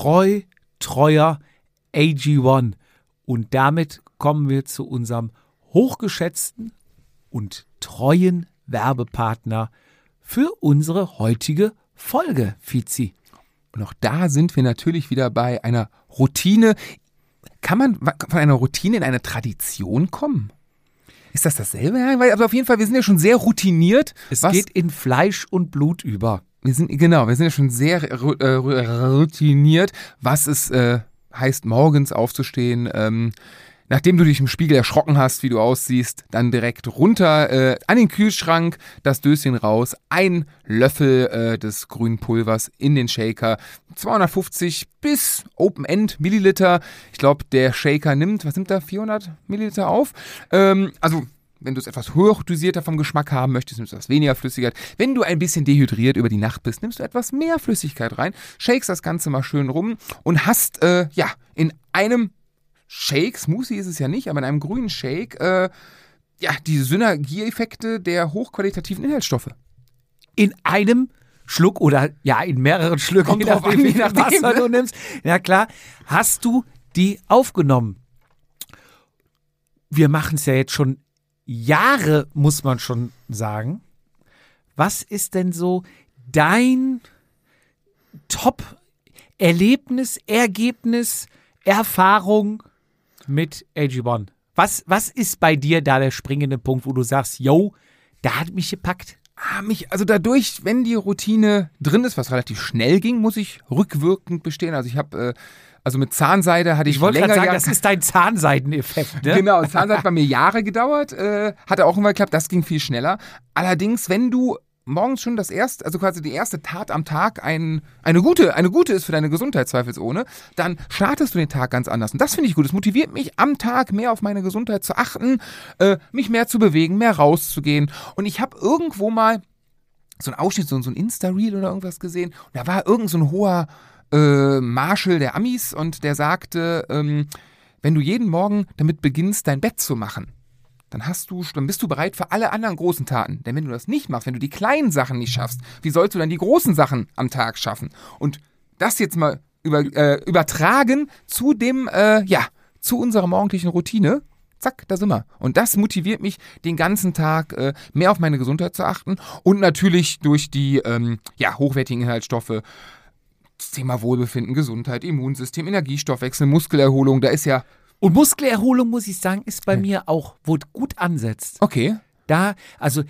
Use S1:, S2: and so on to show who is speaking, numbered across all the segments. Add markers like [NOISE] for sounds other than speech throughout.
S1: treu, treuer AG1. Und damit kommen wir zu unserem hochgeschätzten und treuen Werbepartner für unsere heutige Folge, Fizi.
S2: Und auch da sind wir natürlich wieder bei einer Routine. Kann man von einer Routine in eine Tradition kommen? Ist das dasselbe? Also auf jeden Fall, wir sind ja schon sehr routiniert.
S1: Es geht in Fleisch und Blut über.
S2: Wir sind, genau, wir sind ja schon sehr äh, routiniert, was es äh, heißt, morgens aufzustehen, ähm, nachdem du dich im Spiegel erschrocken hast, wie du aussiehst, dann direkt runter äh, an den Kühlschrank, das Döschen raus, ein Löffel äh, des grünen Pulvers in den Shaker, 250 bis Open End Milliliter. Ich glaube, der Shaker nimmt, was nimmt da, 400 Milliliter auf? Ähm, also wenn du es etwas hochdosierter vom Geschmack haben möchtest, nimmst du etwas weniger Flüssigkeit. Wenn du ein bisschen dehydriert über die Nacht bist, nimmst du etwas mehr Flüssigkeit rein, shakes das Ganze mal schön rum und hast, äh, ja, in einem Shake, Smoothie ist es ja nicht, aber in einem grünen Shake, äh, ja, die Synergieeffekte der hochqualitativen Inhaltsstoffe.
S1: In einem Schluck oder ja, in mehreren Schlücken,
S2: Kommt drauf an, wie viel
S1: Wasser
S2: ne?
S1: du nimmst. Ja klar, hast du die aufgenommen. Wir machen es ja jetzt schon Jahre, muss man schon sagen. Was ist denn so dein Top-Erlebnis, Ergebnis, Erfahrung mit AG1? Was, was ist bei dir da der springende Punkt, wo du sagst, yo, da hat mich gepackt?
S2: Ah, mich, also dadurch, wenn die Routine drin ist, was relativ schnell ging, muss ich rückwirkend bestehen. Also ich habe, äh, also mit Zahnseide hatte ich,
S1: Ich wollte
S2: länger
S1: gerade sagen,
S2: Jahre-
S1: das ist dein Zahnseideneffekt, ne?
S2: Genau, Zahnseide hat bei mir Jahre gedauert, äh, hatte auch immer geklappt, das ging viel schneller. Allerdings, wenn du morgens schon das erste, also quasi die erste Tat am Tag ein, eine gute, eine gute ist für deine Gesundheit zweifelsohne, dann startest du den Tag ganz anders. Und das finde ich gut. Es motiviert mich, am Tag mehr auf meine Gesundheit zu achten, äh, mich mehr zu bewegen, mehr rauszugehen. Und ich habe irgendwo mal so einen Ausschnitt, so, so ein Insta-Reel oder irgendwas gesehen. Und da war irgend so ein hoher äh, Marshal der Amis und der sagte, ähm, wenn du jeden Morgen damit beginnst, dein Bett zu machen, dann hast du, dann bist du bereit für alle anderen großen Taten. Denn wenn du das nicht machst, wenn du die kleinen Sachen nicht schaffst, wie sollst du dann die großen Sachen am Tag schaffen? Und das jetzt mal über, äh, übertragen zu dem, äh, ja, zu unserer morgendlichen Routine. Zack, da sind wir. Und das motiviert mich, den ganzen Tag äh, mehr auf meine Gesundheit zu achten und natürlich durch die ähm, ja, hochwertigen Inhaltsstoffe. Das Thema Wohlbefinden, Gesundheit, Immunsystem, Energiestoffwechsel, Muskelerholung, da ist ja.
S1: Und Muskelerholung, muss ich sagen, ist bei mir auch, wo es gut ansetzt.
S2: Okay.
S1: Da, also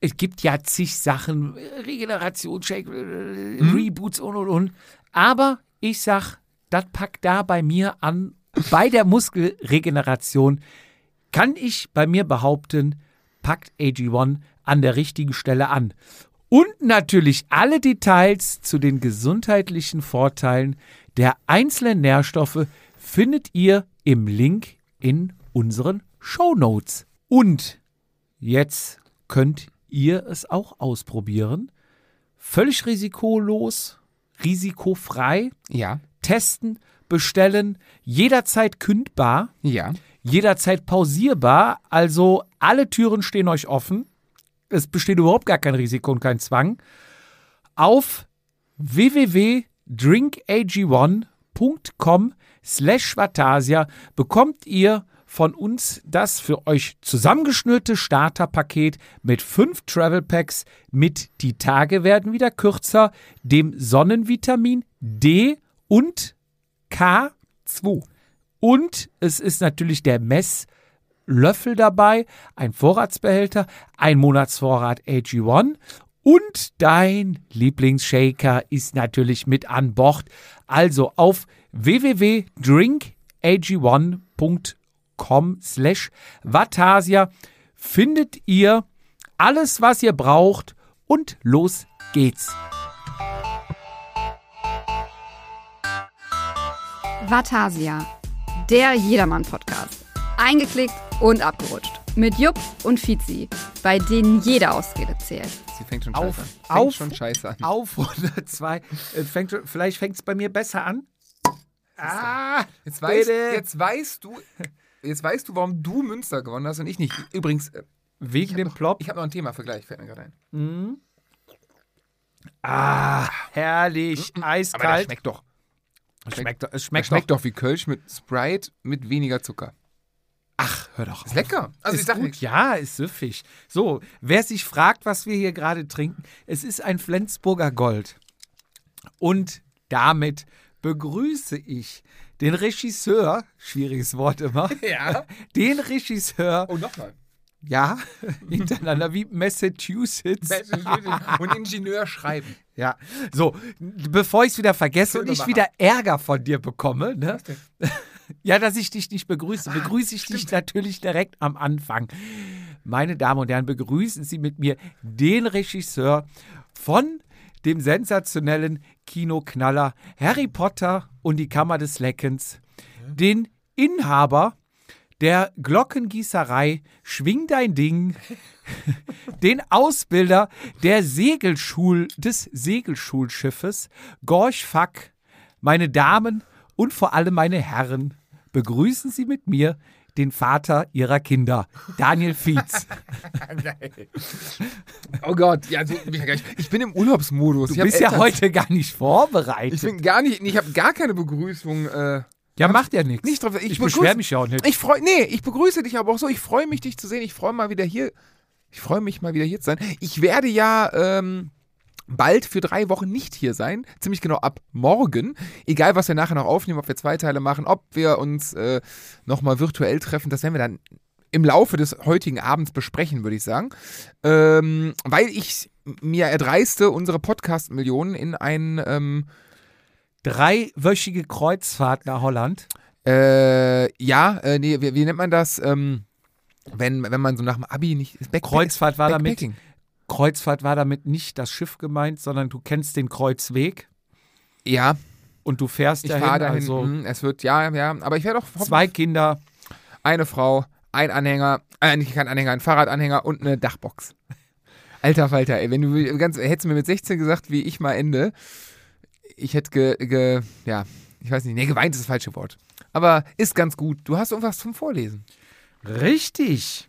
S1: es gibt ja zig Sachen, Regeneration, Shake, Reboots und und und. Aber ich sag, das packt da bei mir an. Bei der Muskelregeneration kann ich bei mir behaupten, packt AG1 an der richtigen Stelle an. Und natürlich alle Details zu den gesundheitlichen Vorteilen der einzelnen Nährstoffe findet ihr im Link in unseren Show Notes. Und jetzt könnt ihr es auch ausprobieren. Völlig risikolos, risikofrei,
S2: Ja.
S1: testen, bestellen, jederzeit kündbar,
S2: Ja.
S1: jederzeit pausierbar. Also alle Türen stehen euch offen. Es besteht überhaupt gar kein Risiko und kein Zwang. Auf www.drinkag1.com slash Vatasia bekommt ihr von uns das für euch zusammengeschnürte Starterpaket mit fünf Travel Packs mit Die Tage werden wieder kürzer, dem Sonnenvitamin D und K2. Und es ist natürlich der Messlöffel dabei, ein Vorratsbehälter, ein Monatsvorrat AG1 und dein Lieblingsshaker ist natürlich mit an Bord. Also auf www.drinkag1.com slash Vatasia findet ihr alles, was ihr braucht und los geht's.
S3: Vatasia, der Jedermann-Podcast. Eingeklickt und abgerutscht. Mit Jupp und Fizi, bei denen jede Ausrede zählt.
S2: Sie fängt schon
S1: Auf,
S2: scheiße an. Fängt
S1: auf,
S2: schon scheiße an.
S1: Auf 102. Äh, fängt, schon- vielleicht fängt es bei mir besser an. Ah,
S2: Jetzt weißt, jetzt weißt du, jetzt weißt du, warum du Münster gewonnen hast und ich nicht. Übrigens, äh,
S1: wegen dem
S2: noch,
S1: Plop.
S2: ich habe noch ein Thema für gleich, fällt mir gerade ein.
S1: Ah, herrlich,
S2: Aber das
S1: eiskalt.
S2: schmeckt doch.
S1: Es schmeckt, doch- es
S2: Das
S1: schmeckt,
S2: schmeckt doch wie Kölsch mit Sprite mit weniger Zucker.
S1: Ach, hör doch auf.
S2: Ist lecker. Also ich
S1: ist
S2: sag
S1: gut,
S2: nichts.
S1: ja, ist süffig. So, wer sich fragt, was wir hier gerade trinken, es ist ein Flensburger Gold. Und damit begrüße ich den Regisseur, schwieriges Wort immer, [LAUGHS]
S2: Ja. [LAUGHS]
S1: den Regisseur,
S2: Oh, nochmal.
S1: ja, [LAUGHS] hintereinander wie Massachusetts.
S2: Und Ingenieur schreiben.
S1: Ja, so, bevor ich es wieder vergesse und ich wieder Ärger von dir bekomme, ne? Ja, dass ich dich nicht begrüße, begrüße ich dich natürlich direkt am Anfang. Meine Damen und Herren, begrüßen Sie mit mir den Regisseur von dem sensationellen Kinoknaller Harry Potter und die Kammer des Leckens, den Inhaber der Glockengießerei Schwing dein Ding, [LAUGHS] den Ausbilder der Segelschul des Segelschulschiffes Gorch Fuck, meine Damen und vor allem meine Herren, begrüßen Sie mit mir den Vater Ihrer Kinder, Daniel Fietz. [LAUGHS]
S2: Oh Gott, ja, so, bin ich, ja gar nicht. ich bin im Urlaubsmodus.
S1: Du
S2: Ich
S1: bist ja heute gar nicht vorbereitet.
S2: Ich bin gar nicht, ich habe gar keine Begrüßung. Äh,
S1: ja, macht ja nichts.
S2: nicht drauf.
S1: Ich,
S2: begrüße-
S1: beschwere mich ja auch nicht.
S2: Ich freue, nee, ich begrüße dich aber auch so. Ich freue mich, dich zu sehen. Ich freue mal wieder hier. Ich freue mich mal wieder hier zu sein. Ich werde ja ähm, bald für drei Wochen nicht hier sein. Ziemlich genau ab morgen. Egal, was wir nachher noch aufnehmen, ob wir zwei Teile machen, ob wir uns äh, nochmal virtuell treffen, das werden wir dann im Laufe des heutigen Abends besprechen, würde ich sagen. Ähm, weil ich mir erdreiste, unsere Podcast-Millionen in ein ähm,
S1: Dreiwöchige Kreuzfahrt nach Holland.
S2: Äh, ja, äh, nee, wie, wie nennt man das? Ähm, wenn, wenn man so nach dem Abi nicht. Backpack-
S1: Kreuzfahrt war damit. Kreuzfahrt war damit nicht das Schiff gemeint, sondern du kennst den Kreuzweg
S2: Ja,
S1: und du fährst
S2: ich
S1: dahin.
S2: fahre dahin.
S1: Also
S2: mhm, es wird, ja, ja, aber ich werde auch hoffen-
S1: zwei Kinder.
S2: eine Frau, ein Anhänger, äh, nicht kein Anhänger, ein Fahrradanhänger und eine Dachbox. [LAUGHS] Alter Falter, ey, wenn du ganz, hättest du mir mit 16 gesagt, wie ich mal ende, ich hätte ge, ge, ja, ich weiß nicht, nee, geweint ist das falsche Wort. Aber ist ganz gut. Du hast irgendwas zum Vorlesen.
S1: Richtig.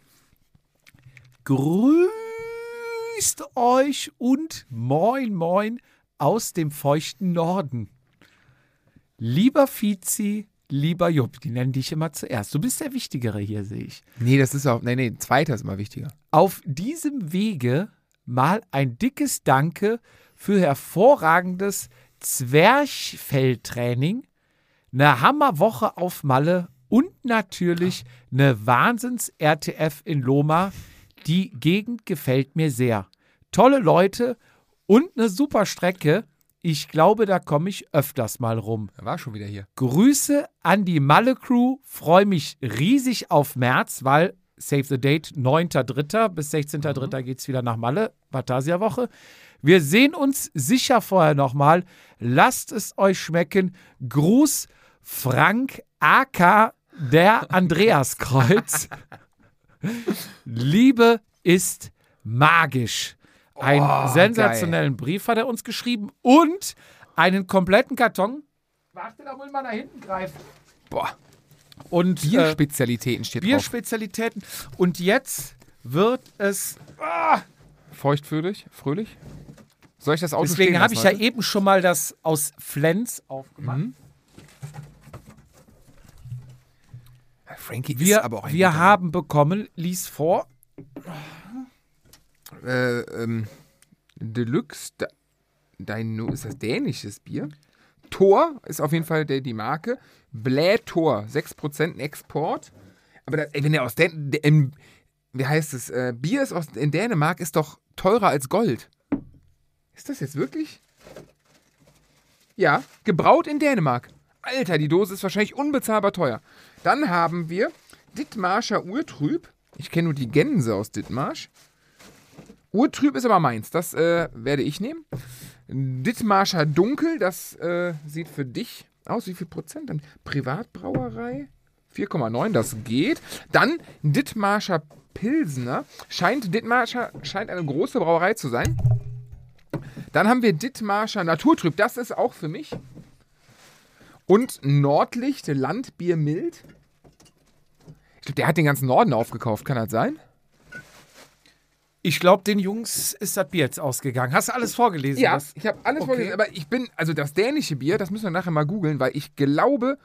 S1: Grüßt euch und moin moin aus dem feuchten Norden. Lieber Fizi, lieber Jupp, die nennen dich immer zuerst. Du bist der Wichtigere hier, sehe ich.
S2: Nee, das ist auch, nee, nee, zweiter ist immer wichtiger.
S1: Auf diesem Wege mal ein dickes Danke für hervorragendes Zwerchfelltraining, eine Hammerwoche auf Malle und natürlich eine Wahnsinns-RTF in Loma. Die Gegend gefällt mir sehr. Tolle Leute und eine super Strecke. Ich glaube, da komme ich öfters mal rum.
S2: Er war schon wieder hier.
S1: Grüße an die Malle Crew. Freue mich riesig auf März, weil Save the Date 9.3. bis 16.3. geht es wieder nach Malle, Vatasia-Woche. Wir sehen uns sicher vorher nochmal. Lasst es euch schmecken. Gruß Frank AK der [LAUGHS] Andreaskreuz. Liebe ist magisch. Einen
S2: Oh,
S1: sensationellen Brief hat er uns geschrieben und einen kompletten Karton. Warte, da muss man nach hinten greifen.
S2: Boah,
S1: Und äh,
S2: Bierspezialitäten steht drauf.
S1: Bierspezialitäten. Und jetzt wird es.
S2: Feuchtfröhlich, fröhlich. Soll ich das Auto
S1: Deswegen habe ich ja eben schon mal das aus Flens aufgemacht.
S2: Frankie
S1: Wir,
S2: ist aber auch ein
S1: wir haben bekommen, lies vor,
S2: äh, ähm, Deluxe Dino, ist das dänisches Bier? Tor ist auf jeden Fall der, die Marke. Blätor, 6% Export. Aber das, ey, wenn der aus Dän im, wie heißt es, äh, Bier ist aus, in Dänemark ist doch teurer als Gold. Ist das jetzt wirklich? Ja, gebraut in Dänemark. Alter, die Dose ist wahrscheinlich unbezahlbar teuer. Dann haben wir Dithmarscher Urtrüb. Ich kenne nur die Gänse aus Dithmarsch. Urtrüb ist aber meins. Das äh, werde ich nehmen. Dithmarscher Dunkel, das äh, sieht für dich aus. Wie viel Prozent? Dann Privatbrauerei. 4,9, das geht. Dann Dithmarscher Pilsner. Scheint, Dithmarscher scheint eine große Brauerei zu sein. Dann haben wir Dithmarscher Naturtrüb. Das ist auch für mich. Und Nordlicht Landbier mild. Ich glaube, der hat den ganzen Norden aufgekauft. Kann das sein?
S1: Ich glaube, den Jungs ist das Bier jetzt ausgegangen. Hast du alles vorgelesen?
S2: Ja,
S1: was-
S2: ich habe alles
S1: Okay.
S2: vorgelesen, aber ich bin, also das dänische Bier, das müssen wir nachher mal googeln, weil ich glaube,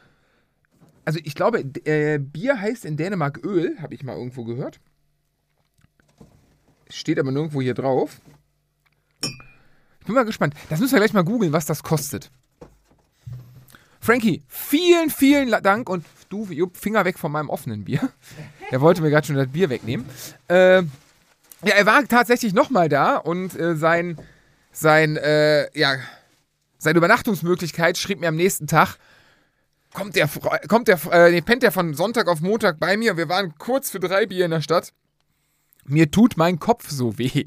S2: also ich glaube, äh, Bier heißt in Dänemark Öl, habe ich mal irgendwo gehört. Steht aber nirgendwo hier drauf. Ich bin mal gespannt. Das müssen wir gleich mal googeln, was das kostet. Frankie, vielen, vielen Dank und du, Jupp, Finger weg von meinem offenen Bier. [LAUGHS] Er wollte mir gerade schon das Bier wegnehmen. Äh, ja, er war tatsächlich nochmal da und äh, sein, sein, äh, ja, seine Übernachtungsmöglichkeit schrieb mir am nächsten Tag, kommt der, Fre- kommt der, äh, nee, pennt der von Sonntag auf Montag bei mir. Wir waren kurz für drei Bier in der Stadt. Mir tut mein Kopf so weh.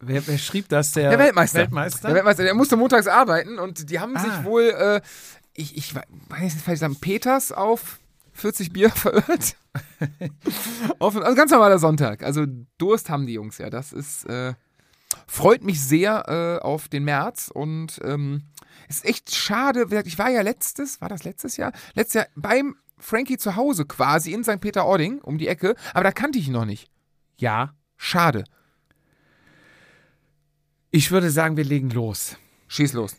S1: Wer, wer schrieb das? Der,
S2: Der Weltmeister.
S1: Weltmeister?
S2: Der Weltmeister, der musste montags arbeiten und die haben
S1: Ah.
S2: sich wohl, äh, ich, ich we- weiß nicht, vielleicht sagen, Peters auf 40 Bier [LAUGHS] verirrt. auf, also ganz normaler Sonntag. Also Durst haben die Jungs ja. Das ist, äh, freut mich sehr äh, auf den März und ähm, es ist echt schade. Ich war ja letztes, war das letztes Jahr? Letztes Jahr beim Frankie zu Hause quasi in St. Peter-Ording um die Ecke, aber da kannte ich ihn noch nicht.
S1: ja.
S2: Schade.
S1: Ich würde sagen, wir legen los.
S2: Schieß los.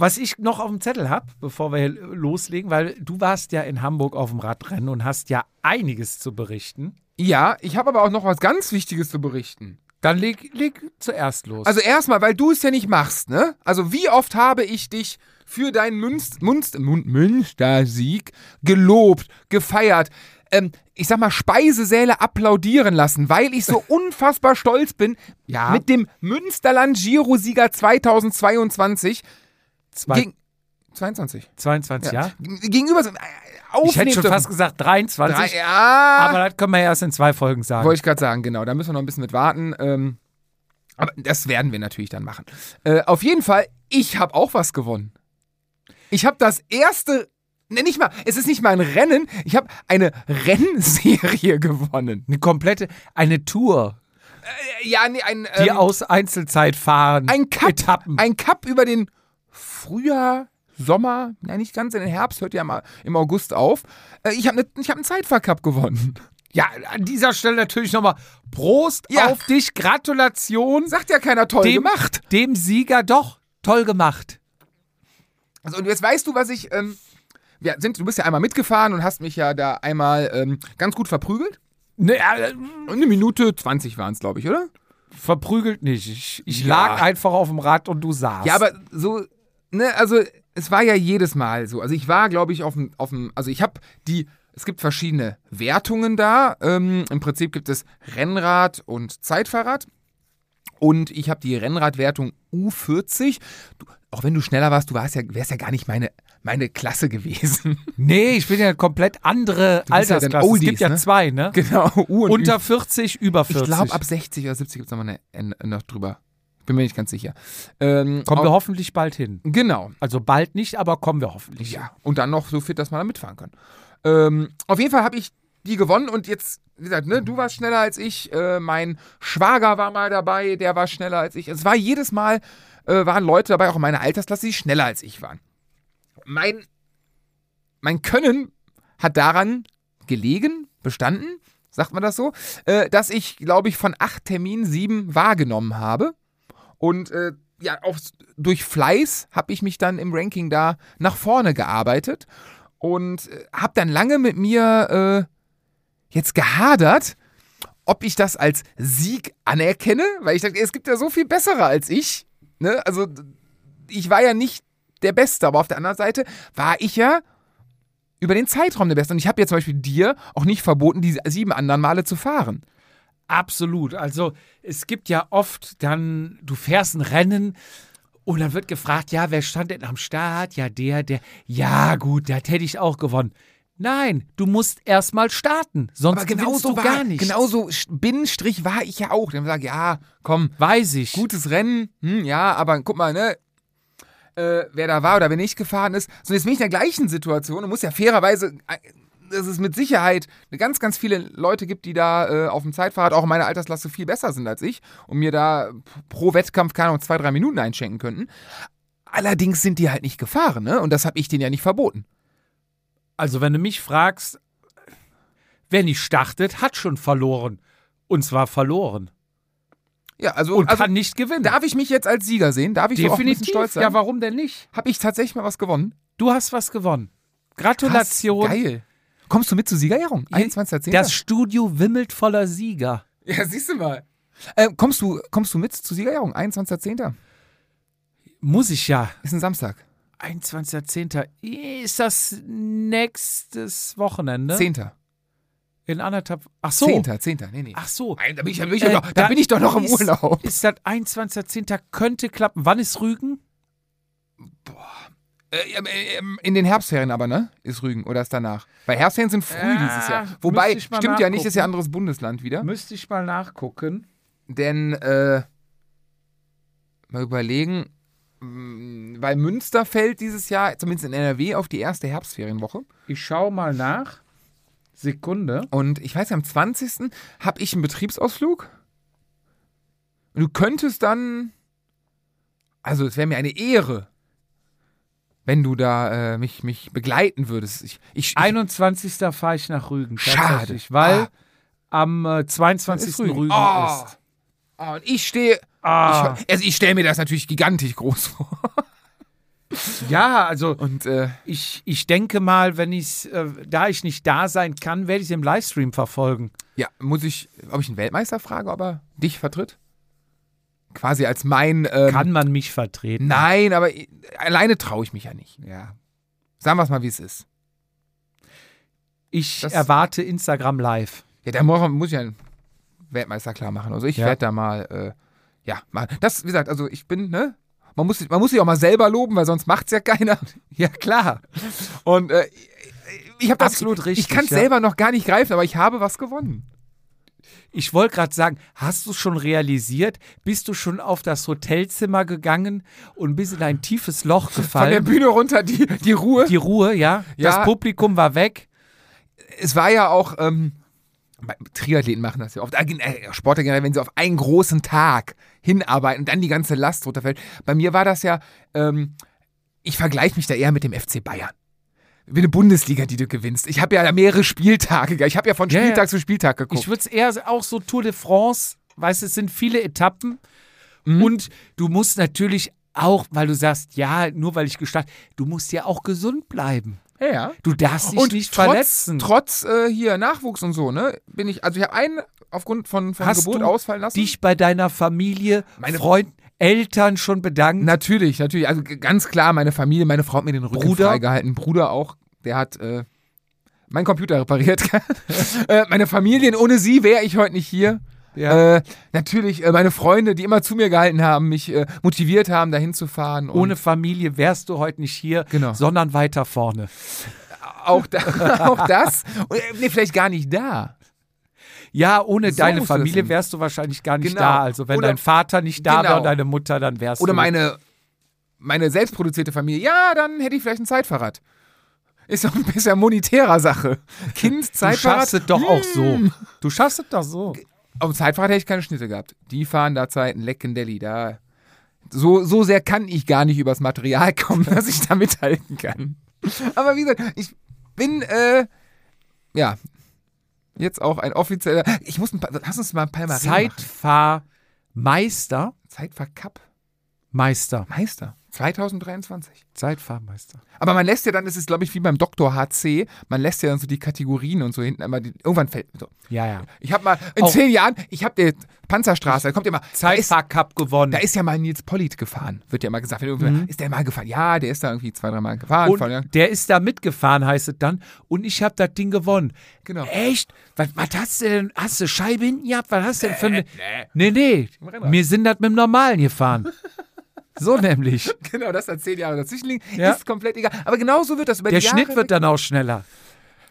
S1: Was ich noch auf dem Zettel habe, bevor wir loslegen, weil du warst ja in Hamburg auf dem Radrennen und hast ja einiges zu berichten.
S2: Ja, ich habe aber auch noch was ganz Wichtiges zu berichten.
S1: Dann leg, leg zuerst los.
S2: Also erstmal, weil du es ja nicht machst, ne? Also wie oft habe ich dich für deinen Münst, Münst, Münstersieg gelobt, gefeiert, ähm, ich sag mal, Speisesäle applaudieren lassen, weil ich so [LAUGHS] unfassbar stolz bin
S1: Ja.
S2: mit dem Münsterland Giro-Sieger 2022
S1: Zwei,
S2: gegen 22.
S1: 22, ja.
S2: G- Gegenüber so, äh,
S1: Ich hätte schon fast gesagt 23,
S2: Drei, ja.
S1: aber das können wir erst in zwei Folgen sagen.
S2: Wollte ich gerade sagen, genau. Da müssen wir noch ein bisschen mit warten. Ähm, aber das werden wir natürlich dann machen. Äh, auf jeden Fall, ich habe auch was gewonnen. Ich habe das erste, ne, nicht mal, es ist nicht mal ein Rennen, ich habe eine Rennserie [LAUGHS] gewonnen.
S1: Eine komplette, eine Tour,
S2: Äh, ja, nee, ein,
S1: die
S2: ähm,
S1: aus Einzelzeit fahren.
S2: ein Cup,
S1: Etappen.
S2: ein Cup über den Frühjahr, Sommer, nein, nicht ganz in den Herbst, hört ja mal im August auf. Äh, ich habe ne, ich hab einen Zeitfahrcup gewonnen.
S1: ja, an dieser Stelle natürlich nochmal Prost
S2: Ja.
S1: auf dich, Gratulation.
S2: Sagt ja keiner toll
S1: dem,
S2: gemacht.
S1: Dem Sieger doch, toll gemacht.
S2: Also, und jetzt weißt du, was ich. Ähm, wir sind, du bist ja einmal mitgefahren und hast mich ja da einmal ähm, ganz gut verprügelt.
S1: Ne, äh,
S2: eine Minute 20 waren es, glaube ich, oder?
S1: verprügelt nicht. Ich, ich
S2: Ja.
S1: lag einfach auf dem Rad und du saßt.
S2: Ja, aber so, ne, also es war ja jedes Mal so. Also ich war, glaube ich, auf dem, auf dem, also ich habe die, es gibt verschiedene Wertungen da. Ähm, Im Prinzip gibt es Rennrad und Zeitfahrrad. Und ich habe die Rennradwertung U40. Du, auch wenn du schneller warst, du warst ja, wärst ja gar nicht meine, meine Klasse gewesen. [LAUGHS]
S1: nee, ich bin ja eine komplett andere
S2: bist ja
S1: Altersklasse. es
S2: Oldies,
S1: gibt ja
S2: ne?
S1: zwei, ne?
S2: genau, U und
S1: Unter 40, über 40.
S2: Ich glaube, ab 60 oder 70 gibt es nochmal eine, äh, noch drüber. Bin mir nicht ganz sicher. Ähm,
S1: Kommen wir hoffentlich bald hin.
S2: Genau.
S1: Also bald nicht, aber kommen wir hoffentlich.
S2: Ja. Und dann noch so fit, dass man da mitfahren kann. Ähm, auf jeden Fall habe ich die gewonnen und jetzt, wie gesagt, ne, du warst schneller als ich, äh, mein Schwager war mal dabei, der war schneller als ich. Es war jedes Mal, äh, waren Leute dabei, auch in meiner Altersklasse, die schneller als ich waren. Mein, mein Können hat daran gelegen, bestanden, sagt man das so, äh, dass ich, glaube ich, von acht Terminen sieben wahrgenommen habe. Und äh, ja, auf, durch Fleiß habe ich mich dann im Ranking da nach vorne gearbeitet und äh, habe dann lange mit mir äh, jetzt gehadert, ob ich das als Sieg anerkenne, weil ich dachte, es gibt ja so viel bessere als ich. Ne? Also ich war ja nicht der Beste, aber auf der anderen Seite war ich ja über den Zeitraum der Beste. Und ich habe ja zum Beispiel dir auch nicht verboten, die sieben anderen Male zu fahren.
S1: Absolut. Also es gibt ja oft dann, du fährst ein Rennen und dann wird gefragt, ja, wer stand denn am Start? Ja, der, der. Ja, gut, das hätte ich auch gewonnen. Nein, du musst erst mal starten, sonst
S2: Aber
S1: gewinnst
S2: genauso
S1: du
S2: war,
S1: gar nicht.
S2: genauso Binnenstrich war ich ja auch. Dann sage ja, komm,
S1: Weiß ich.
S2: gutes Rennen, hm, ja, aber guck mal, ne, äh, wer da war oder wer nicht gefahren ist. So, jetzt bin ich in der gleichen Situation und muss ja fairerweise, äh, dass es mit Sicherheit ganz, ganz viele Leute gibt, die da äh, auf dem Zeitfahrrad auch in meiner Altersklasse viel besser sind als ich und mir da pro Wettkampf, keine Ahnung, zwei, drei Minuten einschenken könnten. Allerdings sind die halt nicht gefahren, ne? Und das habe ich denen ja nicht verboten.
S1: Also wenn du mich fragst, wer nicht startet, hat schon verloren. Und zwar verloren.
S2: Ja, also,
S1: Und
S2: also
S1: kann nicht gewinnen.
S2: darf ich mich jetzt als Sieger sehen? Darf ich so auch ein bisschen
S1: Definitiv.
S2: stolz sein?
S1: Ja, warum denn nicht?
S2: Habe ich tatsächlich mal was gewonnen?
S1: Du hast was gewonnen. Gratulation.
S2: Krass, geil. Kommst du mit zur Siegerehrung? 21.10.
S1: Das Studio wimmelt voller Sieger.
S2: ja, siehst du mal. Äh, kommst, du, kommst du mit zur Siegerehrung? 21.10.
S1: Muss ich ja.
S2: Ist ein Samstag.
S1: 21.10. Ist das nächstes Wochenende?
S2: 10.
S1: In anderthalb. Ach so.
S2: 10. 10. Nee, nee.
S1: Ach so.
S2: Nein, da bin ich, da bin ich,
S1: Äh,
S2: doch, da bin ich doch noch im
S1: ist,
S2: Urlaub.
S1: Ist das 21.10. könnte klappen. Wann ist Rügen?
S2: Ähm, in den Herbstferien aber, ne? Ist Rügen oder ist danach? Weil Herbstferien sind früh
S1: Ja,
S2: dieses Jahr.
S1: müsste
S2: Wobei, stimmt ja nicht, ist ja
S1: nachgucken.
S2: anderes Bundesland wieder.
S1: Müsste ich mal nachgucken.
S2: Denn, äh, mal überlegen, mh, weil Münster fällt dieses Jahr, zumindest in NRW, auf die erste Herbstferienwoche.
S1: Ich schaue mal nach. Sekunde.
S2: Und ich weiß, am 20. habe ich einen Betriebsausflug. Und du könntest dann, also es wäre mir eine Ehre, wenn du da äh, mich, mich begleiten würdest. Ich, ich, ich,
S1: 21. fahre ich nach Rügen.
S2: Schade.
S1: Weil
S2: Ah.
S1: am äh, 22.
S2: Ist
S1: Rügen,
S2: Rügen. Oh.
S1: ist.
S2: Ah, und ich stehe,
S1: Ah.
S2: ich, also ich stelle mir das natürlich gigantisch groß vor. [LAUGHS]
S1: ja, also
S2: Und äh,
S1: ich, ich denke mal, wenn ich äh, da ich nicht da sein kann, werde ich es im Livestream verfolgen.
S2: ja, muss ich, ob ich einen Weltmeister frage, ob er dich vertritt? Quasi als mein, ähm,
S1: Kann man mich vertreten?
S2: nein, aber ich, alleine traue ich mich ja nicht.
S1: Ja.
S2: Sagen wir es mal, wie es ist.
S1: Ich
S2: Das-
S1: erwarte Instagram live.
S2: Ja, da muss, muss ich ja einen Weltmeister klar machen. Also ich
S1: Ja.
S2: werde da mal, äh, ja, mal. Das, wie gesagt, also ich bin, ne? Man muss, man muss sich auch mal selber loben, weil sonst macht's ja keiner. [LAUGHS]
S1: Ja, klar.
S2: Und äh, ich habe das
S1: Absolut richtig,
S2: Ich kann es
S1: ja.
S2: selber noch gar nicht greifen, aber ich habe was gewonnen.
S1: Ich wollte gerade sagen, hast du schon realisiert? Bist du schon auf das Hotelzimmer gegangen und bist in ein tiefes Loch
S2: Von der
S1: gefallen?
S2: Bühne runter die, die Ruhe.
S1: Die Ruhe, ja?
S2: Ja.
S1: Das Publikum war weg.
S2: es war ja auch, ähm, Triathleten machen das ja oft, äh, Sportler generell, wenn sie auf einen großen Tag hinarbeiten und dann die ganze Last runterfällt. Bei mir war das ja, ähm, ich vergleiche mich da eher mit dem FC Bayern. Wie eine Bundesliga, die du gewinnst. Ich habe ja mehrere Spieltage, ge- ich habe ja von. Spieltag zu Spieltag geguckt.
S1: Ich würde es eher auch so Tour de France, weißt du, es sind viele Etappen
S2: Mhm.
S1: und du musst natürlich auch, weil du sagst, ja, nur weil ich gestartet, du musst ja auch gesund bleiben.
S2: ja, ja.
S1: Du darfst dich
S2: Und
S1: nicht
S2: trotz,
S1: verletzen.
S2: trotz äh, hier Nachwuchs und so, ne, bin ich, also ich habe einen aufgrund von, von
S1: Hast
S2: Geburt
S1: du
S2: ausfallen lassen.
S1: Dich bei deiner Familie,
S2: Meine-
S1: Freunden, Eltern schon bedankt.
S2: Natürlich, natürlich. Also ganz klar, meine Familie, meine Frau hat mir den Rücken
S1: Bruder?
S2: freigehalten. Bruder auch, der hat äh, meinen Computer repariert. [LAUGHS] äh, meine Familien, ohne sie wäre ich heute nicht hier.
S1: Ja.
S2: Äh, natürlich äh, meine Freunde, die immer zu mir gehalten haben, mich äh, motiviert haben, dahin zu fahren.
S1: Ohne Familie wärst du heute nicht hier,
S2: Genau.
S1: sondern weiter vorne.
S2: auch, da, [LAUGHS] auch das. Und, äh, nee, vielleicht gar nicht da.
S1: Ja, ohne
S2: So
S1: deine Familie wärst du wahrscheinlich gar nicht
S2: Genau.
S1: da. Also wenn
S2: Oder-
S1: dein Vater nicht da
S2: Genau.
S1: wäre und deine Mutter, dann wärst
S2: Oder
S1: du.
S2: meine, meine selbstproduzierte Familie. Ja, dann hätte ich vielleicht ein Zeitfahrrad. Ist doch ein bisschen monetärer Sache. [LAUGHS] Kind,
S1: du
S2: Zeitfahrrad.
S1: schaffst es doch auch so. Du schaffst es doch so.
S2: Auf dem Zeitfahrrad hätte ich keine Schnitte gehabt. Die fahren da Zeiten, Leckendelli, da. So, so sehr kann ich gar nicht übers Material kommen, [LAUGHS] dass ich da mithalten kann. Aber wie gesagt, ich bin, äh, ja, jetzt auch ein offizieller. Ich muss ein paar, lass uns mal ein Palmarin.
S1: Zeitfahrmeister.
S2: Zeitfahrcup
S1: Meister.
S2: Meister 2023.
S1: Zeitfahrmeister.
S2: Aber man lässt ja dann, das ist glaube ich wie beim Dr. HC, man lässt ja dann so die Kategorien und so hinten immer, die, irgendwann fällt. So.
S1: Ja, ja.
S2: Ich habe mal, in
S1: Auch-
S2: zehn Jahren, ich habe die Panzerstraße, da kommt ja ist,
S1: Zeitfahrcup gewonnen.
S2: da ist ja mal Nils Pollitt gefahren, wird ja mal gesagt. Irgendwer- Ist der mal gefahren? Ja, der ist da irgendwie zwei, dreimal gefahren. voll,
S1: und der ist da mitgefahren, heißt es dann. Und ich habe das Ding gewonnen.
S2: Genau.
S1: Echt? Was, was hast du denn? Hast du Scheibe hinten gehabt? Was hast du denn für eine. Nee, nee.
S2: Rennrad.
S1: Wir sind das mit dem Normalen gefahren. [LAUGHS] so nämlich. [LAUGHS]
S2: Genau, das hat zehn Jahre dazwischen liegen,
S1: Ja.
S2: ist komplett egal. Aber genau so wird das über
S1: Der
S2: die Jahre
S1: Schnitt wird dann auch schneller.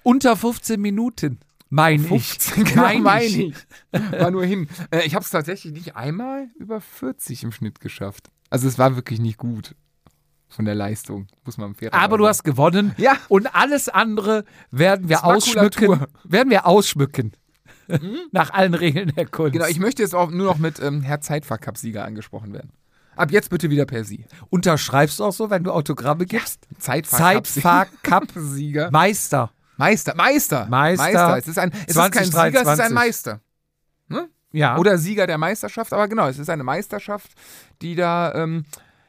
S1: Unter 15 Minuten. Mein
S2: 15,
S1: ich.
S2: genau,
S1: Mein
S2: meine
S1: ich.
S2: ich. War nur hin. Äh, ich habe es tatsächlich nicht einmal über 40 im Schnitt geschafft. Also es war wirklich nicht gut von der Leistung, muss man fair
S1: Aber du hast gewonnen.
S2: Ja.
S1: Und alles andere werden wir ausschmücken. Werden wir ausschmücken. Nach allen Regeln der Kunst.
S2: Genau, ich möchte jetzt auch nur noch mit ähm, Herr Zeitfahrcup-Sieger angesprochen werden. Ab jetzt bitte wieder per Sie.
S1: Unterschreibst du auch so, wenn du Autogramme gibst?
S2: Zeitfahrcup-Sieger.
S1: Zeitfahrcup-Meister. [LAUGHS]
S2: Meister, Meister.
S1: Meister.
S2: Es ist, ein, es ist kein Sieger, es ist
S1: 2023.
S2: ein Meister. Ne?
S1: Ja.
S2: Oder Sieger der Meisterschaft. Aber genau, es ist eine Meisterschaft, die da, ähm,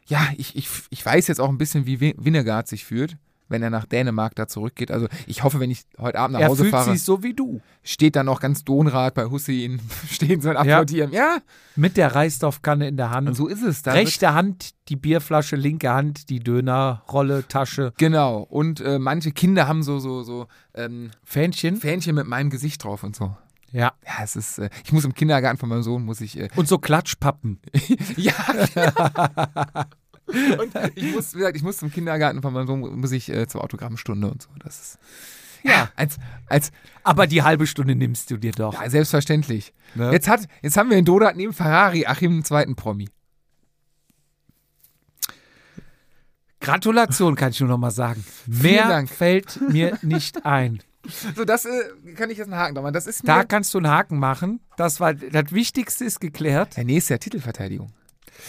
S2: ja, ich, ich, ich weiß jetzt auch ein bisschen, wie Win- Winnegaard sich fühlt, wenn er nach Dänemark da zurückgeht. Also ich hoffe, wenn ich heute Abend nach
S1: er
S2: Hause
S1: fühlt
S2: fahre,
S1: sich so wie du.
S2: steht da noch ganz Donrad bei Hussein, [LAUGHS] stehen so Applaudieren. Ja,
S1: Mit der Reisdorfkanne in der Hand.
S2: und so ist es. Da
S1: Rechte Hand die Bierflasche, linke Hand die Dönerrolle, Tasche,
S2: genau. Und äh, manche Kinder haben so, so, so ähm,
S1: Fähnchen.
S2: Fähnchen mit meinem Gesicht drauf und so.
S1: Ja.
S2: Ja, es ist, äh, ich muss im Kindergarten von meinem Sohn, muss ich, äh,
S1: Und so Klatschpappen. [LAUGHS]
S2: ja, [LAUGHS] und ich muss, wie gesagt, ich muss zum Kindergarten von meinem Sohn, muss ich äh, zur Autogrammstunde und so. Das ist, ja, als, als,
S1: Aber die halbe Stunde nimmst du dir doch.
S2: ja, selbstverständlich.
S1: Ne?
S2: Jetzt hat, jetzt haben wir in Dodat neben Ferrari Achim einen zweiten Promi.
S1: Gratulation, kann ich nur noch mal sagen. Mehr fällt mir nicht ein. [LAUGHS]
S2: So, das äh, kann ich jetzt einen Haken machen. Das ist
S1: Da kannst du einen Haken machen. Das war das Wichtigste ist geklärt.
S2: der nächste der Titelverteidigung.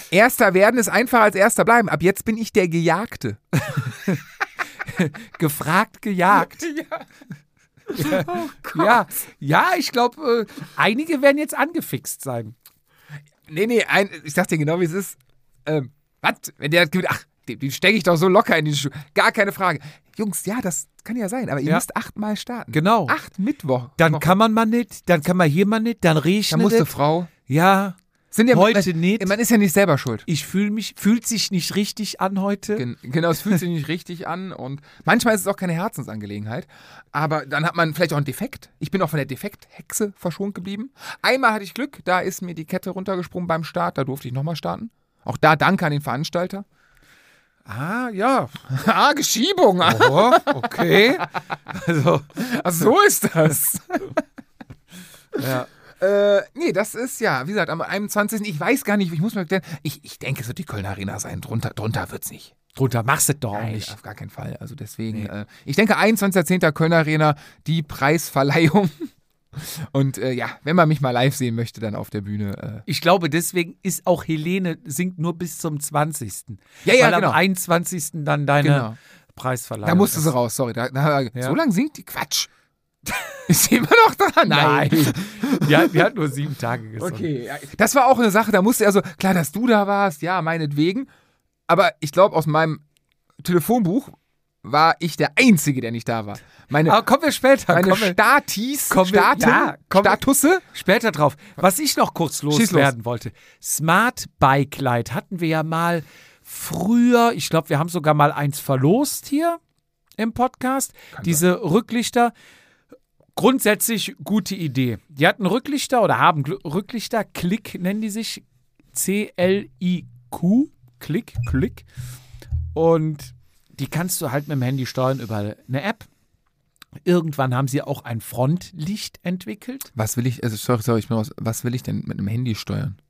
S2: Erster werden ist einfacher als Erster bleiben. Ab jetzt bin ich der Gejagte. [LAUGHS]
S1: Gefragt, gejagt.
S2: Ja.
S1: Ja, ja, ich glaube, äh, einige werden jetzt angefixt sein.
S2: Nee, nee, ein, ich dir genau, wie es ist. Ähm, was? Wenn der ach, den, den stecke ich doch so locker in die Schuhe. Gar keine Frage. Jungs, ja, das kann ja sein, aber ihr
S1: Ja.
S2: müsst achtmal starten.
S1: Genau.
S2: Acht Mittwoch.
S1: Dann kann man mal nicht, dann kann man hier mal nicht, dann
S2: Da
S1: regnet
S2: musste
S1: es.
S2: Frau.
S1: Ja,
S2: Sind ja,
S1: Heute
S2: man,
S1: nicht.
S2: Man ist ja nicht selber schuld.
S1: ich fühle mich, fühlt sich nicht richtig an heute.
S2: Gen genau, es fühlt sich nicht richtig an und manchmal ist es auch keine Herzensangelegenheit. Aber dann hat man vielleicht auch einen Defekt. Ich bin auch von der Defekthexe verschont geblieben. Einmal hatte ich Glück, da ist mir die Kette runtergesprungen beim Start, da durfte ich nochmal starten. Auch da danke an den Veranstalter.
S1: Ah, ja. [LAUGHS]
S2: ah, Geschiebung.
S1: Oh, okay. [LAUGHS] Also,
S2: Ach, [LAUGHS] so ist das.
S1: ja.
S2: Äh, nee, das ist ja, wie gesagt, am 21. Ich weiß gar nicht, ich muss mir erklären. Ich, ich denke, es wird die Kölner Arena sein. Drunter, drunter wird's nicht.
S1: Drunter machst du doch
S2: Nein,
S1: nicht.
S2: auf gar keinen Fall. Also deswegen, äh, ich denke, 21.10. Kölner Arena, die Preisverleihung. [LAUGHS] Und äh, ja, wenn man mich mal live sehen möchte, dann auf der Bühne. Äh,
S1: Ich glaube, deswegen ist auch Helene singt nur bis zum 20.
S2: Ja, ja,
S1: Weil
S2: genau.
S1: am 21. dann deine
S2: Genau.
S1: Preisverleihung
S2: da musste sie raus, sorry. Da, da,
S1: Ja.
S2: So lange singt die Quatsch. Ist immer noch dran?
S1: Nein. die, hat, die hat nur sieben Tage gesungen.
S2: Okay, das war auch eine Sache, da musste er so, klar, dass du da warst, ja, meinetwegen. Aber ich glaube, aus meinem Telefonbuch war ich der Einzige, der nicht da war. Meine,
S1: Aber kommen wir später.
S2: meine
S1: kommen
S2: Statis,
S1: kommen wir-
S2: Staten,
S1: ja, kommen
S2: Statusse.
S1: später drauf. Was ich noch kurz
S2: Schieß los.
S1: loswerden wollte. Smart Bike Light hatten wir ja mal früher. Ich glaube, wir haben sogar mal eins verlost hier im Podcast. Diese Rücklichter. Grundsätzlich gute Idee. Die hatten Rücklichter oder haben Rücklichter. Klick nennen die sich. C-L-I-Q. Klick, Klick. Und die kannst du halt mit dem Handy steuern über eine App. Irgendwann haben sie auch ein Frontlicht entwickelt.
S2: Was will ich, also sorry, sorry, ich bin raus. Was will ich denn mit einem Handy steuern?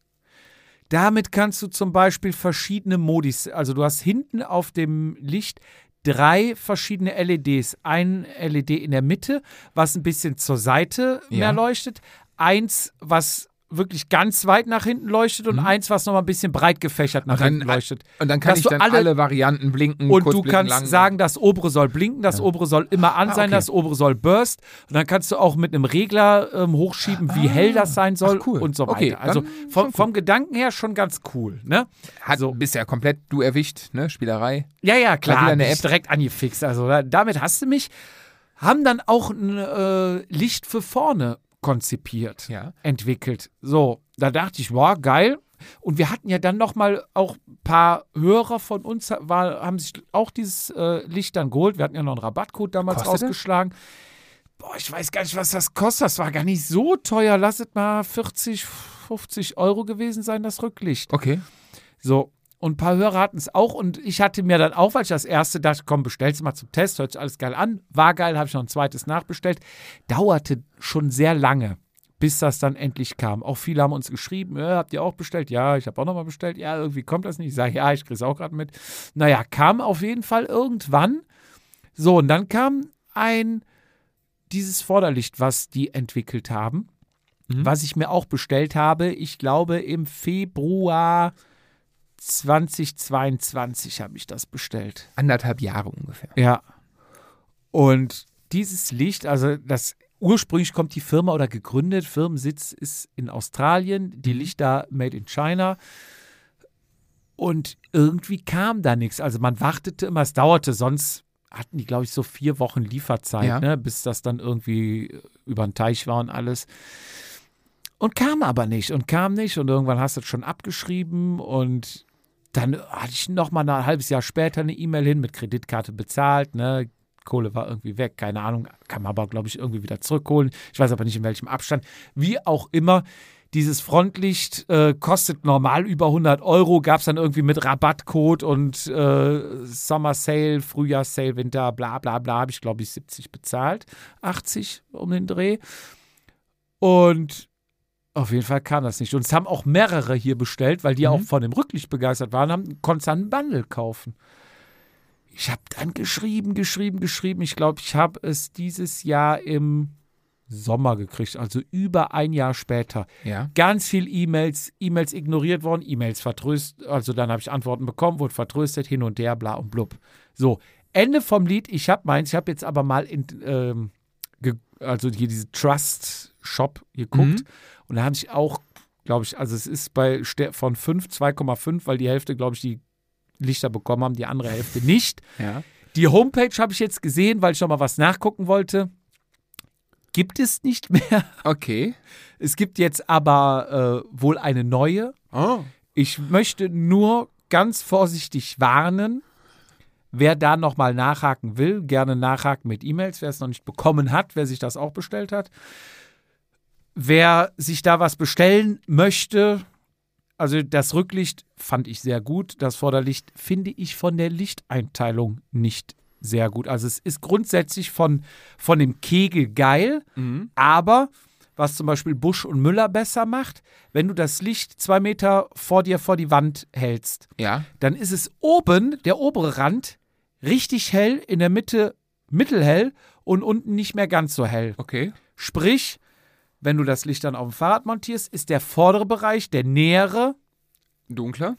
S1: Damit kannst du zum Beispiel verschiedene Modis, also du hast hinten auf dem Licht drei verschiedene LEDs. Ein LED in der Mitte, was ein bisschen zur Seite
S2: Ja.
S1: mehr leuchtet. Eins, was wirklich ganz weit nach hinten leuchtet und eins, was nochmal ein bisschen breit gefächert nach
S2: Mhm. dann-
S1: hinten leuchtet.
S2: Und dann kann
S1: Dass
S2: ich
S1: du
S2: dann
S1: alle-
S2: alle, Varianten blinken,
S1: Und du
S2: blinken,
S1: kannst
S2: lang.
S1: sagen, das obere soll blinken, das obere soll immer an
S2: Ah,
S1: sein,
S2: okay.
S1: das obere soll burst. Und dann kannst du auch mit einem Regler ähm, hochschieben, wie hell das sein soll
S2: ach, cool.
S1: und so weiter.
S2: Okay,
S1: also vom, vom Gedanken her schon ganz cool. Ne?
S2: hat
S1: so.
S2: bist ja komplett du erwischt, ne? Spielerei.
S1: Ja, ja, klar.
S2: eine App.
S1: direkt angefixt. Also da, damit hast du mich. Haben dann auch ein äh, Licht für vorne konzipiert,
S2: Ja.
S1: entwickelt. So, da dachte ich, wow, geil. Und wir hatten ja dann noch mal auch ein paar Hörer von uns, war, haben sich auch dieses äh, Licht dann geholt. Wir hatten ja noch einen Rabattcode damals
S2: Kostet das?
S1: ausgeschlagen. Boah, ich weiß gar nicht, was das kostet. Das war gar nicht so teuer. Lass es mal 40, 50 Euro gewesen sein, das Rücklicht.
S2: Okay.
S1: So, und ein paar Hörer hatten es auch. Und ich hatte mir dann auch, weil ich das erste dachte, komm, bestell's mal zum Test, hört sich alles geil an. War geil, habe ich noch ein zweites nachbestellt. Dauerte schon sehr lange, bis das dann endlich kam. Auch viele haben uns geschrieben, ja, habt ihr auch bestellt? Ja, ich habe auch nochmal bestellt. Ja, irgendwie kommt das nicht. Ich sage, ja, ich kriege es auch gerade mit. Naja, kam auf jeden Fall irgendwann. So, und dann kam ein, dieses Vorderlicht, was die entwickelt haben,
S2: Mhm.
S1: was ich mir auch bestellt habe. Ich glaube, im Februar 2022 habe ich das bestellt.
S2: Anderthalb Jahre ungefähr.
S1: Ja. Und dieses Licht, also das ursprünglich kommt die Firma oder gegründet, Firmensitz ist in Australien, die Lichter made in China. Und irgendwie kam da nichts. Also man wartete immer, es dauerte, sonst hatten die, glaube ich, so vier Wochen Lieferzeit,
S2: Ja.
S1: ne, bis das dann irgendwie über den Teich war und alles. Und kam aber nicht und kam nicht. Und irgendwann hast du es schon abgeschrieben und dann hatte ich noch mal ein halbes Jahr später eine E-Mail hin mit Kreditkarte bezahlt, ne? Kohle war irgendwie weg, keine Ahnung, kann man aber, glaube ich, irgendwie wieder zurückholen. Ich weiß aber nicht, in welchem Abstand. Wie auch immer, dieses Frontlicht äh, kostet normal über 100 Euro, gab es dann irgendwie mit Rabattcode und äh, Summer Sale, Frühjahr Sale, Winter, bla bla bla, habe ich, glaube ich, 70 bezahlt, 80 um den Dreh. Und auf jeden Fall kam das nicht. Und es haben auch mehrere hier bestellt, weil die auch von dem Rücklicht begeistert waren, haben, konntest dann einen Bundle kaufen. Ich habe dann geschrieben, geschrieben, geschrieben. Ich glaube, ich habe es dieses Jahr im Sommer gekriegt, also über ein Jahr später.
S2: Ja.
S1: Ganz viel E-Mails, E-Mails ignoriert worden, E-Mails vertröstet. Also dann habe ich Antworten bekommen, wurde vertröstet, hin und her, bla und blub. So, Ende vom Lied. Ich habe meins, ich habe jetzt aber mal in, ähm, also hier diese Trust Shop geguckt und da haben sich auch, glaube ich, also es ist bei von 5 2,5, weil die Hälfte, glaube ich, die Lichter bekommen haben, die andere Hälfte nicht.
S2: Ja.
S1: Die Homepage habe ich jetzt gesehen, weil ich noch mal was nachgucken wollte. Gibt es nicht mehr.
S2: Okay.
S1: Es gibt jetzt aber äh, wohl eine neue.
S2: Oh.
S1: Ich möchte nur ganz vorsichtig warnen, wer da nochmal nachhaken will, gerne nachhaken mit E-Mails, wer es noch nicht bekommen hat, wer sich das auch bestellt hat. Wer sich da was bestellen möchte, also das Rücklicht fand ich sehr gut, das Vorderlicht finde ich von der Lichteinteilung nicht sehr gut. Also es ist grundsätzlich von, von dem Kegel geil, aber was zum Beispiel Busch und Müller besser macht, wenn du das Licht zwei Meter vor dir vor die Wand hältst,
S2: Ja.
S1: dann ist es oben, der obere Rand, richtig hell, in der Mitte mittelhell und unten nicht mehr ganz so hell.
S2: Okay.
S1: Sprich, wenn du das Licht dann auf dem Fahrrad montierst, ist der vordere Bereich, der nähere,
S2: Dunkler.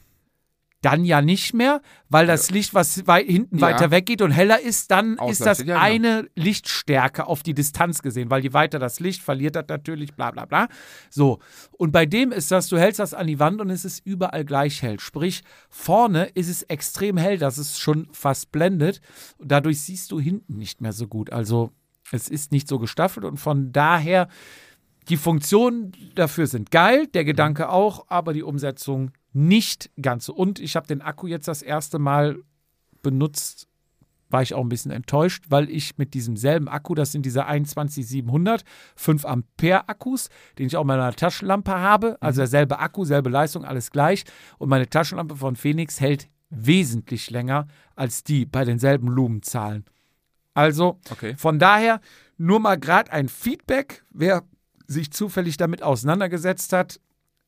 S1: dann ja nicht mehr, weil das Licht, was wei hinten
S2: Ja.
S1: weiter weggeht und heller ist, dann ist das
S2: ja, genau.
S1: eine Lichtstärke auf die Distanz gesehen, weil je weiter das Licht, verliert das natürlich, bla bla bla. So, und bei dem ist das, du hältst das an die Wand und es ist überall gleich hell. Sprich, vorne ist es extrem hell, dass es schon fast blendet. Und dadurch siehst du hinten nicht mehr so gut. Also es ist nicht so gestaffelt und von daher, die Funktionen dafür sind geil, der Gedanke auch, aber die Umsetzung nicht ganz so. Und ich habe den Akku jetzt das erste Mal benutzt, war ich auch ein bisschen enttäuscht, weil ich mit diesem selben Akku, das sind diese 21700, 5 Ampere Akkus, den ich auch in meiner Taschenlampe habe, also derselbe Akku, selbe Leistung, alles gleich. Und meine Taschenlampe von Phoenix hält wesentlich länger als die bei denselben Lumenzahlen. Also
S2: Okay.
S1: von daher nur mal gerade ein Feedback, wer sich zufällig damit auseinandergesetzt hat,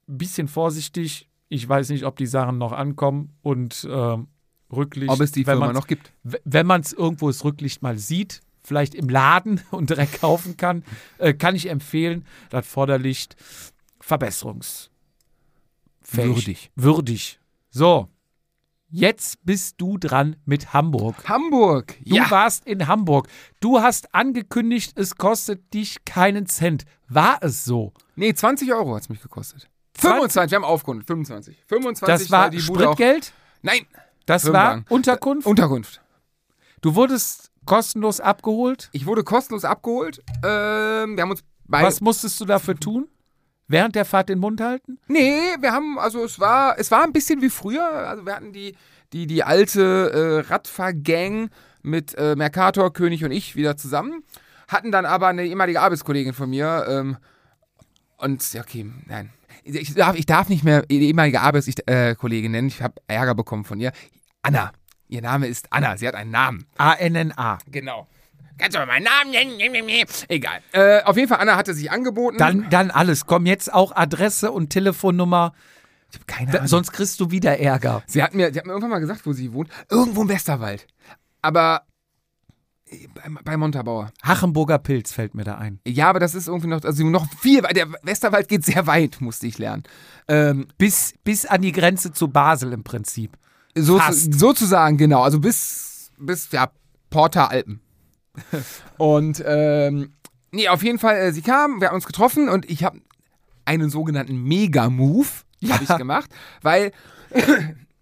S1: bisschen vorsichtig. Ich weiß nicht, ob die Sachen noch ankommen und ähm, Rücklicht.
S2: Ob es die
S1: wenn
S2: Firma noch gibt.
S1: wenn man es irgendwo das Rücklicht mal sieht, vielleicht im Laden [LAUGHS] und direkt kaufen kann, äh, kann ich empfehlen, das Vorderlicht verbesserungsfähig.
S2: Würdig.
S1: Würdig. So, jetzt bist du dran mit Hamburg.
S2: Hamburg.
S1: Du
S2: ja.
S1: warst in Hamburg. Du hast angekündigt, es kostet dich keinen Cent. War es so?
S2: Nee, 20 Euro hat es mich gekostet.
S1: 20?
S2: 25, wir haben aufgerundet. 25. 25
S1: Das war
S2: weil die Bude auch.
S1: Spritgeld?
S2: Nein,
S1: Das war
S2: Firmenwagen.
S1: Unterkunft?
S2: Unterkunft.
S1: Du wurdest kostenlos abgeholt?
S2: Ich wurde kostenlos abgeholt. Ähm, wir haben uns bei.
S1: Was musstest du dafür tun? Während der Fahrt den Mund halten?
S2: Nee, wir haben, also es war, es war ein bisschen wie früher. Also wir hatten die, die, die alte äh, Radfahrgang mit äh, Mercator, König und ich wieder zusammen. Hatten dann aber eine ehemalige Arbeitskollegin von mir. Ähm, und ja, okay, nein. Ich darf, ich darf nicht mehr die ehemalige Arbeitskollegin nennen. Ich habe Ärger bekommen von ihr. Anna. Ihr Name ist Anna. Sie hat einen Namen.
S1: A-N-N-A.
S2: Genau. Kannst du mal meinen Namen nennen? Egal. Äh, auf jeden Fall, Anna hatte sich angeboten.
S1: Dann, dann alles. Komm jetzt auch Adresse und Telefonnummer.
S2: ich hab keine
S1: Da,
S2: Ahnung.
S1: sonst kriegst du wieder Ärger.
S2: Sie hat, mir, sie hat mir irgendwann mal gesagt, wo sie wohnt. Irgendwo im Westerwald. Aber äh, bei, bei Montabaur.
S1: Hachenburger Pilz fällt mir da ein.
S2: Ja, aber das ist irgendwie noch, also noch viel weit. Der Westerwald geht sehr weit, musste ich lernen. Ähm,
S1: Bis, bis an die Grenze zu Basel im Prinzip.
S2: so,
S1: Fast.
S2: sozusagen, genau. Also bis, bis ja, Porta Alpen. Und ähm, nee, auf jeden Fall, äh, sie kam, wir haben uns getroffen und ich habe einen sogenannten Mega-Move hab ich gemacht, weil,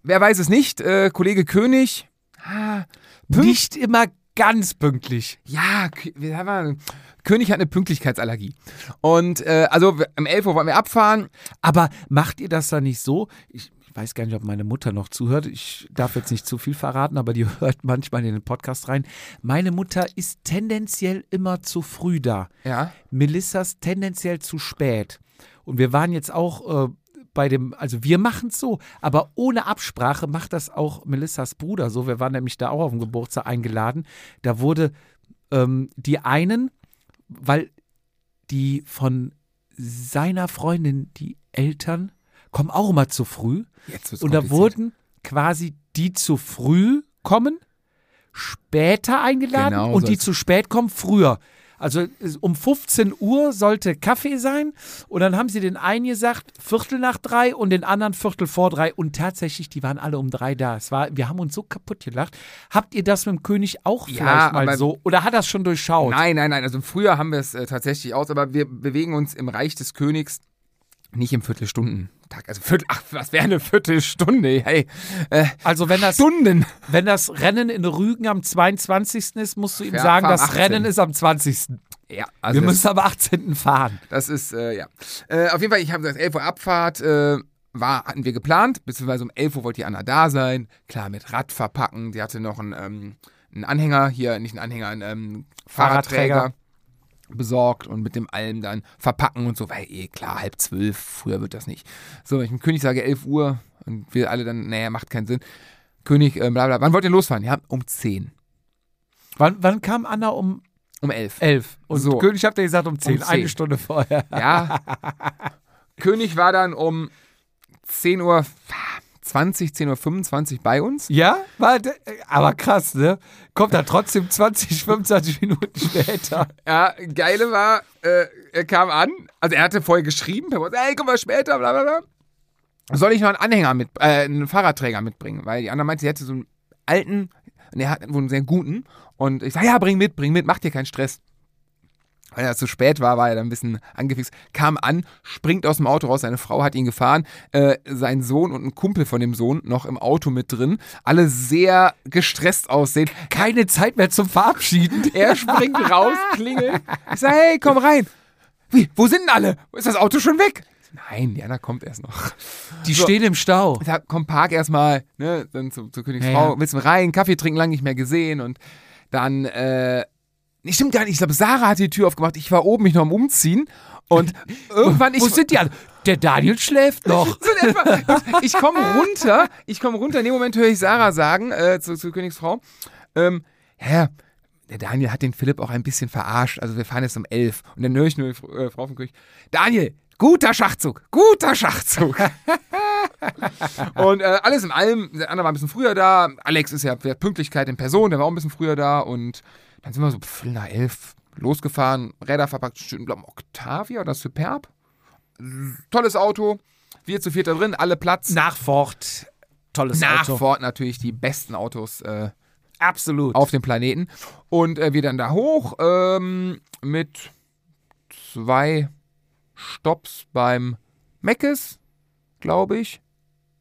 S2: wer weiß es nicht, äh, Kollege König, ah,
S1: Nicht immer ganz pünktlich.
S2: ja, König hat eine Pünktlichkeitsallergie. Und äh, also um 11 Uhr wollen wir abfahren.
S1: Aber macht ihr das dann nicht so? Ich weiß gar nicht, ob meine Mutter noch zuhört. Ich darf jetzt nicht zu viel verraten, aber die [LAUGHS] hört manchmal in den Podcast rein. Meine Mutter ist tendenziell immer zu früh da.
S2: Ja.
S1: Melissas tendenziell zu spät. Und wir waren jetzt auch äh, bei dem, also wir machen es so, aber ohne Absprache macht das auch Melissas Bruder so. Wir waren nämlich da auch auf dem Geburtstag eingeladen. Da wurde ähm, die einen, weil die von seiner Freundin, die Eltern, kommen auch immer zu früh. Und da wurden quasi die zu früh kommen, später eingeladen
S2: Genau
S1: und
S2: so
S1: die zu spät kommen früher. Also um 15 Uhr sollte Kaffee sein und dann haben sie den einen gesagt, Viertel nach drei und den anderen Viertel vor drei und tatsächlich, die waren alle um drei da. Es war, wir haben uns so kaputt gelacht. Habt ihr das mit dem König auch
S2: Ja,
S1: vielleicht mal
S2: aber-
S1: so oder hat das schon durchschaut?
S2: Nein, nein, nein. Also früher haben wir es äh, tatsächlich aus, aber wir bewegen uns im Reich des Königs nicht im Viertelstundentag. Also Viertel, ach, was wäre eine Viertelstunde? Hey, äh,
S1: Also wenn das,
S2: Stunden.
S1: wenn das Rennen in Rügen am 22. ist, musst du ihm
S2: Ja,
S1: sagen, das
S2: 18..
S1: Rennen ist am 20.
S2: Ja, also
S1: wir müssen am 18. fahren.
S2: Das ist, äh, ja. Äh, auf jeden Fall, ich habe gesagt, 11 Uhr Abfahrt äh, war, hatten wir geplant, beziehungsweise um 11 Uhr wollte die Anna da sein. Klar, mit Rad verpacken. Die hatte noch einen, ähm, einen Anhänger, hier, nicht einen Anhänger, einen ähm,
S1: Fahrradträger.
S2: Fahrradträger besorgt und mit dem allem dann verpacken und so, weil eh klar, halb zwölf, früher wird das nicht. So, wenn ich dem König sage 11 Uhr und wir alle dann, naja, macht keinen Sinn. König, äh, bla bla, wann wollt ihr losfahren? Ja, um 10.
S1: Wann, wann kam Anna um
S2: Um 11.
S1: 11? Und
S2: So.
S1: König habt ihr gesagt um 10,
S2: Um
S1: eine
S2: 10.
S1: Stunde vorher.
S2: Ja. [LAUGHS] König war dann um 10 Uhr 20, 10 Uhr 25 bei uns.
S1: Ja? War, de- aber krass, ne? Kommt da trotzdem 20, 25 Minuten später.
S2: Ja, geile war, äh, er kam an, also er hatte vorher geschrieben, per WhatsApp, ey, komm mal später, bla bla bla. Soll ich noch einen Anhänger mit, äh, einen Fahrradträger mitbringen? Weil die andere meinte, sie hätte so einen alten, und er hat wohl einen sehr guten. Und ich sag, ja, bring mit, bring mit, mach dir keinen Stress. Weil er zu spät war, war er dann ein bisschen angefixt. Kam an, springt aus dem Auto raus, seine Frau hat ihn gefahren, äh, sein Sohn und ein Kumpel von dem Sohn noch im Auto mit drin. Alle sehr gestresst aussehen.
S1: Keine Zeit mehr zum Verabschieden. [LAUGHS]
S2: Er springt raus, klingelt. Ich sage, hey, komm rein. Wie, wo sind denn alle? Ist das Auto schon weg? Nein, Jana kommt erst noch.
S1: Die
S2: So.
S1: stehen im Stau.
S2: Ich sag, komm, park erstmal, ne, dann zu, zur Königsfrau.
S1: Ja, ja.
S2: Willst du rein? Kaffee trinken, lange nicht mehr gesehen. Und dann, äh, nee, stimmt gar nicht. Ich glaube, Sarah hat die Tür aufgemacht. Ich war oben, mich noch am Umziehen. Und [LAUGHS] irgendwann, ich,
S1: Wo sind die alle? Der Daniel schläft noch. [LAUGHS]
S2: so in etwa. Ich komme runter, ich komme runter, in dem Moment höre ich Sarah sagen, äh, zu, zur Königsfrau, ähm, ja, der Daniel hat den Philipp auch ein bisschen verarscht, also wir fahren jetzt um elf. Und dann höre ich nur die äh, Frau vom König, Daniel, guter Schachzug, guter Schachzug. [LAUGHS] und äh, alles in allem, der andere war ein bisschen früher da, Alex ist ja Pünktlichkeit in Person, der war auch ein bisschen früher da und dann sind wir so Viertel nach elf losgefahren, Räder verpackt, ich glaube Octavia oder Superb. Tolles Auto, wir zu viert da drin, alle Platz.
S1: Nach Ford. Tolles
S2: Nach
S1: Auto.
S2: Ford natürlich die besten Autos äh,
S1: Absolut.
S2: auf dem Planeten. Und äh, wir dann da hoch ähm, mit zwei Stops beim Meckes, glaube ich.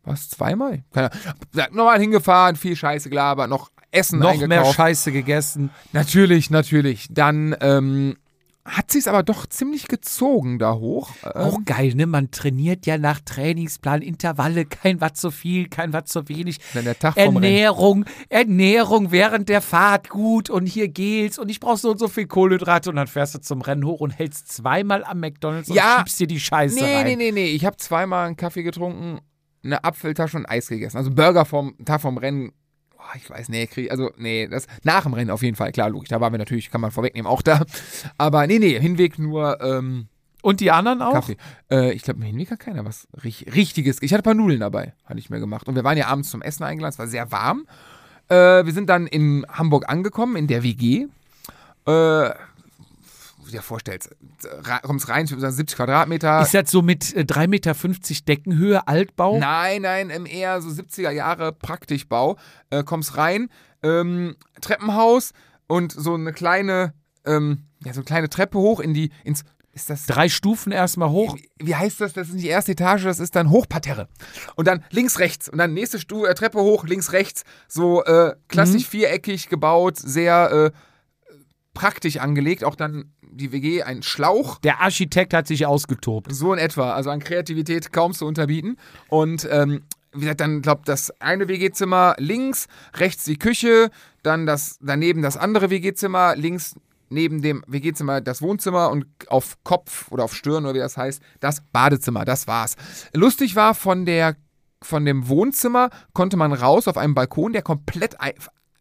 S2: Was, zweimal? Keine Ahnung. Nochmal hingefahren, viel Scheiße gelabert, noch Essen
S1: noch
S2: eingekauft.
S1: mehr Scheiße gegessen.
S2: Natürlich, natürlich. Dann ähm, hat sie es aber doch ziemlich gezogen da hoch.
S1: Auch
S2: Ähm,
S1: geil, ne? Man trainiert ja nach Trainingsplan, Intervalle, kein was zu viel, kein was zu wenig.
S2: dann der Tag.
S1: Ernährung, Ernährung während der Fahrt gut und hier geht's und ich brauch so und so viel Kohlenhydrate und dann fährst du zum Rennen hoch und hältst zweimal am McDonalds
S2: Ja.
S1: und schiebst dir die Scheiße
S2: Nee,
S1: rein.
S2: nee, nee, nee. Ich habe zweimal einen Kaffee getrunken, eine Apfeltasche und Eis gegessen. Also Burger vom Tag vom Rennen. Ich weiß, nee, krieg, also nee, das nach dem Rennen auf jeden Fall, klar, logisch. Da waren wir natürlich, kann man vorwegnehmen, auch da. Aber nee, nee, Hinweg nur ähm,
S1: Und die anderen auch?
S2: Kaffee. Äh, ich glaube, im Hinweg hat keiner was rich- Richtiges. Ich hatte ein paar Nudeln dabei, hatte ich mir gemacht. Und wir waren ja abends zum Essen eingeladen, es war sehr warm. Äh, wir sind dann in Hamburg angekommen, in der WG. Äh, dir vorstellst, kommst rein, 70 Quadratmeter.
S1: Ist das so mit äh, 3,50 Meter Deckenhöhe Altbau?
S2: Nein, nein, eher so 70er Jahre Praktikbau. Äh, kommst rein, ähm, Treppenhaus und so eine kleine ähm, ja, so eine kleine Treppe hoch in die, ins, ist das
S1: Drei Stufen erstmal hoch.
S2: wie, wie heißt das? Das ist nicht die erste Etage, das ist dann Hochparterre. Und dann links, rechts. Und dann nächste Stu äh, Treppe hoch, links, rechts. So äh, klassisch viereckig gebaut, sehr äh, praktisch angelegt. Auch dann die WG, ein Schlauch.
S1: Der Architekt hat sich ausgetobt.
S2: So in etwa. Also an Kreativität kaum zu unterbieten. Und ähm, wie gesagt, dann glaubt das eine WG-Zimmer links, rechts die Küche, dann das daneben das andere WG-Zimmer, links neben dem WG-Zimmer das Wohnzimmer und auf Kopf oder auf Stirn oder wie das heißt, das Badezimmer. Das war's. Lustig war von der von dem Wohnzimmer konnte man raus auf einem Balkon, der komplett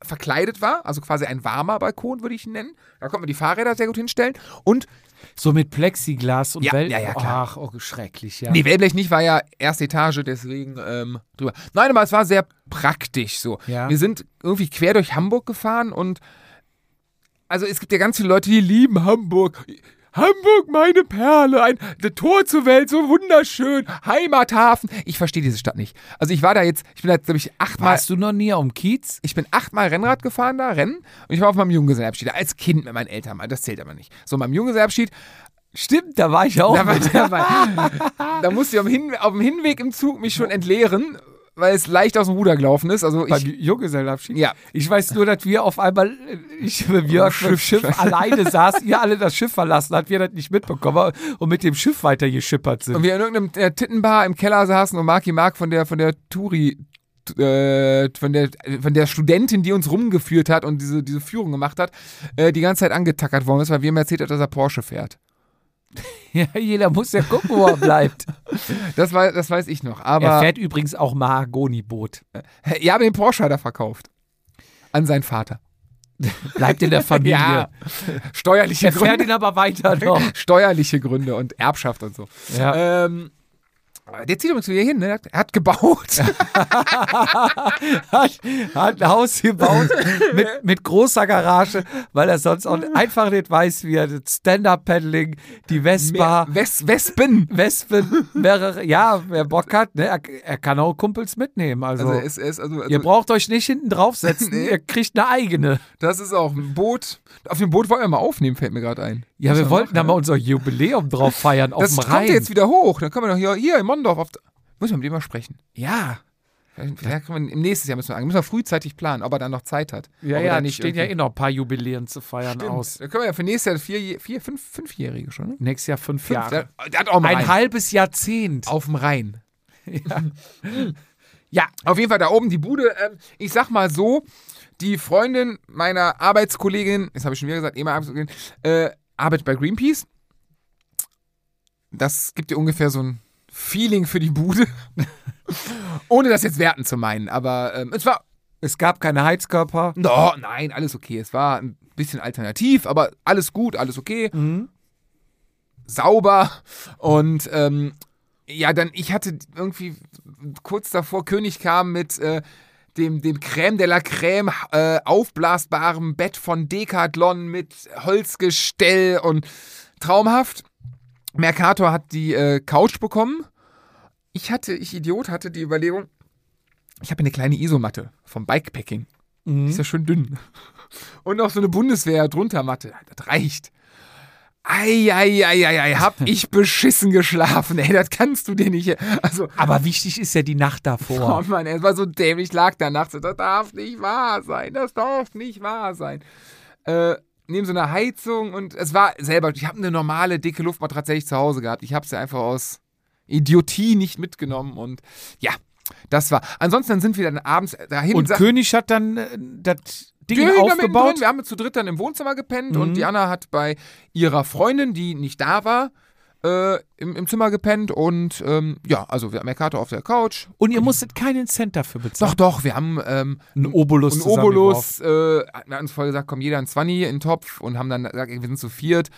S2: verkleidet war, also quasi ein warmer Balkon, würde ich ihn nennen. Da konnte man die Fahrräder sehr gut hinstellen. Und
S1: So mit Plexiglas und
S2: Ja,
S1: Wel
S2: ja, ja, klar.
S1: Ach, oh, schrecklich, ja.
S2: Nee, Wellblech nicht, war ja erste Etage, deswegen ähm, drüber. Nein, aber es war sehr praktisch so.
S1: Ja.
S2: Wir sind irgendwie quer durch Hamburg gefahren und also es gibt ja ganz viele Leute, die lieben Hamburg. Hamburg, meine Perle, ein Tor zur Welt, so wunderschön, Heimathafen. Ich verstehe diese Stadt nicht. Also ich war da jetzt, ich bin da, glaube ich, achtmal,
S1: Warst du noch nie am Kiez?
S2: ich bin achtmal Rennrad gefahren da, Rennen, und ich war auf meinem Junggesellenabschied, als Kind mit meinen Eltern mal, das zählt aber nicht. So, beim Junggesellenabschied,
S1: Stimmt, da war ich auch.
S2: da, war, da, war, da musste ich auf dem, Hin, auf dem Hinweg im Zug mich schon entleeren, weil es leicht aus dem Ruder gelaufen ist. Also
S1: beim
S2: ich,
S1: Junggesellenabschied?
S2: ja,
S1: Ich weiß nur, dass wir auf einmal, äh, ich Jörg auf dem Schiff [LAUGHS] alleine saßen, ihr alle das Schiff verlassen habt, wir das nicht mitbekommen und mit dem Schiff weiter geschippert sind.
S2: und wir in irgendeiner äh, Tittenbar im Keller saßen und Marki Mark von der von der Touri äh, von der von der Studentin, die uns rumgeführt hat und diese diese Führung gemacht hat, äh, die ganze Zeit angetackert worden ist, weil wir ihm erzählt hat, dass er Porsche fährt. [LAUGHS]
S1: Ja, jeder muss ja gucken, wo er bleibt. [LAUGHS]
S2: Das war das weiß ich noch,
S1: er
S2: aber
S1: fährt übrigens auch Mahagoni-Boot.
S2: ja, aber den Porsche hat er verkauft an seinen Vater. [LAUGHS]
S1: Bleibt in der Familie.
S2: Ja, steuerliche
S1: Er fährt
S2: Gründe,
S1: ihn aber weiter noch.
S2: steuerliche Gründe und Erbschaft und so.
S1: Ja.
S2: Ähm, der zieht übrigens wieder hin, ne? Er hat gebaut. [LAUGHS]
S1: hat, hat ein Haus gebaut mit, mit großer Garage, weil er sonst auch einfach nicht weiß, wie er das Stand-Up-Paddling, die Vespa,
S2: Wes Wespen.
S1: Wespen, mehrere, ja, wer Bock hat, ne, er, er kann auch Kumpels mitnehmen. Also,
S2: Also, es ist, also,
S1: ihr
S2: also
S1: braucht euch nicht hinten draufsetzen, [LAUGHS]
S2: Nee.
S1: ihr kriegt eine eigene.
S2: das ist auch ein Boot. Auf dem Boot wollen wir mal aufnehmen, fällt mir gerade ein.
S1: Ja, wir wollten
S2: machen,
S1: da mal unser Jubiläum drauf feiern auf
S2: Das
S1: dem
S2: kommt
S1: Rhein.
S2: jetzt wieder hoch. Dann können wir doch hier, hier Mondorf auf. Muss man mit ihm mal sprechen.
S1: ja,
S2: Vielleicht, wir, Im nächsten Jahr müssen wir, müssen wir frühzeitig planen, ob er dann noch Zeit hat.
S1: ja, ja, nicht stehen ja eh noch ein paar Jubiläen zu feiern
S2: Stimmt.
S1: aus.
S2: Dann können wir ja für nächstes Jahr vier, vier fünf, fünfjährige schon. Ne?
S1: Nächstes Jahr fünf,
S2: Fünf,
S1: Jahre.
S2: Mal
S1: Ein
S2: Rhein.
S1: halbes Jahrzehnt.
S2: Auf dem Rhein. [LAUGHS]
S1: Ja,
S2: Auf jeden Fall da oben die Bude. Ähm, ich sag mal so, die Freundin meiner Arbeitskollegin, das habe ich schon wieder gesagt, ehemalige Arbeitskollegin, äh, arbeitet bei Greenpeace. Das gibt dir ungefähr so ein Feeling für die Bude. [LAUGHS] Ohne das jetzt werten zu meinen, aber ähm, es war.
S1: es gab keine Heizkörper.
S2: No, nein, alles okay. Es war ein bisschen alternativ, aber alles gut, alles okay.
S1: Mhm.
S2: sauber und ähm, ja, dann, ich hatte irgendwie kurz davor, König kam mit äh, dem, dem Crème de la Crème äh, aufblasbarem Bett von Decathlon mit Holzgestell und traumhaft. Mercator hat die äh, Couch bekommen. Ich hatte, ich Idiot, hatte die Überlegung, ich habe eine kleine Isomatte vom Bikepacking. Die ist ja schön dünn. [LAUGHS] Und noch so eine Bundeswehr drunter Matte. Das reicht. Eieieiei, hab [LAUGHS] ich beschissen geschlafen, ey, das kannst du dir nicht. Also,
S1: Aber wichtig ist ja die Nacht
S2: oh
S1: davor.
S2: Mann, ey, es war so dämlich, ich lag da nachts. Das darf nicht wahr sein, das darf nicht wahr sein. Äh, neben so einer Heizung und es war selber, ich habe eine normale, dicke Luftmatratze tatsächlich zu Hause gehabt. Ich habe sie einfach aus Idiotie nicht mitgenommen und ja, das war. Ansonsten sind wir dann abends dahin.
S1: Und König hat dann äh, das Ding aufgebaut.
S2: Wir haben zu dritt dann im Wohnzimmer gepennt
S1: Mhm.
S2: und Diana hat bei ihrer Freundin, die nicht da war, äh, im, im Zimmer gepennt und ähm, ja, also wir haben Mercator auf der Couch.
S1: Und ihr musstet keinen Cent dafür bezahlen.
S2: Doch, doch, wir haben ähm,
S1: ein Obolus.
S2: einen Obolus, äh, wir hatten uns vorher gesagt, komm, jeder ein Zwanni in den Topf und haben dann gesagt, wir sind zu viert.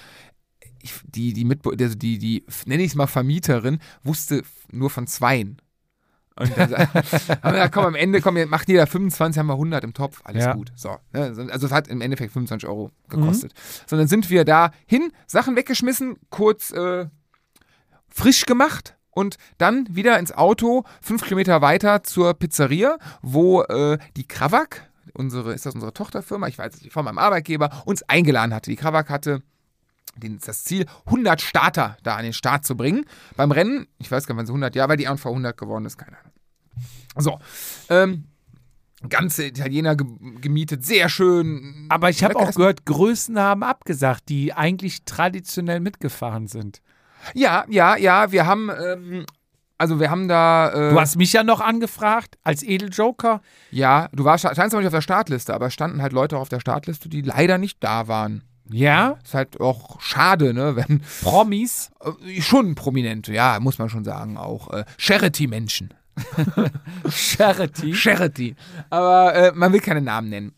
S2: Ich, die, die, Mitbe also die, die, nenne ich es mal Vermieterin, wusste nur von Zweien. Und dann haben [LAUGHS] [LAUGHS] wir komm, am Ende, komm, macht jeder 25, haben wir 100 im Topf, alles
S1: Ja.
S2: gut. So, ne? Also es hat im Endeffekt 25 Euro gekostet. So, dann sind wir da hin, Sachen weggeschmissen, kurz äh, frisch gemacht und dann wieder ins Auto, fünf Kilometer weiter zur Pizzeria, wo äh, die Krawak, unsere, ist das unsere Tochterfirma, ich weiß nicht, von meinem Arbeitgeber, uns eingeladen hatte. Die Krawak hatte den, das Ziel, 100 Starter da an den Start zu bringen. Beim Rennen, ich weiß gar nicht, wann sie 100, ja, weil die vor 100 geworden ist, keine Ahnung. So, ähm, ganze Italiener ge gemietet, sehr schön.
S1: Aber ich habe auch gehört, Größen haben abgesagt, die eigentlich traditionell mitgefahren sind.
S2: Ja, ja, ja, wir haben, ähm, also wir haben da. Äh,
S1: Du hast mich ja noch angefragt als Edeljoker.
S2: Ja, du warst, scheinst aber nicht auf der Startliste, aber es standen halt Leute auf der Startliste, die leider nicht da waren.
S1: Ja,
S2: Ist halt auch schade, ne, wenn
S1: Promis.
S2: äh, schon Prominente, ja, muss man schon sagen, auch äh, Charity-Menschen. [LAUGHS]
S1: Charity.
S2: Charity. Aber äh, man will keine Namen nennen.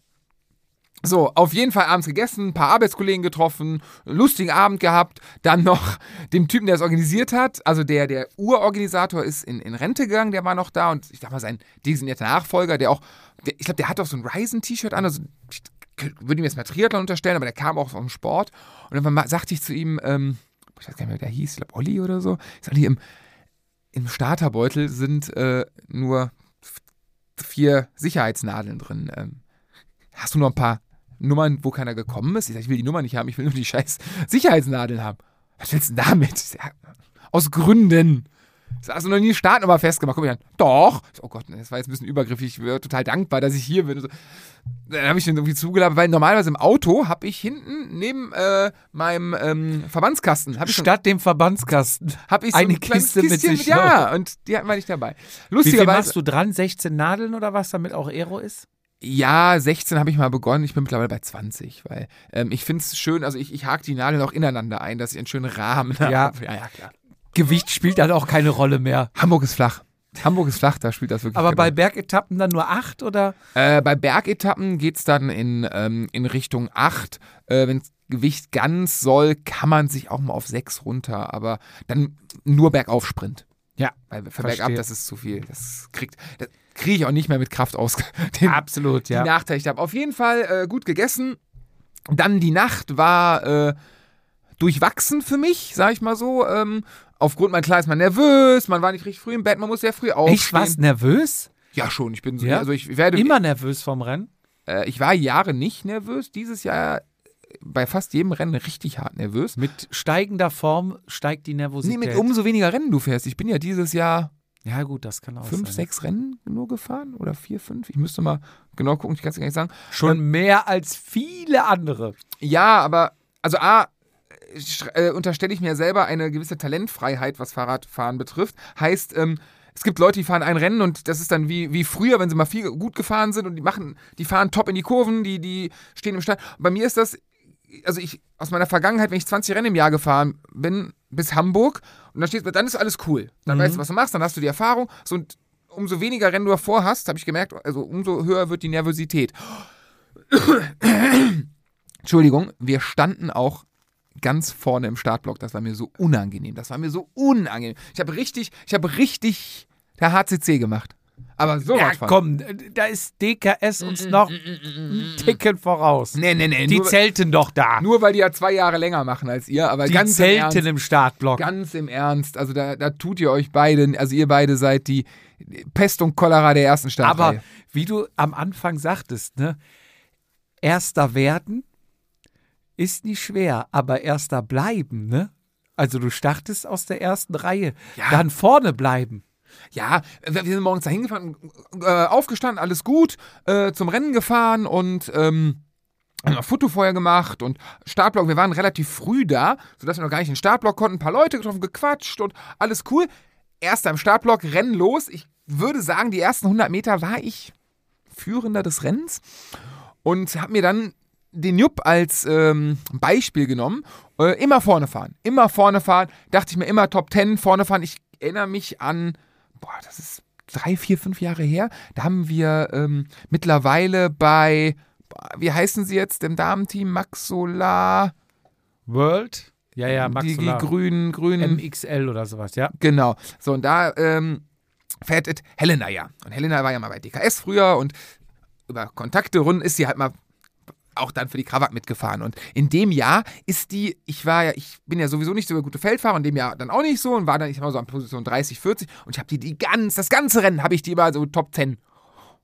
S2: So, auf jeden Fall abends gegessen, ein paar Arbeitskollegen getroffen, lustigen Abend gehabt, dann noch [LAUGHS] dem Typen, der es organisiert hat, also der, der Urorganisator ist in, in Rente gegangen, der war noch da und ich sag mal, sein designierter Nachfolger, der auch, der, ich glaube, der hat auch so ein Ryzen-T-Shirt an, also würde ihm jetzt mal Triathlon unterstellen, aber der kam auch vom Sport und dann sagte ich zu ihm, ähm, ich weiß gar nicht mehr, wie der hieß, ich glaube Olli oder so, ich sag, im, im Starterbeutel sind äh, nur vier Sicherheitsnadeln drin. Ähm, hast du noch ein paar Nummern, wo keiner gekommen ist? Ich sag, ich will die Nummer nicht haben, ich will nur die [LAUGHS] scheiß Sicherheitsnadeln haben. Was willst du damit? Sag, aus Gründen. Ich sag, Hast du noch nie Startnummer festgemacht? Guck mich an. Doch. Ich oh Gott, das war jetzt ein bisschen übergriffig. Ich wäre total dankbar, dass ich hier bin. So. Dann habe ich den irgendwie zugelabert, weil normalerweise im Auto habe ich hinten neben äh, meinem ähm, Verbandskasten habe ich, schon-
S1: Statt dem Verbandskasten.
S2: hab ich so
S1: eine
S2: ein
S1: Kiste mit sich.
S2: Ja, und die hatten wir nicht dabei.
S1: Wie viel
S2: Lustigerweise.
S1: machst du dran? 16 Nadeln oder was, damit auch Aero ist?
S2: Ja, 16 habe ich mal begonnen. Ich bin mittlerweile bei 20, weil ähm, ich finde es schön, also ich, ich hake die Nadeln auch ineinander ein, dass ich einen schönen Rahmen habe.
S1: Ja.
S2: ja, ja, klar.
S1: Gewicht spielt dann auch keine Rolle mehr.
S2: Hamburg ist flach. Hamburg ist flach, da spielt das wirklich
S1: Aber bei
S2: Rolle.
S1: Bergetappen dann nur 8 oder?
S2: Äh, bei Bergetappen geht es dann in, ähm, in Richtung 8. Äh, Wenn Gewicht ganz soll, kann man sich auch mal auf 6 runter, aber dann nur bergauf Sprint.
S1: Ja,
S2: Weil für
S1: verstehe.
S2: bergab, das ist zu viel. Das kriegt, das kriege ich auch nicht mehr mit Kraft aus. [LAUGHS] Den,
S1: Absolut,
S2: die
S1: ja.
S2: Nachteile ich habe. Auf jeden Fall äh, gut gegessen. Dann die Nacht war äh, durchwachsen für mich, sag ich mal so. Ähm, aufgrund, man klar ist man nervös, man war nicht richtig früh im Bett, man muss sehr früh aufstehen.
S1: Ich warst nervös?
S2: Ja, schon. Ich bin so,
S1: Ja?
S2: also ich werde
S1: Immer nervös vom Rennen?
S2: äh, ich war Jahre nicht nervös. Dieses Jahr bei fast jedem Rennen richtig hart nervös.
S1: Mit steigender Form steigt die
S2: Nee,
S1: Nervosität.
S2: mit umso weniger Rennen du fährst. Ich bin ja dieses Jahr
S1: ja gut, das kann auch
S2: fünf,
S1: sein.
S2: sechs Rennen nur gefahren oder vier, fünf. Ich müsste mal genau gucken, ich kann es gar nicht sagen.
S1: Schon mehr als viele andere.
S2: Ja, aber also A, äh, unterstelle ich mir selber eine gewisse Talentfreiheit, was Fahrradfahren betrifft. Heißt, ähm, es gibt Leute, die fahren ein Rennen und das ist dann wie, wie früher, wenn sie mal viel gut gefahren sind und die machen, die fahren top in die Kurven, die, die stehen im Start. Bei mir ist das, also ich, aus meiner Vergangenheit, wenn ich 20 Rennen im Jahr gefahren bin, bis Hamburg, und dann steht, dann ist alles cool. Dann
S1: Mhm.
S2: weißt du, was du machst, dann hast du die Erfahrung. So, und umso weniger Rennen du davor hast, habe ich gemerkt, also umso höher wird die Nervosität. [COUGHS] Entschuldigung, wir standen auch ganz vorne im Startblock. Das war mir so unangenehm. Das war mir so unangenehm. Ich habe richtig, ich habe richtig der HCC gemacht. Aber so
S1: Ja,
S2: von.
S1: komm, da ist DKS uns noch einen Ticken voraus.
S2: Nee, nee, nee.
S1: Die
S2: nur,
S1: zelten doch da.
S2: nur weil die ja zwei Jahre länger machen als ihr, aber
S1: Die
S2: ganz im
S1: zelten
S2: Ernst.
S1: im Startblock.
S2: Ganz im Ernst. Also da, da tut ihr euch beide, also ihr beide seid die Pest und Cholera der ersten Staffel.
S1: Aber wie du am Anfang sagtest, ne? Erster werden ist nicht schwer, aber erster bleiben, ne? Also du startest aus der ersten Reihe,
S2: Ja.
S1: dann vorne bleiben.
S2: Ja, wir sind morgens da hingefahren, äh, aufgestanden, alles gut, äh, zum Rennen gefahren und ähm, haben Foto vorher gemacht und Startblock, wir waren relativ früh da, sodass wir noch gar nicht in den Startblock konnten, ein paar Leute getroffen, gequatscht und alles cool. Erst am Startblock, Rennen los. Ich würde sagen, die ersten 100 Meter war ich Führender des Rennens und habe mir dann den Jupp als ähm, Beispiel genommen. Äh, immer vorne fahren, immer vorne fahren. Dachte ich mir immer Top 10 vorne fahren. Ich erinnere mich an, boah, das ist drei, vier, fünf Jahre her. Da haben wir ähm, mittlerweile bei, wie heißen sie jetzt, dem Damenteam, Max Solar,
S1: World? Ja, ja, Max
S2: die, die
S1: Solar.
S2: grünen, grünen,
S1: MXL oder sowas, ja.
S2: Genau. So, und da ähm, fährt Helena ja. Und Helena war ja mal bei DKS früher und über Kontakte runden ist sie halt mal auch dann für die Krawak mitgefahren. Und in dem Jahr ist die, ich war ja, ich bin ja sowieso nicht so der gute Feldfahrer, in dem Jahr dann auch nicht so und war dann, ich sag mal so an Position 30, 40 und ich habe die, die ganz, das ganze Rennen habe ich die immer so Top 10.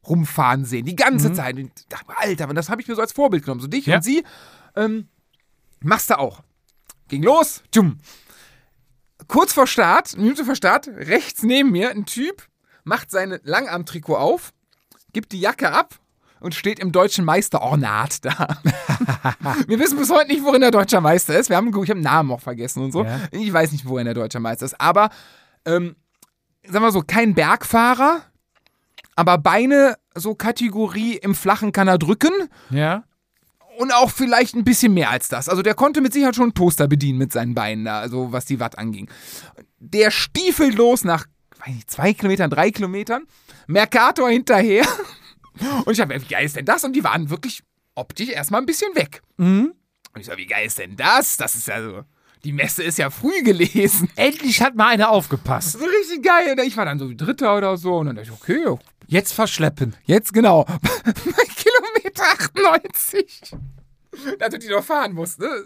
S2: rumfahren sehen, die ganze Zeit. Und ich dachte, Alter, und das habe ich mir so als Vorbild genommen. So dich
S1: Ja.
S2: und sie ähm, machst du auch. Ging los, tschum. Kurz vor Start, eine Minute vor Start, rechts neben mir ein Typ macht sein Langarmtrikot auf, gibt die Jacke ab und steht im deutschen Meisterornat da. [LAUGHS] Wir wissen bis heute nicht, worin der deutscher Meister ist. Wir haben, ich habe den Namen auch vergessen und so.
S1: Ja.
S2: Ich weiß nicht, worin der deutscher Meister ist. Aber, ähm, sagen wir so, kein Bergfahrer, aber Beine so Kategorie im Flachen kann er drücken
S1: Ja.
S2: und auch vielleicht ein bisschen mehr als das. Also der konnte mit Sicherheit schon einen Toaster bedienen mit seinen Beinen da, also was die Watt anging. Der stiefelt los nach, weiß nicht, zwei Kilometern, drei Kilometern, Mercator hinterher. Und ich habe wie geil ist denn das? Und die waren wirklich optisch erstmal ein bisschen weg.
S1: Mhm.
S2: Und ich so, wie geil ist denn das? Das ist ja so, die Messe ist ja früh gelesen. [LAUGHS]
S1: Endlich hat mal einer aufgepasst.
S2: So richtig geil. Und ich war dann so wie Dritter oder so. Und dann dachte ich, okay,
S1: Jetzt verschleppen.
S2: Jetzt genau. [LAUGHS] Kilometer 98. Dass du die noch fahren musst, ne?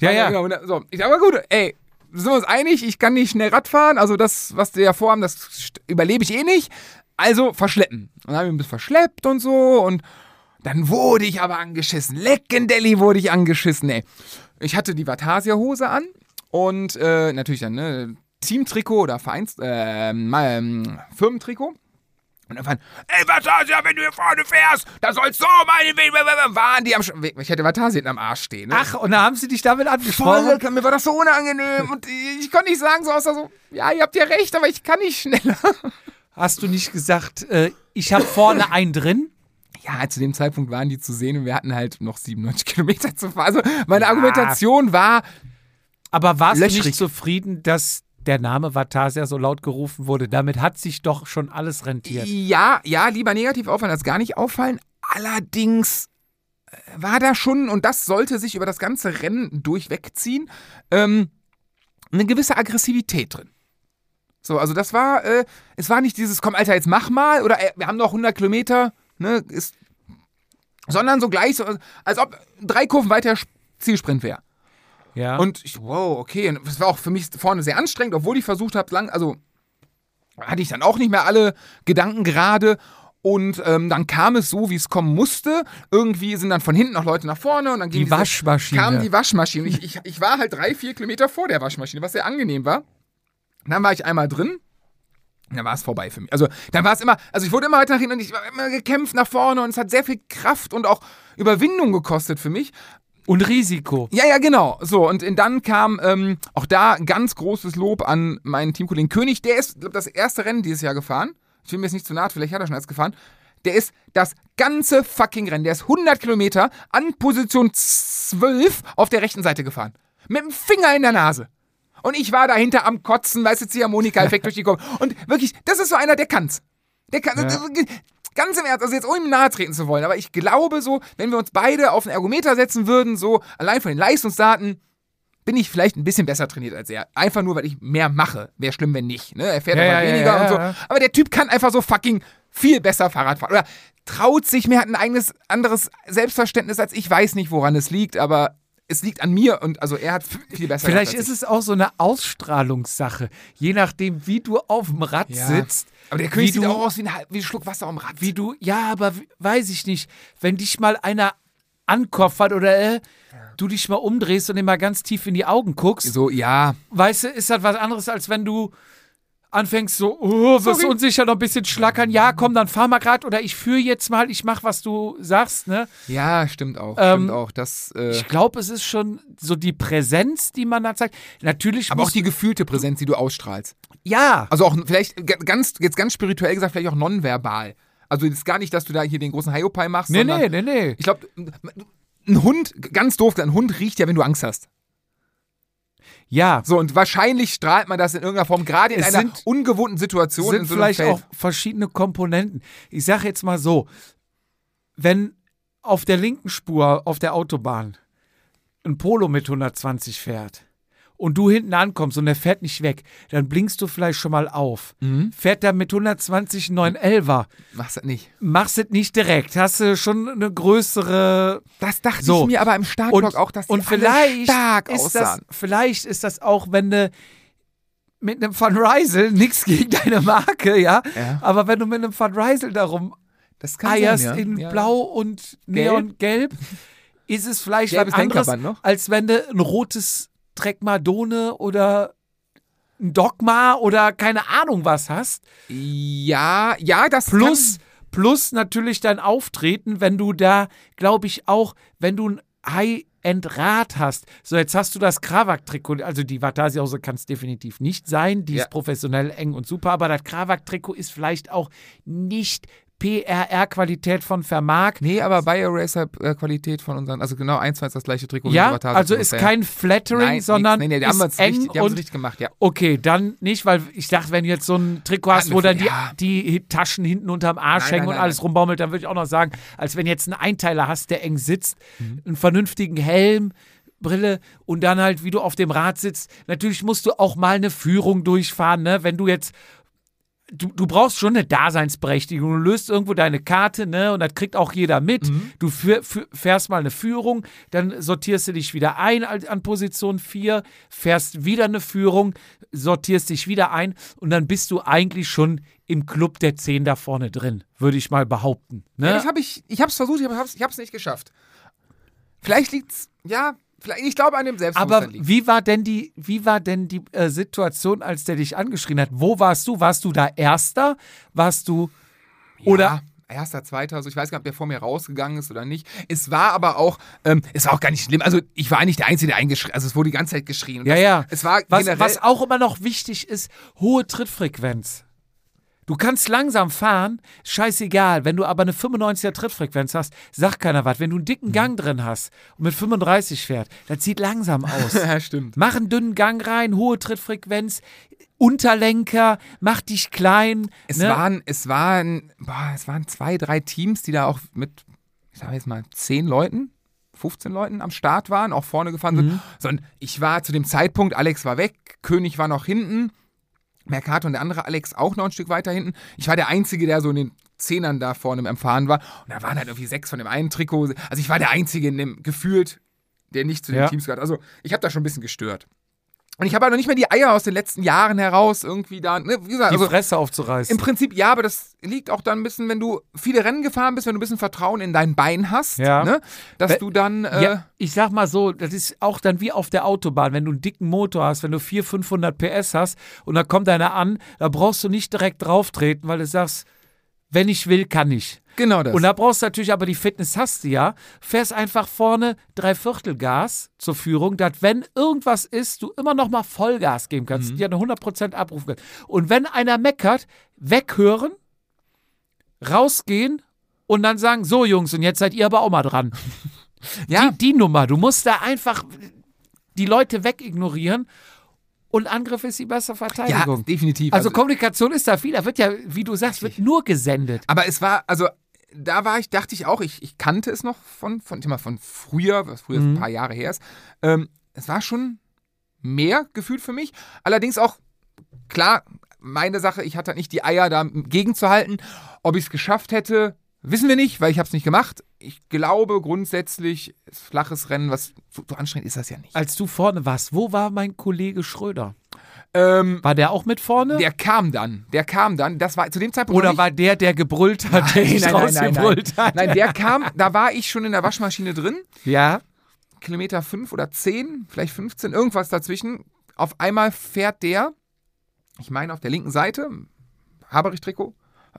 S1: Ja,
S2: Aber
S1: ja.
S2: Genau, so. Ich aber gut, ey, sind wir uns einig, ich kann nicht schnell Rad fahren, also das, was die ja vorhaben, das überlebe ich eh nicht. Also verschleppen. Und dann haben wir ein bisschen verschleppt und so und dann wurde ich aber angeschissen. Leckendelli wurde ich angeschissen, ey. Ich hatte die Vatasia-Hose an und äh, natürlich dann, ne, Teamtrikot oder Vereins, äh, ähm, Firmentrikot. Und dann waren, ey, Vatasia, wenn du hier vorne fährst, da sollst so meine Weg, waren die am Sch Ich hätte Vatasia hinten am Arsch stehen. Ne?
S1: Ach, und da haben sie dich damit angesprochen?
S2: Voll, mir war das so unangenehm und ich konnte nicht sagen, so außer so, ja, ihr habt ja recht, aber ich kann nicht schneller.
S1: Hast du nicht gesagt, äh, ich habe vorne einen drin?
S2: Ja, zu dem Zeitpunkt waren die zu sehen und wir hatten halt noch 97 [LAUGHS] Kilometer zu fahren. Also meine Argumentation war,
S1: Aber warst du
S2: Löchrig.
S1: nicht zufrieden, dass der Name Vatasia so laut gerufen wurde? Damit hat sich doch schon alles rentiert.
S2: ja, ja, lieber negativ auffallen als gar nicht auffallen. Allerdings äh, war da schon, und das sollte sich über das ganze Rennen durchwegziehen, ähm, eine gewisse Aggressivität drin. So, also das war, äh, es war nicht dieses, komm Alter, jetzt mach mal, oder äh, wir haben noch 100 Kilometer, ne, ist, sondern so gleich, so, als ob drei Kurven weiter Zielsprint wäre.
S1: Ja.
S2: Und ich, wow, okay. Und es war auch für mich vorne sehr anstrengend, obwohl ich versucht habe, lang, also hatte ich dann auch nicht mehr alle Gedanken gerade. Und ähm, dann kam es so, wie es kommen musste. Irgendwie sind dann von hinten noch Leute nach vorne und dann ging
S1: die
S2: diese-
S1: Waschmaschine.
S2: kam die Waschmaschine. Ich, ich, ich war halt drei, vier Kilometer vor der Waschmaschine, was sehr angenehm war. Dann war ich einmal drin. Dann war es vorbei für mich. Also, dann war es immer, also ich wurde immer weiter nach hinten und ich war immer gekämpft nach vorne und es hat sehr viel Kraft und auch Überwindung gekostet für mich.
S1: und Risiko.
S2: Ja, ja, genau. So, und dann kam ähm, auch da ganz großes Lob an meinen Teamkollegen König. Der ist, glaub, das erste Rennen dieses Jahr gefahren. Ich will mir jetzt nicht zu nahe, vielleicht hat er schon eins gefahren. Der ist das ganze fucking Rennen, der ist 100 Kilometer an Position 12 auf der rechten Seite gefahren. Mit dem Finger in der Nase. Und ich war dahinter am Kotzen, weißt du, Ziehharmonika-Effekt [LAUGHS] durch die Kopf. Und wirklich, das ist so einer, der kann's. Der kann, ganz im Ernst, also jetzt ohne ihm nahe treten zu wollen, aber ich glaube so, wenn wir uns beide auf einen Ergometer setzen würden, so allein von den Leistungsdaten, bin ich vielleicht ein bisschen besser trainiert als er. Einfach nur, weil ich mehr mache. Wäre schlimm, wenn nicht. Ne? Er fährt
S1: Ja,
S2: einfach
S1: ja, ja,
S2: weniger
S1: ja,
S2: und so.
S1: ja.
S2: Aber der Typ kann einfach so fucking viel besser Fahrrad fahren. Oder traut sich mehr, hat ein eigenes, anderes Selbstverständnis als ich. Weiß nicht, woran es liegt, aber es liegt an mir und also er hat viel besser
S1: Vielleicht ist es auch so eine Ausstrahlungssache. Je nachdem, wie du auf dem Rad
S2: Ja.
S1: sitzt.
S2: Aber der König
S1: wie
S2: sieht
S1: du,
S2: auch aus wie ein, wie ein Schluck Wasser am Rad.
S1: Wie du, ja, aber weiß ich nicht. Wenn dich mal einer ankoffert oder äh, du dich mal umdrehst und ihm mal ganz tief in die Augen guckst,
S2: so, ja.
S1: weißt du, ist das was anderes, als wenn du anfängst so, oh, wirst
S2: Sorry.
S1: unsicher, noch ein bisschen schlackern. Ja, komm, dann fahr mal grad oder ich führe jetzt mal, ich mach, was du sagst, ne?
S2: Ja, stimmt auch.
S1: Ähm,
S2: stimmt auch. Das, äh,
S1: Ich glaube, es ist schon so die Präsenz, die man da zeigt. Natürlich
S2: aber auch die gefühlte Präsenz, die du ausstrahlst.
S1: ja,
S2: Also auch vielleicht ganz, jetzt ganz spirituell gesagt, vielleicht auch nonverbal. Also jetzt gar nicht, dass du da hier den großen Hiopai machst,
S1: nee,
S2: sondern
S1: nee, nee, nee.
S2: ich glaube, ein Hund, ganz doof, ein Hund riecht ja, wenn du Angst hast.
S1: Ja,
S2: So, und wahrscheinlich strahlt man das in irgendeiner Form, gerade in
S1: Es
S2: einer
S1: sind-
S2: ungewohnten Situation
S1: sind
S2: in so einem
S1: vielleicht
S2: Feld.
S1: auch verschiedene Komponenten. Ich sage jetzt mal so, wenn auf der linken Spur auf der Autobahn ein Polo mit 120 fährt und du hinten ankommst und der fährt nicht weg, dann blinkst du vielleicht schon mal auf.
S2: Mhm.
S1: Fährt der mit 120 einen 911er,
S2: Machst das nicht.
S1: machst es nicht direkt, hast du schon eine größere
S2: Das dachte
S1: So.
S2: ich mir aber im Startblock
S1: und,
S2: auch, dass die
S1: und vielleicht
S2: stark
S1: ist das,
S2: aussahen.
S1: vielleicht ist das auch, wenn du mit einem Van Rysel, nichts gegen deine Marke, ja,
S2: Ja.
S1: aber wenn du mit einem Van Rysel darum
S2: Das
S1: eierst
S2: sein, ja.
S1: in
S2: Ja.
S1: Blau und Neongelb, ist es vielleicht
S2: Gelbes
S1: was anderes, als wenn du ein rotes Trekmadone oder ein Dogma oder keine Ahnung was hast.
S2: Ja, ja, das
S1: Plus, plus natürlich dein Auftreten, wenn du da, glaube ich, auch, wenn du ein High-End-Rad hast. So, jetzt hast du das Krawak-Trikot, also die Vatasia-Hose kann es definitiv nicht sein, die
S2: Ja.
S1: ist professionell eng und super, aber das Krawak-Trikot ist vielleicht auch nicht PRR-Qualität von Vermark.
S2: Nee, aber Bioracer-Qualität von unseren, also genau eins zu eins das gleiche Trikot
S1: Ja, also ist kein Flattering,
S2: Nein,
S1: sondern
S2: nix. nee, nee, die haben
S1: ist
S2: es
S1: eng
S2: richtig, die
S1: und
S2: richtig gemacht, ja.
S1: Okay, dann nicht, weil ich dachte, wenn du jetzt so ein Trikot hast, wo dann die,
S2: ja.
S1: die Taschen hinten unterm Arsch
S2: Nein,
S1: hängen
S2: nein,
S1: und alles rumbaumelt, dann würde ich auch noch sagen, als wenn jetzt einen Einteiler hast, der eng sitzt,
S2: Mhm.
S1: einen vernünftigen Helm, Brille und dann halt, wie du auf dem Rad sitzt. Natürlich musst du auch mal eine Führung durchfahren, ne? Wenn du jetzt Du, du brauchst schon eine Daseinsberechtigung. Du löst irgendwo deine Karte, ne? Und das kriegt auch jeder mit.
S2: Mhm.
S1: Du fähr, fähr- fährst mal eine Führung, dann sortierst du dich wieder ein an Position 4, fährst wieder eine Führung, sortierst dich wieder ein und dann bist du eigentlich schon im Club der 10 da vorne drin, würde ich mal behaupten. Ne?
S2: Ja, das habe ich, ich habe es versucht, ich habe es ich hab's nicht geschafft. Vielleicht liegt's, ja, vielleicht, ich glaube an dem
S1: Aber
S2: Selbstbewusstsein liegt.
S1: wie war denn die, wie war denn die äh, Situation, als der dich angeschrien hat? Wo warst du? Warst du da Erster? Warst du oder
S2: ja, erster, zweiter, also ich weiß gar nicht, ob der vor mir rausgegangen ist oder nicht. Es war aber auch, ähm, es war auch gar nicht schlimm. Also ich war nicht der Einzige, der eingeschrien, also es wurde die ganze Zeit geschrien.
S1: Ja,
S2: das,
S1: ja.
S2: Es war
S1: Was, was auch immer noch wichtig ist, hohe Trittfrequenz. Du kannst langsam fahren, scheißegal. Wenn du aber eine 95er Trittfrequenz hast, sagt keiner was. Wenn du einen dicken
S2: Mhm.
S1: Gang drin hast und mit 35 fährt, das sieht langsam aus. [LAUGHS]
S2: ja, stimmt.
S1: Mach einen dünnen Gang rein, hohe Trittfrequenz, Unterlenker, mach dich klein.
S2: Es
S1: ne?
S2: waren, es waren, boah, es waren zwei, drei Teams, die da auch mit, ich sage jetzt mal, zehn Leuten, 15 Leuten am Start waren, auch vorne gefahren sind. Sondern ich war zu dem Zeitpunkt, Alex war weg, König war noch hinten, Mercato und der andere Alex auch noch ein Stück weiter hinten. Ich war der Einzige, der so in den Zehnern da vorne im Erfahren war. Und da waren halt irgendwie sechs von dem einen Trikot. Also ich war der Einzige in dem gefühlt, der nicht zu den
S1: Ja.
S2: Teams gehört. Also ich habe da schon ein bisschen gestört. Und ich habe halt noch nicht mehr die Eier aus den letzten Jahren heraus irgendwie da. Ne? Wie gesagt,
S1: die
S2: also,
S1: Fresse aufzureißen.
S2: im Prinzip ja, aber das liegt auch dann ein bisschen, wenn du viele Rennen gefahren bist, wenn du ein bisschen Vertrauen in dein Bein hast,
S1: Ja.
S2: ne? dass
S1: We-
S2: du dann. Äh,
S1: Ja, ich sag mal so, das ist auch dann wie auf der Autobahn, wenn du einen dicken Motor hast, wenn du 400, 500 PS hast und da kommt einer an, da brauchst du nicht direkt drauftreten, weil du sagst, wenn ich will, kann ich.
S2: Genau das.
S1: Und da brauchst du natürlich aber die Fitness hast du ja, fährst einfach vorne Dreiviertel Gas zur Führung, dass wenn irgendwas ist, du immer noch mal Vollgas geben kannst, die eine 100% abrufen kannst. Und wenn einer meckert, weghören, rausgehen und dann sagen, so Jungs, und jetzt seid ihr aber auch mal dran. [LAUGHS]
S2: ja,
S1: Die, die Nummer, du musst da einfach die Leute wegignorieren und Angriff ist die bessere
S2: ja,
S1: Verteidigung.
S2: definitiv.
S1: also Kommunikation ist da viel, da wird ja, wie du sagst, wird nur gesendet.
S2: Aber es war, also da war ich, dachte ich auch, ich, ich kannte es noch von, von, mal, von früher, was früher
S1: Mhm.
S2: ein paar Jahre her ist. Ähm, es war schon mehr gefühlt für mich. Allerdings auch, klar, meine Sache, ich hatte nicht die Eier, da gegenzuhalten. Ob ich es geschafft hätte, wissen wir nicht, weil ich habe es nicht gemacht. Ich glaube grundsätzlich, flaches Rennen, was so, so anstrengend ist das ja nicht.
S1: Als du vorne warst, wo war mein Kollege Schröder?
S2: Ähm,
S1: War der auch mit vorne?
S2: der kam dann, der kam dann, das war zu dem Zeitpunkt
S1: Oder war der, der gebrüllt hat, der dich rausgebrüllt hat?
S2: Nein, der kam, da war ich schon in der Waschmaschine drin.
S1: Ja.
S2: Kilometer 5 oder 10, vielleicht 15, irgendwas dazwischen. Auf einmal fährt der, ich meine auf der linken Seite, Haberich-Trikot,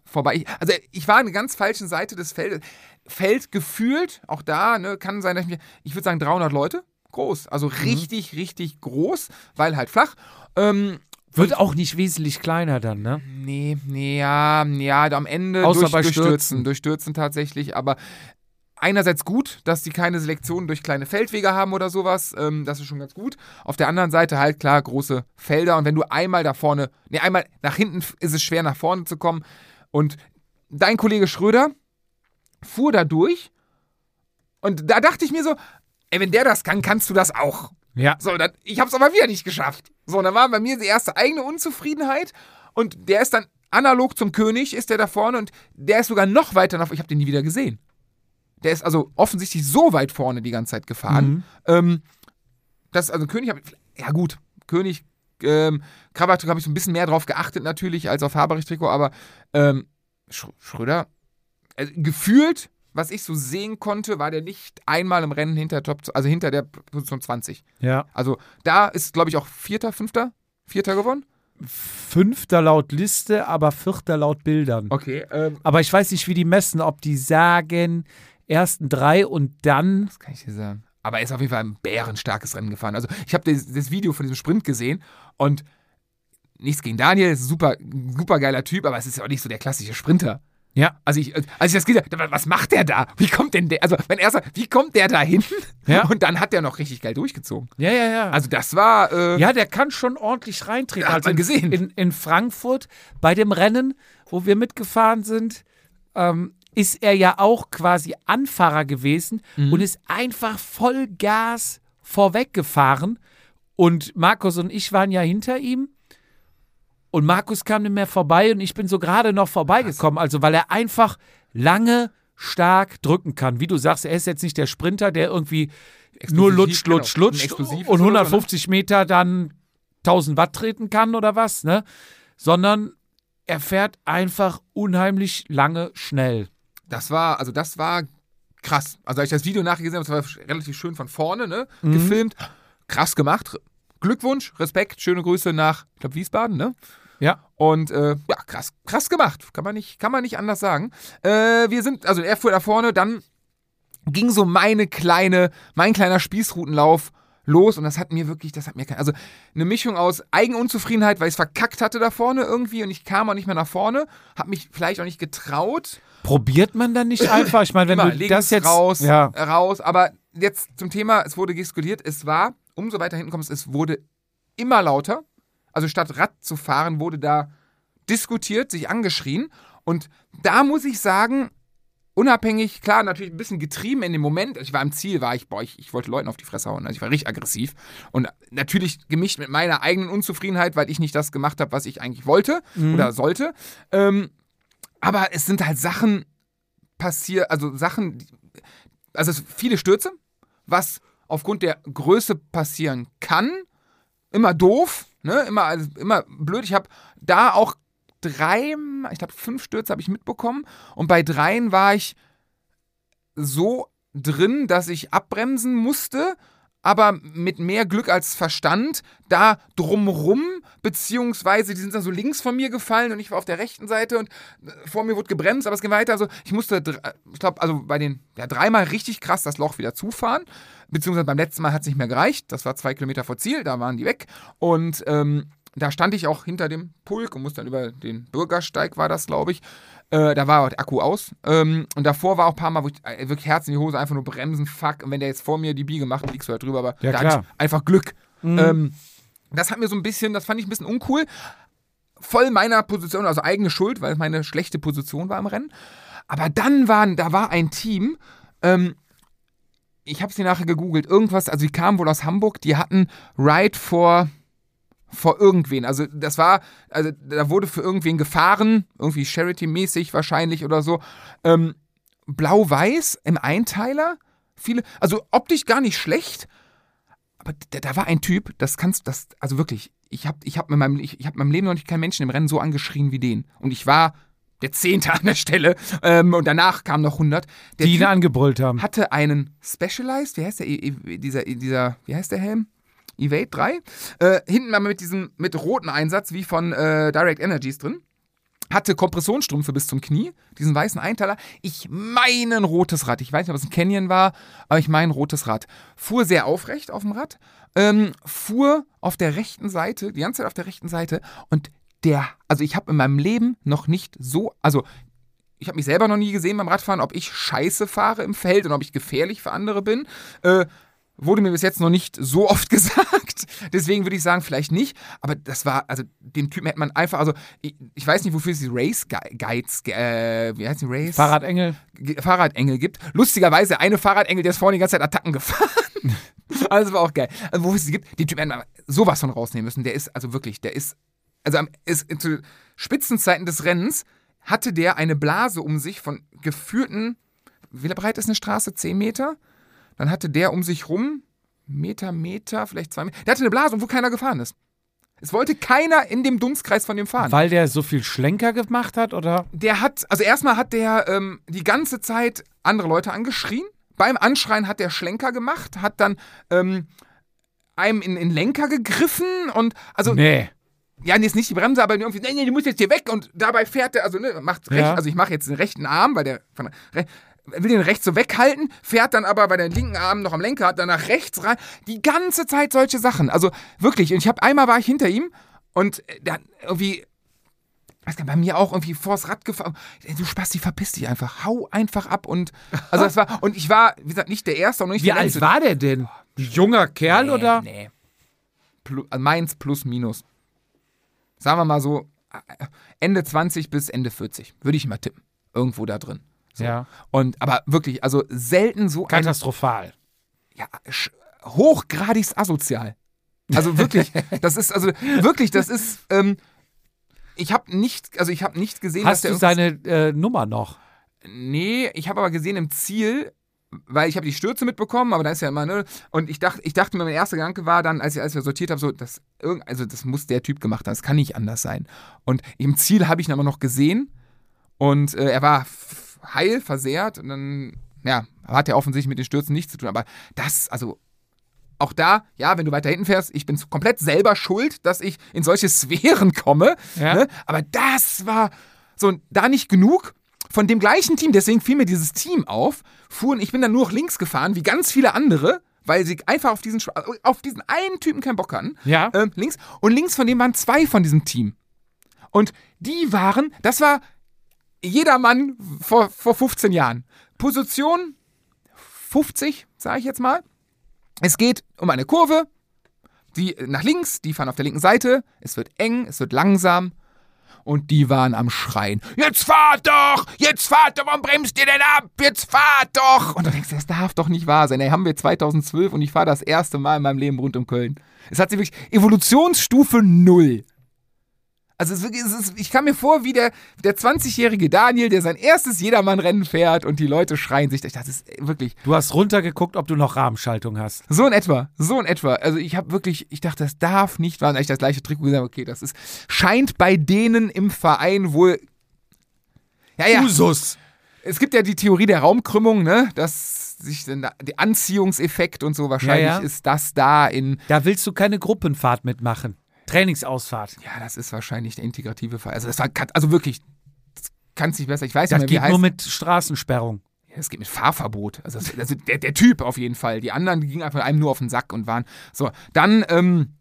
S2: vorbei. Also ich war an der ganz falschen Seite des Feldes. Feld gefühlt, auch da, ne, kann sein, dass ich mir, ich würde sagen 300 Leute, groß. Also
S1: Mhm.
S2: richtig, richtig groß, weil halt flach. Ähm,
S1: Wird auch nicht wesentlich kleiner dann, ne?
S2: Nee, nee, ja, ja, am Ende
S1: Außer
S2: durch,
S1: bei
S2: durchstürzen,
S1: Stürzen.
S2: durchstürzen tatsächlich, aber einerseits gut, dass die keine Selektion durch kleine Feldwege haben oder sowas, ähm, das ist schon ganz gut. Auf der anderen Seite halt klar große Felder und wenn du einmal da vorne, nee, einmal nach hinten ist es schwer nach vorne zu kommen und dein Kollege Schröder fuhr da durch und da dachte ich mir so, ey, wenn der das kann, kannst du das auch.
S1: Ja.
S2: So, dann, ich habe es aber wieder nicht geschafft. So, dann war bei mir die erste eigene Unzufriedenheit und der ist dann analog zum König, ist der da vorne und der ist sogar noch weiter nach, ich habe den nie wieder gesehen. Der ist also offensichtlich so weit vorne die ganze Zeit gefahren.
S1: Mhm.
S2: Ähm, das, also König, hab, ja gut, König, ähm, Krawatte habe ich so ein bisschen mehr drauf geachtet natürlich als auf Haberich-Trikot, aber ähm, Sch Schröder, äh, gefühlt, was ich so sehen konnte, war der nicht einmal im Rennen hinter Top, also hinter der Position 20.
S1: Ja.
S2: Also da ist, glaube ich, auch Vierter, Fünfter, Vierter gewonnen.
S1: Fünfter laut Liste, aber vierter laut Bildern.
S2: Okay. Ähm,
S1: Aber ich weiß nicht, wie die messen, ob die sagen, ersten drei und dann.
S2: was kann ich dir sagen? Aber er ist auf jeden Fall ein bärenstarkes Rennen gefahren. Also ich habe das, das Video von diesem Sprint gesehen und nichts gegen Daniel, ist ein super, super geiler Typ, aber es ist ja auch nicht so der klassische Sprinter.
S1: Ja.
S2: Also ich, als ich das gesehen habe, was macht der da? Wie kommt denn der, also wenn er sagt, wie kommt der da hin?
S1: Ja.
S2: Und dann hat der noch richtig geil durchgezogen.
S1: Ja, ja, ja.
S2: Also das war, äh,
S1: ja, der kann schon ordentlich reintreten.
S2: Hat
S1: also
S2: man gesehen.
S1: In, in Frankfurt bei dem Rennen, wo wir mitgefahren sind, ähm, ist er ja auch quasi Anfahrer gewesen
S2: Mhm.
S1: und ist einfach voll Gas vorweggefahren. Und Markus und ich waren ja hinter ihm. Und Markus kam nicht mehr vorbei und ich bin so gerade noch vorbeigekommen. Also, weil er einfach lange stark drücken kann. Wie du sagst, er ist jetzt nicht der Sprinter, der irgendwie nur lutscht,
S2: genau.
S1: lutscht, lutscht und
S2: oder so, ne?
S1: 150 Meter dann 1000 Watt treten kann oder was, ne? Sondern er fährt einfach unheimlich lange schnell.
S2: Das war, also das war krass. Also als ich das Video nachher gesehen habe, das war relativ schön von vorne, ne?
S1: Mhm.
S2: Gefilmt. Krass gemacht. Glückwunsch, Respekt, schöne Grüße nach, ich glaube, Wiesbaden, ne?
S1: Ja.
S2: Und äh, ja, krass, krass gemacht. Kann man nicht, kann man nicht anders sagen. Äh, wir sind, also er fuhr da vorne, dann ging so meine kleine, mein kleiner Spießrutenlauf los und das hat mir wirklich, das hat mir kein, also eine Mischung aus Eigenunzufriedenheit, weil ich es verkackt hatte da vorne irgendwie und ich kam auch nicht mehr nach vorne, hab mich vielleicht auch nicht getraut.
S1: Probiert man dann nicht einfach? Ich meine, wenn
S2: Immer
S1: du das jetzt
S2: raus,
S1: ja,
S2: raus, aber jetzt zum Thema, es wurde gestikuliert, es war, umso weiter hinten kommst, es wurde immer lauter. Also statt Rad zu fahren, wurde da diskutiert, sich angeschrien. Und da muss ich sagen, unabhängig, klar, natürlich ein bisschen getrieben in dem Moment. Ich war im Ziel, war ich, boah, ich, ich wollte Leuten auf die Fresse hauen. Also ich war richtig aggressiv. Und natürlich gemischt mit meiner eigenen Unzufriedenheit, weil ich nicht das gemacht habe, was ich eigentlich wollte oder sollte. Ähm, aber es sind halt Sachen passiert, also Sachen, also es viele Stürze, was aufgrund der Größe passieren kann. Immer doof, ne? Immer, also immer blöd. Ich habe da auch drei, ich glaube fünf Stürze habe ich mitbekommen und bei dreien war ich so drin, dass ich abbremsen musste, aber mit mehr Glück als Verstand da drumrum, beziehungsweise die sind dann so links von mir gefallen und ich war auf der rechten Seite und äh, vor mir wurde gebremst, aber es ging weiter. Also ich musste, ich glaube, also bei den, ja, dreimal richtig krass das Loch wieder zufahren, beziehungsweise beim letzten Mal hat es nicht mehr gereicht. Das war zwei Kilometer vor Ziel, da waren die weg und ähm, da stand ich auch hinter dem Pulk und musste dann über den Bürgersteig, war das, glaube ich. Äh, da war der Akku aus. Ähm, und davor war auch ein paar Mal, wo ich äh, wirklich Herz in die Hose, einfach nur bremsen, fuck. Und wenn der jetzt vor mir die Biege macht, liegst du halt drüber. Aber
S1: Ja,
S2: da hatte ich einfach Glück. Ähm, das hat mir so ein bisschen, das fand ich ein bisschen uncool. Voll meiner Position, also eigene Schuld, weil es meine schlechte Position war im Rennen. Aber dann waren, da war ein Team, ähm, ich habe sie nachher gegoogelt, irgendwas, also die kamen wohl aus Hamburg, die hatten Ride for vor irgendwen. Also das war, also da wurde für irgendwen gefahren, irgendwie Charity-mäßig wahrscheinlich oder so. Ähm, Blau-Weiß im Einteiler, viele, also optisch gar nicht schlecht, aber da, da war ein Typ, das kannst, das, also wirklich, ich habe ich hab in, meinem, ich, ich hab in meinem Leben noch nicht keinen Menschen im Rennen so angeschrien wie den. Und ich war der Zehnte an der Stelle ähm, und danach kamen noch 100. Der
S1: die ihn angebrüllt haben.
S2: hatte einen Specialized, wie heißt der, I- I- dieser, dieser, wie heißt der Helm? Evade 3. Äh, hinten mal mit diesem, mit roten Einsatz, wie von äh, Direct Energies drin. Hatte Kompressionsstrümpfe bis zum Knie, diesen weißen Einteiler. Ich meine ein rotes Rad. Ich weiß nicht, ob es ein Canyon war, aber ich meine ein rotes Rad. Fuhr sehr aufrecht auf dem Rad. Ähm, fuhr auf der rechten Seite, die ganze Zeit auf der rechten Seite. Und der, also ich habe in meinem Leben noch nicht so, also ich habe mich selber noch nie gesehen beim Radfahren, ob ich scheiße fahre im Feld und ob ich gefährlich für andere bin. Äh, wurde mir bis jetzt noch nicht so oft [LAUGHS] gesagt. Deswegen würde ich sagen, vielleicht nicht. Aber das war, also dem Typen hätte man einfach, also ich, ich weiß nicht, wofür es die Race Gu- Guides, äh, wie heißt die Race?
S1: Fahrradengel.
S2: Ge- Fahrradengel gibt. Lustigerweise eine Fahrradengel, der ist vorhin die ganze Zeit Attacken gefahren. [LAUGHS] also war auch geil. Also, wo es sie gibt, den Typen hätte man sowas von rausnehmen müssen. Der ist, also wirklich, der ist, also am, ist, zu Spitzenzeiten des Rennens hatte der eine Blase um sich von geführten, wie breit ist eine Straße? 10 Meter? Dann hatte der um sich rum, Meter, Meter, vielleicht zwei Meter. Der hatte eine Blase, wo keiner gefahren ist. Es wollte keiner in dem Dunstkreis von dem fahren.
S1: Weil der so viel Schlenker gemacht hat, oder?
S2: Der hat, also erstmal hat der ähm, die ganze Zeit andere Leute angeschrien. Beim Anschreien hat der Schlenker gemacht, hat dann ähm, einem in den Lenker gegriffen und also
S1: Nee.
S2: ja, nee, ist nicht die Bremse, aber irgendwie, nee, nee, du musst jetzt hier weg und dabei fährt der, also ne, macht recht,
S1: Ja.
S2: also ich mache jetzt den rechten Arm, weil der von, will den rechts so weghalten, fährt dann aber, weil der den linken Arm noch am Lenker hat, dann nach rechts rein. Die ganze Zeit solche Sachen. Also wirklich. Und ich habe einmal war ich hinter ihm und äh, hat irgendwie, weiß gar nicht, bei mir auch irgendwie vors Rad gefahren. Ey, Du Spasti, verpiss dich einfach. Hau einfach ab und also das war [LAUGHS] und ich war, wie gesagt, nicht der Erste und nicht
S1: Wie
S2: der
S1: alt
S2: Letzte.
S1: war der denn? Junger Kerl, oder?
S2: Nee. Plu also meins plus minus. Sagen wir mal so, äh, Ende 20 bis Ende 40. Würde ich mal tippen. Irgendwo da drin. So.
S1: Ja.
S2: Und aber wirklich, also selten so
S1: Katastrophal.
S2: ja, sch- hochgradig asozial. Also wirklich, [LAUGHS] das ist, also wirklich, das ist, ähm, ich habe nicht, also ich habe nicht gesehen,
S1: Hast
S2: dass
S1: du seine äh, Nummer noch?
S2: Nee, ich habe aber gesehen im Ziel, weil ich habe die Stürze mitbekommen, aber da ist ja immer, ne? Und ich dachte, ich dachte mir, mein erster Gedanke war dann, als ich, als wir sortiert habe, so, das, irgend, also das muss der Typ gemacht haben, das kann nicht anders sein. Und im Ziel habe ich ihn aber noch gesehen und äh, er war heil, versehrt und dann, ja, hat er offensichtlich mit den Stürzen nichts zu tun. Aber das, also auch da, ja, wenn du weiter hinten fährst, ich bin komplett selber schuld, dass ich in solche [LAUGHS] Sphären komme.
S1: Ja.
S2: Ne? Aber das war so, da nicht genug. Von dem gleichen Team, deswegen fiel mir dieses Team auf, fuhren, ich bin dann nur noch links gefahren, wie ganz viele andere, weil sie einfach auf diesen, auf diesen einen Typen keinen Bock hatten.
S1: Ja.
S2: Ähm, links. Und links von dem waren zwei von diesem Team. Und die waren, das war jedermann vor, vor 15 Jahren. Position 50, sage ich jetzt mal. Es geht um eine Kurve, die nach links, die fahren auf der linken Seite. Es wird eng, es wird langsam. Und die waren am Schreien. Jetzt fahrt doch! Jetzt fahrt doch! Warum bremst ihr denn ab? Jetzt fahrt doch! Und du denkst, das darf doch nicht wahr sein. Ey, haben wir 2012 und ich fahre das erste Mal in meinem Leben rund um Köln. Es hat sich wirklich Evolutionsstufe null. Also es ist, wirklich- es ist, ich kam mir vor wie der, der 20-jährige Daniel, der sein erstes Jedermann-Rennen fährt und die Leute schreien sich. Das ist wirklich
S1: Du hast runtergeguckt, ob du noch Rahmenschaltung hast.
S2: so in etwa, so in etwa. Also ich habe wirklich, ich dachte, das darf nicht wahr ich das gleiche Trikot gesagt okay, das ist, scheint bei denen im Verein wohl, ja, ja,
S1: Usus.
S2: es gibt ja die Theorie der Raumkrümmung, ne, dass sich der Anziehungseffekt und so wahrscheinlich
S1: Ja, ja.
S2: ist das da in,
S1: Da willst du keine Gruppenfahrt mitmachen. Trainingsausfahrt.
S2: ja, das ist wahrscheinlich der integrative Fall. Also das war, also wirklich, das kann es nicht besser. Ich weiß
S1: Das
S2: nicht mehr, wie
S1: geht nur mit Straßensperrung.
S2: Ja, Es geht mit Fahrverbot. Also, das- also der, der Typ auf jeden Fall. Die anderen die gingen einfach einem nur auf den Sack und waren. So, dann ähm,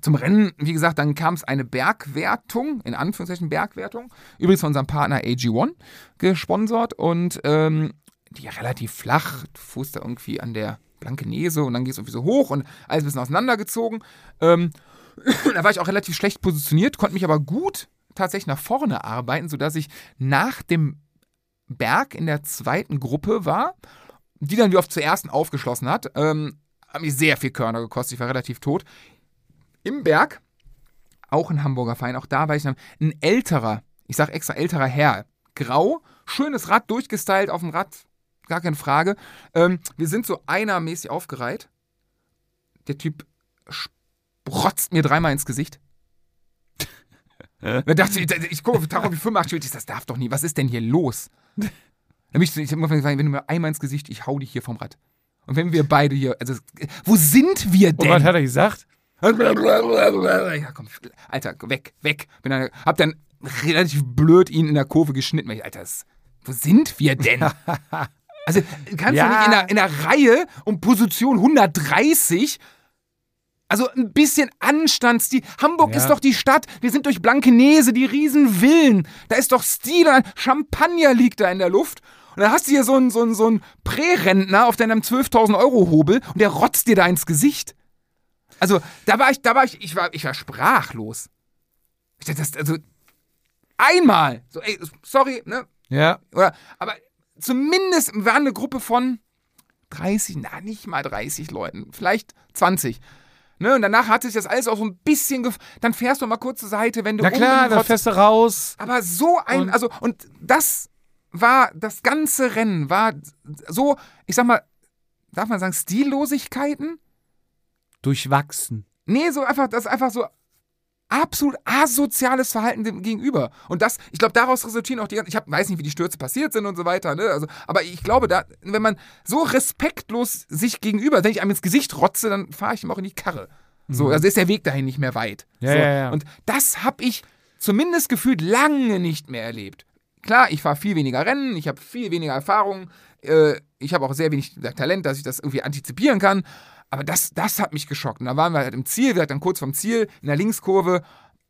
S2: zum Rennen, wie gesagt, dann kam es eine Bergwertung, in Anführungszeichen Bergwertung. Übrigens von unserem Partner AG1 gesponsert und ähm, die relativ flach. Du fuhrst da irgendwie an der Blankenese und dann gehst du irgendwie so hoch und alles ein bisschen auseinandergezogen. Ähm, [LAUGHS] da war ich auch relativ schlecht positioniert, konnte mich aber gut tatsächlich nach vorne arbeiten, sodass ich nach dem Berg in der zweiten Gruppe war, die dann wie oft zur ersten aufgeschlossen hat. Ähm, hat mich sehr viel Körner gekostet, ich war relativ tot. Im Berg, auch ein Hamburger Verein, auch da war ich dann ein älterer, ich sag extra älterer Herr, grau, schönes Rad, durchgestylt auf dem Rad, gar keine Frage. Ähm, wir sind so einermäßig aufgereiht. Der Typ sprotzt mir dreimal ins Gesicht. [LAUGHS] Da dachte ich, ich gucke auf Tacho wie 85 Uhr, das darf doch nie, was ist denn hier los? Dann ich, ich hab immer gesagt, wenn du mir einmal ins Gesicht, ich hau dich hier vom Rad. Und wenn wir beide hier, also, wo sind wir
S1: Und
S2: denn?
S1: was hat er gesagt?
S2: Ja, komm, Alter, weg, weg. Bin dann, hab dann relativ blöd ihn in der Kurve geschnitten. ich, Alter, das, wo sind wir denn? [LAUGHS] Also, du kannst
S1: Ja.
S2: doch nicht in der, in der Reihe um Position 130 also ein bisschen Anstandsstil. Hamburg
S1: Ja.
S2: ist doch die Stadt. Wir sind durch Blankenese, die Riesenvillen. Da ist doch Stil. Champagner liegt da in der Luft. Und dann hast du hier so einen, so einen, so einen Prärentner auf deinem 12.000 Euro Hobel und der rotzt dir da ins Gesicht. Also, da war ich, da war ich, ich war, ich war sprachlos. Ich dachte, das, also, einmal. So, ey, sorry, ne?
S1: Ja.
S2: Oder, aber zumindest war eine Gruppe von 30, na, nicht mal 30 Leuten, vielleicht 20. Ne, und danach hat sich das alles auch so ein bisschen, gef dann fährst du mal kurz zur Seite, wenn du
S1: Na klar, dann fährst du raus.
S2: Aber so ein,
S1: Und-
S2: also, und das war, das ganze Rennen war so, ich sag mal, darf man sagen, Stillosigkeiten?
S1: Durchwachsen.
S2: Nee, so einfach, das ist einfach so absolut asoziales Verhalten dem gegenüber. Und das, ich glaube, daraus resultieren auch die ganzen, ich hab, weiß nicht, wie die Stürze passiert sind und so weiter, ne? Also, aber ich glaube, da, wenn man so respektlos sich gegenüber, wenn ich einem ins Gesicht rotze, dann fahre ich ihm auch in die Karre. So, also ist der Weg dahin nicht mehr weit.
S1: Ja,
S2: so.
S1: ja, ja.
S2: Und das habe ich zumindest gefühlt lange nicht mehr erlebt. Klar, ich fahre viel weniger Rennen, ich habe viel weniger Erfahrung, äh, ich habe auch sehr wenig Talent, dass ich das irgendwie antizipieren kann. Aber das, das hat mich geschockt. Und da waren wir halt im Ziel, wir hatten dann kurz vom Ziel, in der Linkskurve,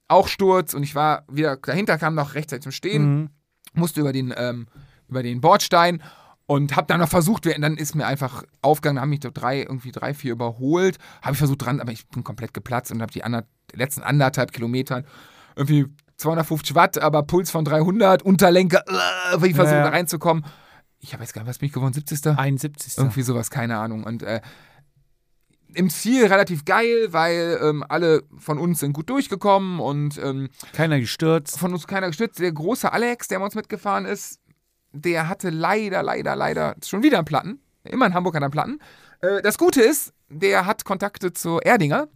S2: auch Sturz und ich war wieder, dahinter kam noch rechtzeitig zum Stehen,
S1: Mhm.
S2: musste über den, ähm, über den Bordstein und habe dann noch versucht, dann ist mir einfach aufgegangen, haben mich doch drei, irgendwie drei, vier überholt, habe ich versucht dran, aber ich bin komplett geplatzt und habe die ander, letzten anderthalb Kilometern irgendwie 250 Watt, aber Puls von 300, Unterlenker, äh, ich versuche
S1: Ja.
S2: da reinzukommen. Ich habe jetzt gar nicht, was bin ich gewonnen, 70.
S1: 71.
S2: Irgendwie sowas, keine Ahnung. Und äh, im Ziel relativ geil, weil ähm, alle von uns sind gut durchgekommen und ähm,
S1: Keiner gestürzt.
S2: von uns keiner gestützt. Der große Alex, der mit uns mitgefahren ist, der hatte leider, leider, leider schon wieder einen Platten. Immer in Hamburg hat er einen Platten. Äh, das Gute ist, der hat Kontakte zu Erdinger.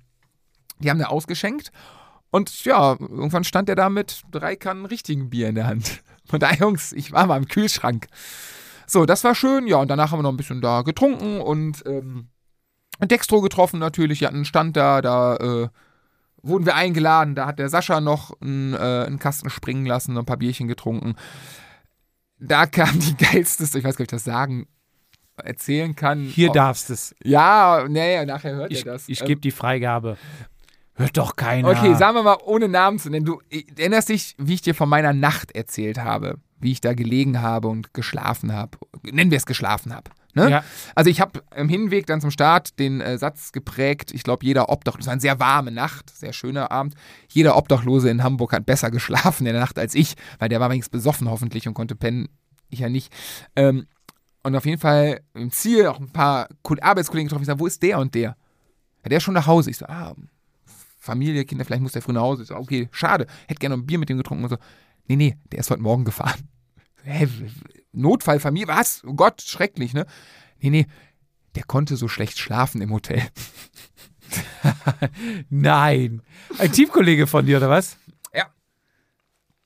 S2: Die haben da ausgeschenkt. Und ja, irgendwann stand er da mit drei Kannen richtigen Bier in der Hand. [LAUGHS] Und da, Jungs, ich war mal im Kühlschrank. So, das war schön. Ja, und danach haben wir noch ein bisschen da getrunken und ähm, Dextro getroffen natürlich. Die hatten einen Stand da, da äh, wurden wir eingeladen. Da hat der Sascha noch einen, äh, einen Kasten springen lassen, ein paar Bierchen getrunken. Da kam die [LAUGHS] geilste, ich weiß gar nicht, ob ich das sagen, erzählen kann.
S1: Hier
S2: Oh,
S1: darfst es.
S2: Ja, nee, nachher hört
S1: Ich,
S2: ihr das.
S1: ich
S2: Ähm,
S1: gebe die Freigabe. Hört doch keiner.
S2: Okay, sagen wir mal, ohne Namen zu nennen. Du erinnerst dich, wie ich dir von meiner Nacht erzählt habe, wie ich da gelegen habe und geschlafen habe. Nennen wir es geschlafen habe. Ne?
S1: Ja.
S2: Also ich habe im Hinweg dann zum Start den äh, Satz geprägt, ich glaube, jeder Obdachlose, es war eine sehr warme Nacht, sehr schöner Abend, jeder Obdachlose in Hamburg hat besser [LAUGHS] geschlafen in der Nacht als ich, weil der war wenigstens besoffen hoffentlich und konnte pennen, ich ja nicht. Ähm, und auf jeden Fall im Ziel auch ein paar Ko- Arbeitskollegen getroffen, ich sage, wo ist der und der? Ja, der ist schon nach Hause. Ich so, ah, Familie, Kinder, vielleicht muss der früh nach Hause. Ich so, okay, schade, hätte gerne noch ein Bier mit dem getrunken und so. Nee, nee, der ist heute Morgen gefahren. [LAUGHS] Hä, Notfallfamilie, was? Oh Gott, schrecklich, ne? Nee, nee, der konnte so schlecht schlafen im Hotel. [LAUGHS]
S1: Nein. Ein Teamkollege von dir, oder was?
S2: Ja.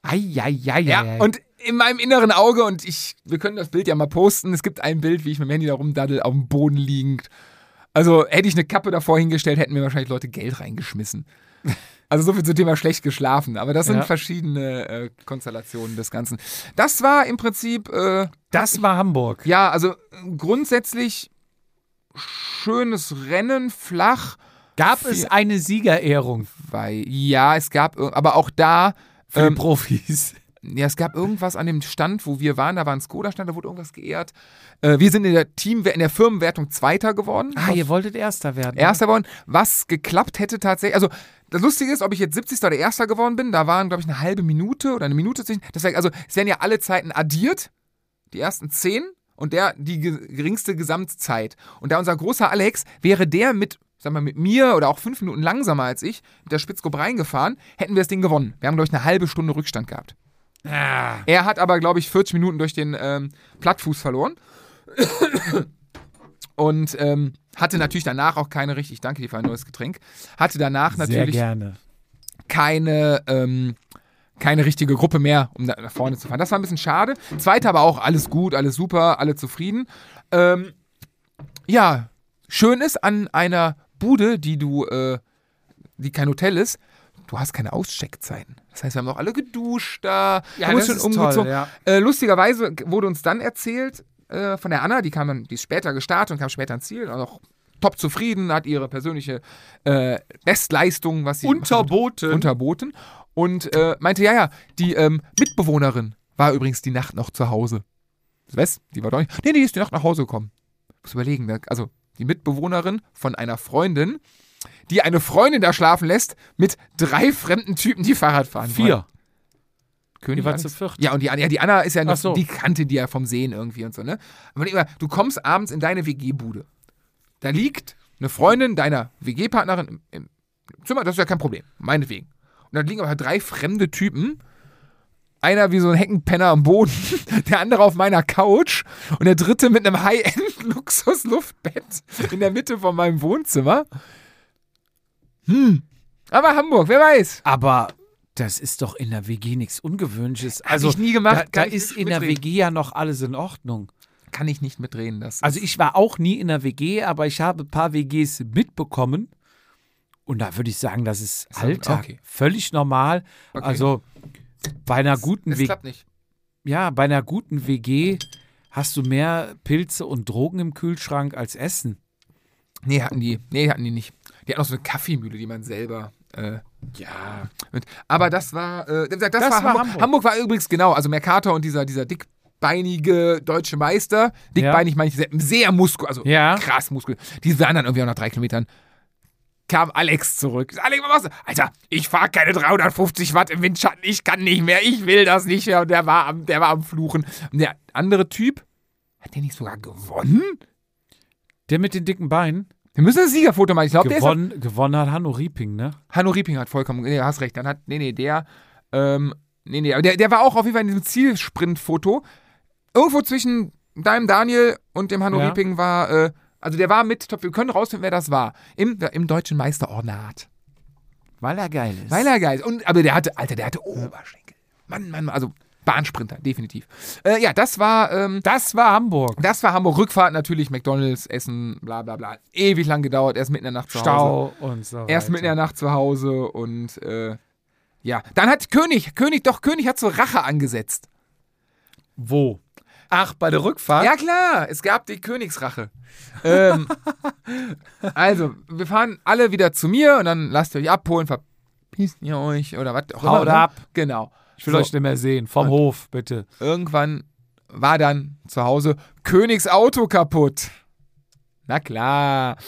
S1: Eieieiei.
S2: Ja, und in meinem inneren Auge, und ich, wir können das Bild ja mal posten, es gibt ein Bild, wie ich mit dem Handy da rumdaddel, auf dem Boden liegend. Also hätte ich eine Kappe davor hingestellt, hätten mir wahrscheinlich Leute Geld reingeschmissen. Also so viel zum Thema schlecht geschlafen. Aber das sind
S1: Ja.
S2: verschiedene äh, Konstellationen des Ganzen. Das war im Prinzip, äh,
S1: Das war Hamburg.
S2: ja, also äh, grundsätzlich schönes Rennen, flach.
S1: Gab es eine Siegerehrung
S2: Weil, ja, es gab, ir- aber auch da,
S1: für
S2: Ähm,
S1: Profis?
S2: Ja, es gab irgendwas an dem Stand, wo wir waren, da war ein Skoda-Stand, da wurde irgendwas geehrt. Äh, wir sind in der Team, in der Firmenwertung Zweiter geworden.
S1: Ah, ihr wolltet Erster werden.
S2: Erster geworden, was geklappt hätte tatsächlich. Also, das Lustige ist, ob ich jetzt 70. oder Erster geworden bin, da waren, glaube ich, eine halbe Minute oder eine Minute zwischen. Das heißt, also, es werden ja alle Zeiten addiert, die ersten zehn und der die ge geringste Gesamtzeit. Und da unser großer Alex wäre der mit, sag mal, mit mir oder auch fünf Minuten langsamer als ich mit der Spitzgruppe reingefahren, hätten wir das Ding gewonnen. Wir haben, glaube ich, eine halbe Stunde Rückstand gehabt.
S1: Ah,
S2: Er hat aber, glaube ich, 40 Minuten durch den ähm, Plattfuß verloren. Und ähm, hatte natürlich danach auch keine richtig, danke dir für ein neues Getränk, hatte danach natürlich keine, ähm, keine richtige Gruppe mehr, um nach vorne zu fahren. Das war ein bisschen schade. Zweiter aber auch alles gut, alles super, alle zufrieden. Ähm, ja, schön ist an einer Bude, die du, äh, die kein Hotel ist, du hast keine Auscheckzeiten. Das heißt, wir haben auch alle geduscht da, haben uns schon umgezogen.
S1: ja.
S2: Äh, lustigerweise wurde uns dann erzählt äh, von der Anna, die kam die ist später gestartet und kam später ans Ziel, auch top zufrieden, hat ihre persönliche äh, Bestleistung, was sie
S1: Unterboten.
S2: unterboten und äh, meinte, ja, ja, die ähm, Mitbewohnerin war übrigens die Nacht noch zu Hause. Was? Die war doch nicht. Nee, nee, die ist die Nacht nach Hause gekommen. Muss überlegen, ne? also die Mitbewohnerin von einer Freundin, die eine Freundin da schlafen lässt, mit drei fremden Typen, die Fahrrad fahren. wollen.
S1: Vier.
S2: König
S1: Die war zu viert.
S2: Ja, und die, ja, die Anna ist ja noch,
S1: so.
S2: die kannte die ja vom Sehen irgendwie und so, ne? Aber immer, du kommst abends in deine WG-Bude. Da liegt eine Freundin deiner WG-Partnerin im, im Zimmer, das ist ja kein Problem, meinetwegen. Und da liegen aber drei fremde Typen. Einer wie so ein Heckenpenner am Boden, [LAUGHS] der andere auf meiner Couch und der dritte mit einem High-End-Luxus-Luftbett in der Mitte von meinem Wohnzimmer. Hm. Aber Hamburg, wer weiß.
S1: Aber das ist doch in der WG nichts Ungewöhnliches.
S2: Hab
S1: Also
S2: ich nie gemacht,
S1: Da, da ist in der. WG ja noch alles in Ordnung.
S2: Kann ich nicht mitreden. Das
S1: Also ich war auch nie in der WG, aber ich habe ein paar WGs mitbekommen. Und da würde ich sagen, das ist
S2: Ist
S1: Alltag.
S2: okay.
S1: Völlig normal.
S2: Okay.
S1: Also bei einer guten WG.
S2: klappt nicht.
S1: Ja, bei einer guten WG hast du mehr Pilze und Drogen im Kühlschrank als Essen.
S2: Nee, hatten die. Nee, hatten die nicht. Die hatten auch so eine Kaffeemühle, die man selber. Äh, ja. Mit. Aber das war. Äh, das, das, war,
S1: war
S2: Hamburg.
S1: Hamburg.
S2: Hamburg war übrigens genau. Also Mercator und dieser, dieser dickbeinige deutsche Meister. Dickbeinig meine ich sehr, sehr muskulös. Also
S1: Ja.
S2: krass muskulös. Die waren dann irgendwie auch nach drei Kilometern. Kam Alex zurück. Alex, was machst du? Alter, ich fahre keine 350 Watt im Windschatten. Ich kann nicht mehr. Ich will das nicht mehr. Und der war am, der war am Fluchen. Und der andere Typ, hat der nicht sogar gewonnen?
S1: Der mit den dicken Beinen
S2: Wir müssen ein Siegerfoto machen. Ich glaube, der ist
S1: gewonnen, gewonnen hat Hanno Rieping, ne?
S2: Hanno Rieping hat vollkommen, nee, hast recht, dann hat, nee, nee, der, ähm, nee, nee, aber der, der war auch auf jeden Fall in diesem Zielsprint-Foto. Irgendwo zwischen deinem Daniel und dem Hanno
S1: Ja.
S2: Rieping war, äh, also der war mit, top, wir können rausfinden, wer das war. Im, im deutschen Meisterornat.
S1: Weil er geil ist.
S2: Weil er geil ist. Und, aber der hatte, Alter, der hatte Oberschenkel. Mann, Mann, Mann, also Bahnsprinter, definitiv. Äh, ja, das war, ähm,
S1: das war Hamburg.
S2: das war Hamburg. Rückfahrt natürlich, McDonalds, Essen, bla, bla, bla. Ewig lang gedauert, erst mitten in der Nacht zu Hause.
S1: Stau und so
S2: Erst
S1: weiter.
S2: mitten in der Nacht zu Hause und äh, ja, dann hat König, König, doch König hat so Rache angesetzt.
S1: Wo? Ach, bei der Rückfahrt?
S2: Ja klar, es gab die Königsrache. ähm, [LAUGHS] also, wir fahren alle wieder zu mir und dann lasst ihr euch abholen, verpisst ihr euch oder was auch
S1: Haut
S2: immer. ne?
S1: ab.
S2: Genau.
S1: Ich will
S2: So,
S1: euch nicht mehr sehen. Vom Hof, bitte.
S2: Irgendwann war dann zu Hause Königs Auto kaputt. Na klar.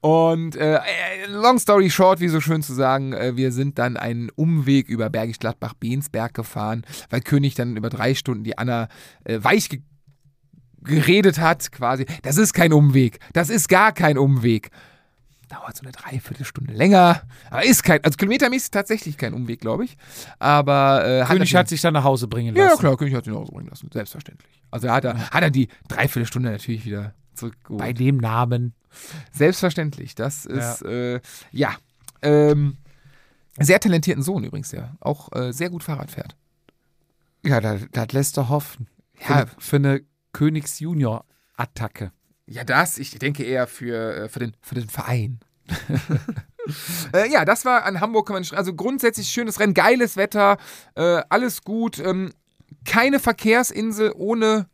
S2: Und äh, äh, long story short, wie so schön zu sagen, äh, wir sind dann einen Umweg über Bergisch Gladbach Bensberg gefahren, weil König dann über drei Stunden die Anna äh, weich ge geredet hat, quasi. Das ist kein Umweg. Das ist gar kein Umweg. Dauert so eine Dreiviertelstunde länger. Aber ist kein, also kilometermäßig tatsächlich kein Umweg, glaube ich. Aber äh,
S1: König
S2: natürlich-
S1: hat sich dann nach Hause bringen lassen.
S2: ja, klar, König hat ihn auch so bringen lassen, selbstverständlich. Also er hat, er, hat er die Dreiviertelstunde natürlich wieder zurückgeholt.
S1: Bei dem Namen.
S2: Selbstverständlich, das ist, ja, äh, ja. Ähm, sehr talentierten Sohn übrigens, der auch äh, sehr gut Fahrrad fährt.
S1: Ja, das, das lässt doch hoffen. Für,
S2: Ja.
S1: eine- für eine Königs-Junior-Attacke.
S2: Ja, das, ich denke eher für, äh, für, den, für den Verein. [LAUGHS] äh, ja, das war an Hamburg, also grundsätzlich schönes Rennen, geiles Wetter, äh, alles gut. Ähm, keine Verkehrsinsel ohne,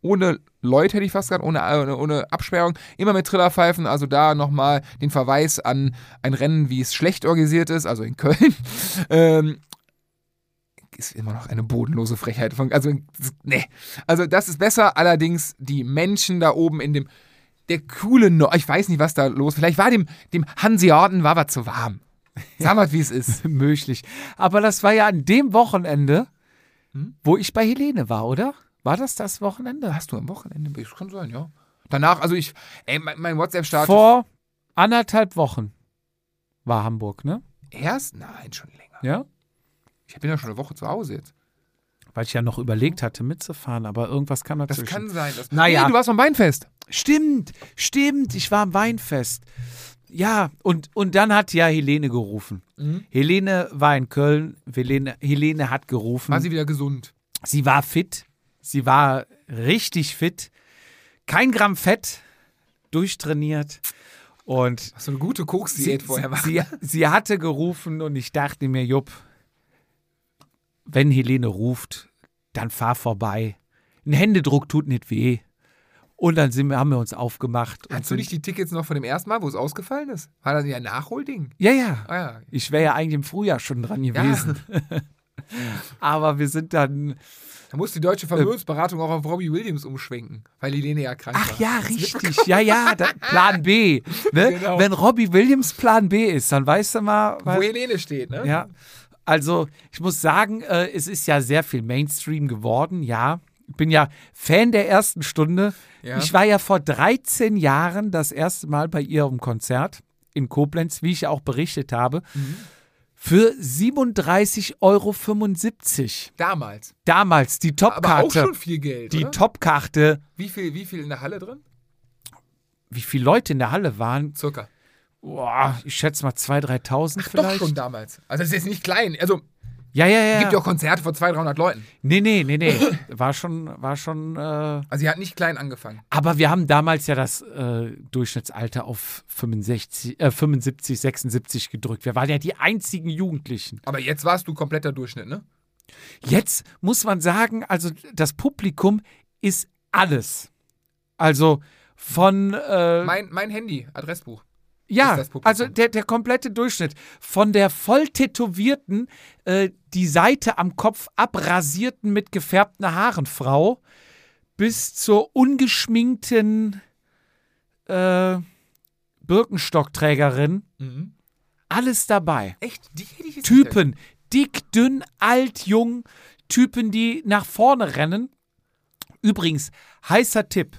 S2: ohne Leute, hätte ich fast gesagt, ohne, ohne, ohne Absperrung. Immer mit Trillerpfeifen, also da nochmal den Verweis an ein Rennen, wie es schlecht organisiert ist, also in Köln. [LAUGHS] ähm, ist immer noch eine bodenlose Frechheit. Von, also, nee. Also, das ist besser. Allerdings die Menschen da oben in dem, der coole, no ich weiß nicht, was da los Vielleicht war dem, dem Hanseaten war was zu warm. Sag mal, wie es ist. [LAUGHS]
S1: Möglich. Aber das war ja an dem Wochenende,
S2: Hm?
S1: wo ich bei Helene war, oder? War das das Wochenende?
S2: Hast du am Wochenende? Das kann sein, ja. Danach, also ich, ey, mein, mein WhatsApp-Status.
S1: Vor anderthalb Wochen war Hamburg, ne?
S2: Erst? Nein, schon länger.
S1: Ja.
S2: Ich bin ja schon eine Woche zu Hause jetzt.
S1: Weil ich ja noch überlegt hatte, mitzufahren, aber irgendwas kam
S2: Das
S1: dazwischen.
S2: kann sein. Dass,
S1: Naja.
S2: Nee, du warst am Weinfest.
S1: Stimmt, stimmt. Ich war am Weinfest. Ja, und, und dann hat ja Helene gerufen.
S2: Mhm.
S1: Helene war in Köln. Helene, Helene hat gerufen.
S2: War sie wieder gesund.
S1: Sie war fit. Sie war richtig fit. Kein Gramm Fett. Durchtrainiert. Und
S2: du eine gute Koks-Diät vorher machen?
S1: sie, sie hatte gerufen und ich dachte mir, Jupp, wenn Helene ruft, dann fahr vorbei. Ein Händedruck tut nicht weh. Und dann sind haben wir uns aufgemacht.
S2: Hast du nicht die Tickets noch von dem ersten Mal, wo es ausgefallen ist? War das ja ein Nachholding?
S1: Ja, ja.
S2: Ah ja.
S1: Ich wäre ja eigentlich im Frühjahr schon dran gewesen. [LAUGHS] Aber wir sind dann.
S2: Da muss die deutsche Vermögensberatung auch auf Robbie Williams umschwenken, weil Helene ja krank
S1: Ach
S2: war.
S1: ja, richtig. Ja, ja, da, Plan B. Ne? [LAUGHS]
S2: Genau.
S1: Wenn Robbie Williams Plan B ist, dann weißt du mal.
S2: Wo Helene steht, ne?
S1: ja. Also, ich muss sagen, äh, es ist ja sehr viel Mainstream geworden, ja. Ich bin ja Fan der ersten Stunde.
S2: Ja.
S1: Ich war ja vor 13 Jahren das erste Mal bei ihrem Konzert in Koblenz, wie ich ja auch berichtet habe,
S2: Mhm.
S1: für 37,75 Euro.
S2: Damals.
S1: Damals die
S2: Aber auch
S1: Topkarte.
S2: schon viel Geld,
S1: Die? Topkarte.
S2: Wie viel, wie viel in der Halle drin?
S1: Wie viele Leute in der Halle waren?
S2: Circa.
S1: Boah, ich schätze mal 2.000, 3.000
S2: Doch
S1: vielleicht.
S2: schon damals. Also es ist jetzt nicht klein. Also
S1: Ja, ja, ja.
S2: gibt ja auch Konzerte vor 200, 300 Leuten.
S1: nee, nee, nee, nee. [LAUGHS] War schon, war schon. Äh,
S2: Also sie hat nicht klein angefangen.
S1: aber wir haben damals ja das äh, Durchschnittsalter auf 65, äh, 75, 76 gedrückt. Wir waren ja die einzigen Jugendlichen.
S2: Aber jetzt warst du kompletter Durchschnitt, ne?
S1: Jetzt muss man sagen, also das Publikum ist alles. Also von äh,
S2: Mein, mein Handy, Adressbuch.
S1: Ja, also der, der komplette Durchschnitt von der voll tätowierten, äh, die Seite am Kopf abrasierten mit gefärbten Haaren Frau bis zur ungeschminkten äh, Birkenstockträgerin,
S2: Mhm.
S1: alles dabei.
S2: Echt? Die hätte ich jetzt
S1: Typen, dick, dünn, alt, jung, Typen, die nach vorne rennen. Übrigens, heißer Tipp,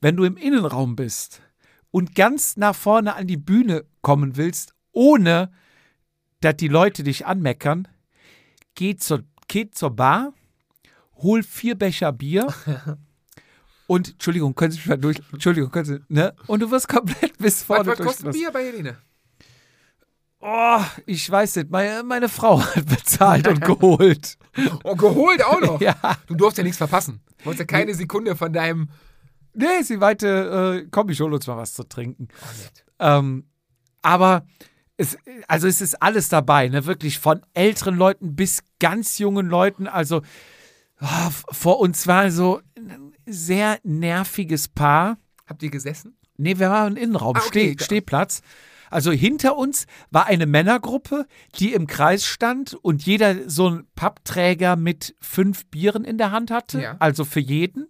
S1: wenn du im Innenraum bist und ganz nach vorne an die Bühne kommen willst, ohne dass die Leute dich anmeckern, geh zur, geh zur Bar, hol vier Becher Bier [LAUGHS] und, Entschuldigung, können Sie mich mal durch, Entschuldigung, können Sie, ne? Und du wirst komplett [LAUGHS] bis
S2: Was,
S1: vorne
S2: was kostet
S1: durchgelassen.
S2: Bier bei Helene?
S1: Oh, ich weiß nicht. Meine, meine Frau hat bezahlt und geholt. [LAUGHS]
S2: Oh, geholt auch noch.
S1: Ja.
S2: Du durfst ja nichts verpassen. Du wolltest ja keine Sekunde von deinem.
S1: Nee, sie meinte, äh, komm, ich hol uns mal was zu trinken.
S2: Oh.
S1: Ähm, aber es, also es ist alles dabei, ne? Wirklich von älteren Leuten bis ganz jungen Leuten. Also f- vor uns war so ein sehr nerviges Paar.
S2: Habt ihr gesessen?
S1: Nee, wir waren im Innenraum,
S2: Ah, okay.
S1: Steh, Stehplatz. Also hinter uns war eine Männergruppe, die im Kreis stand und jeder so einen Pappträger mit fünf Bieren in der Hand hatte.
S2: Ja.
S1: Also für jeden.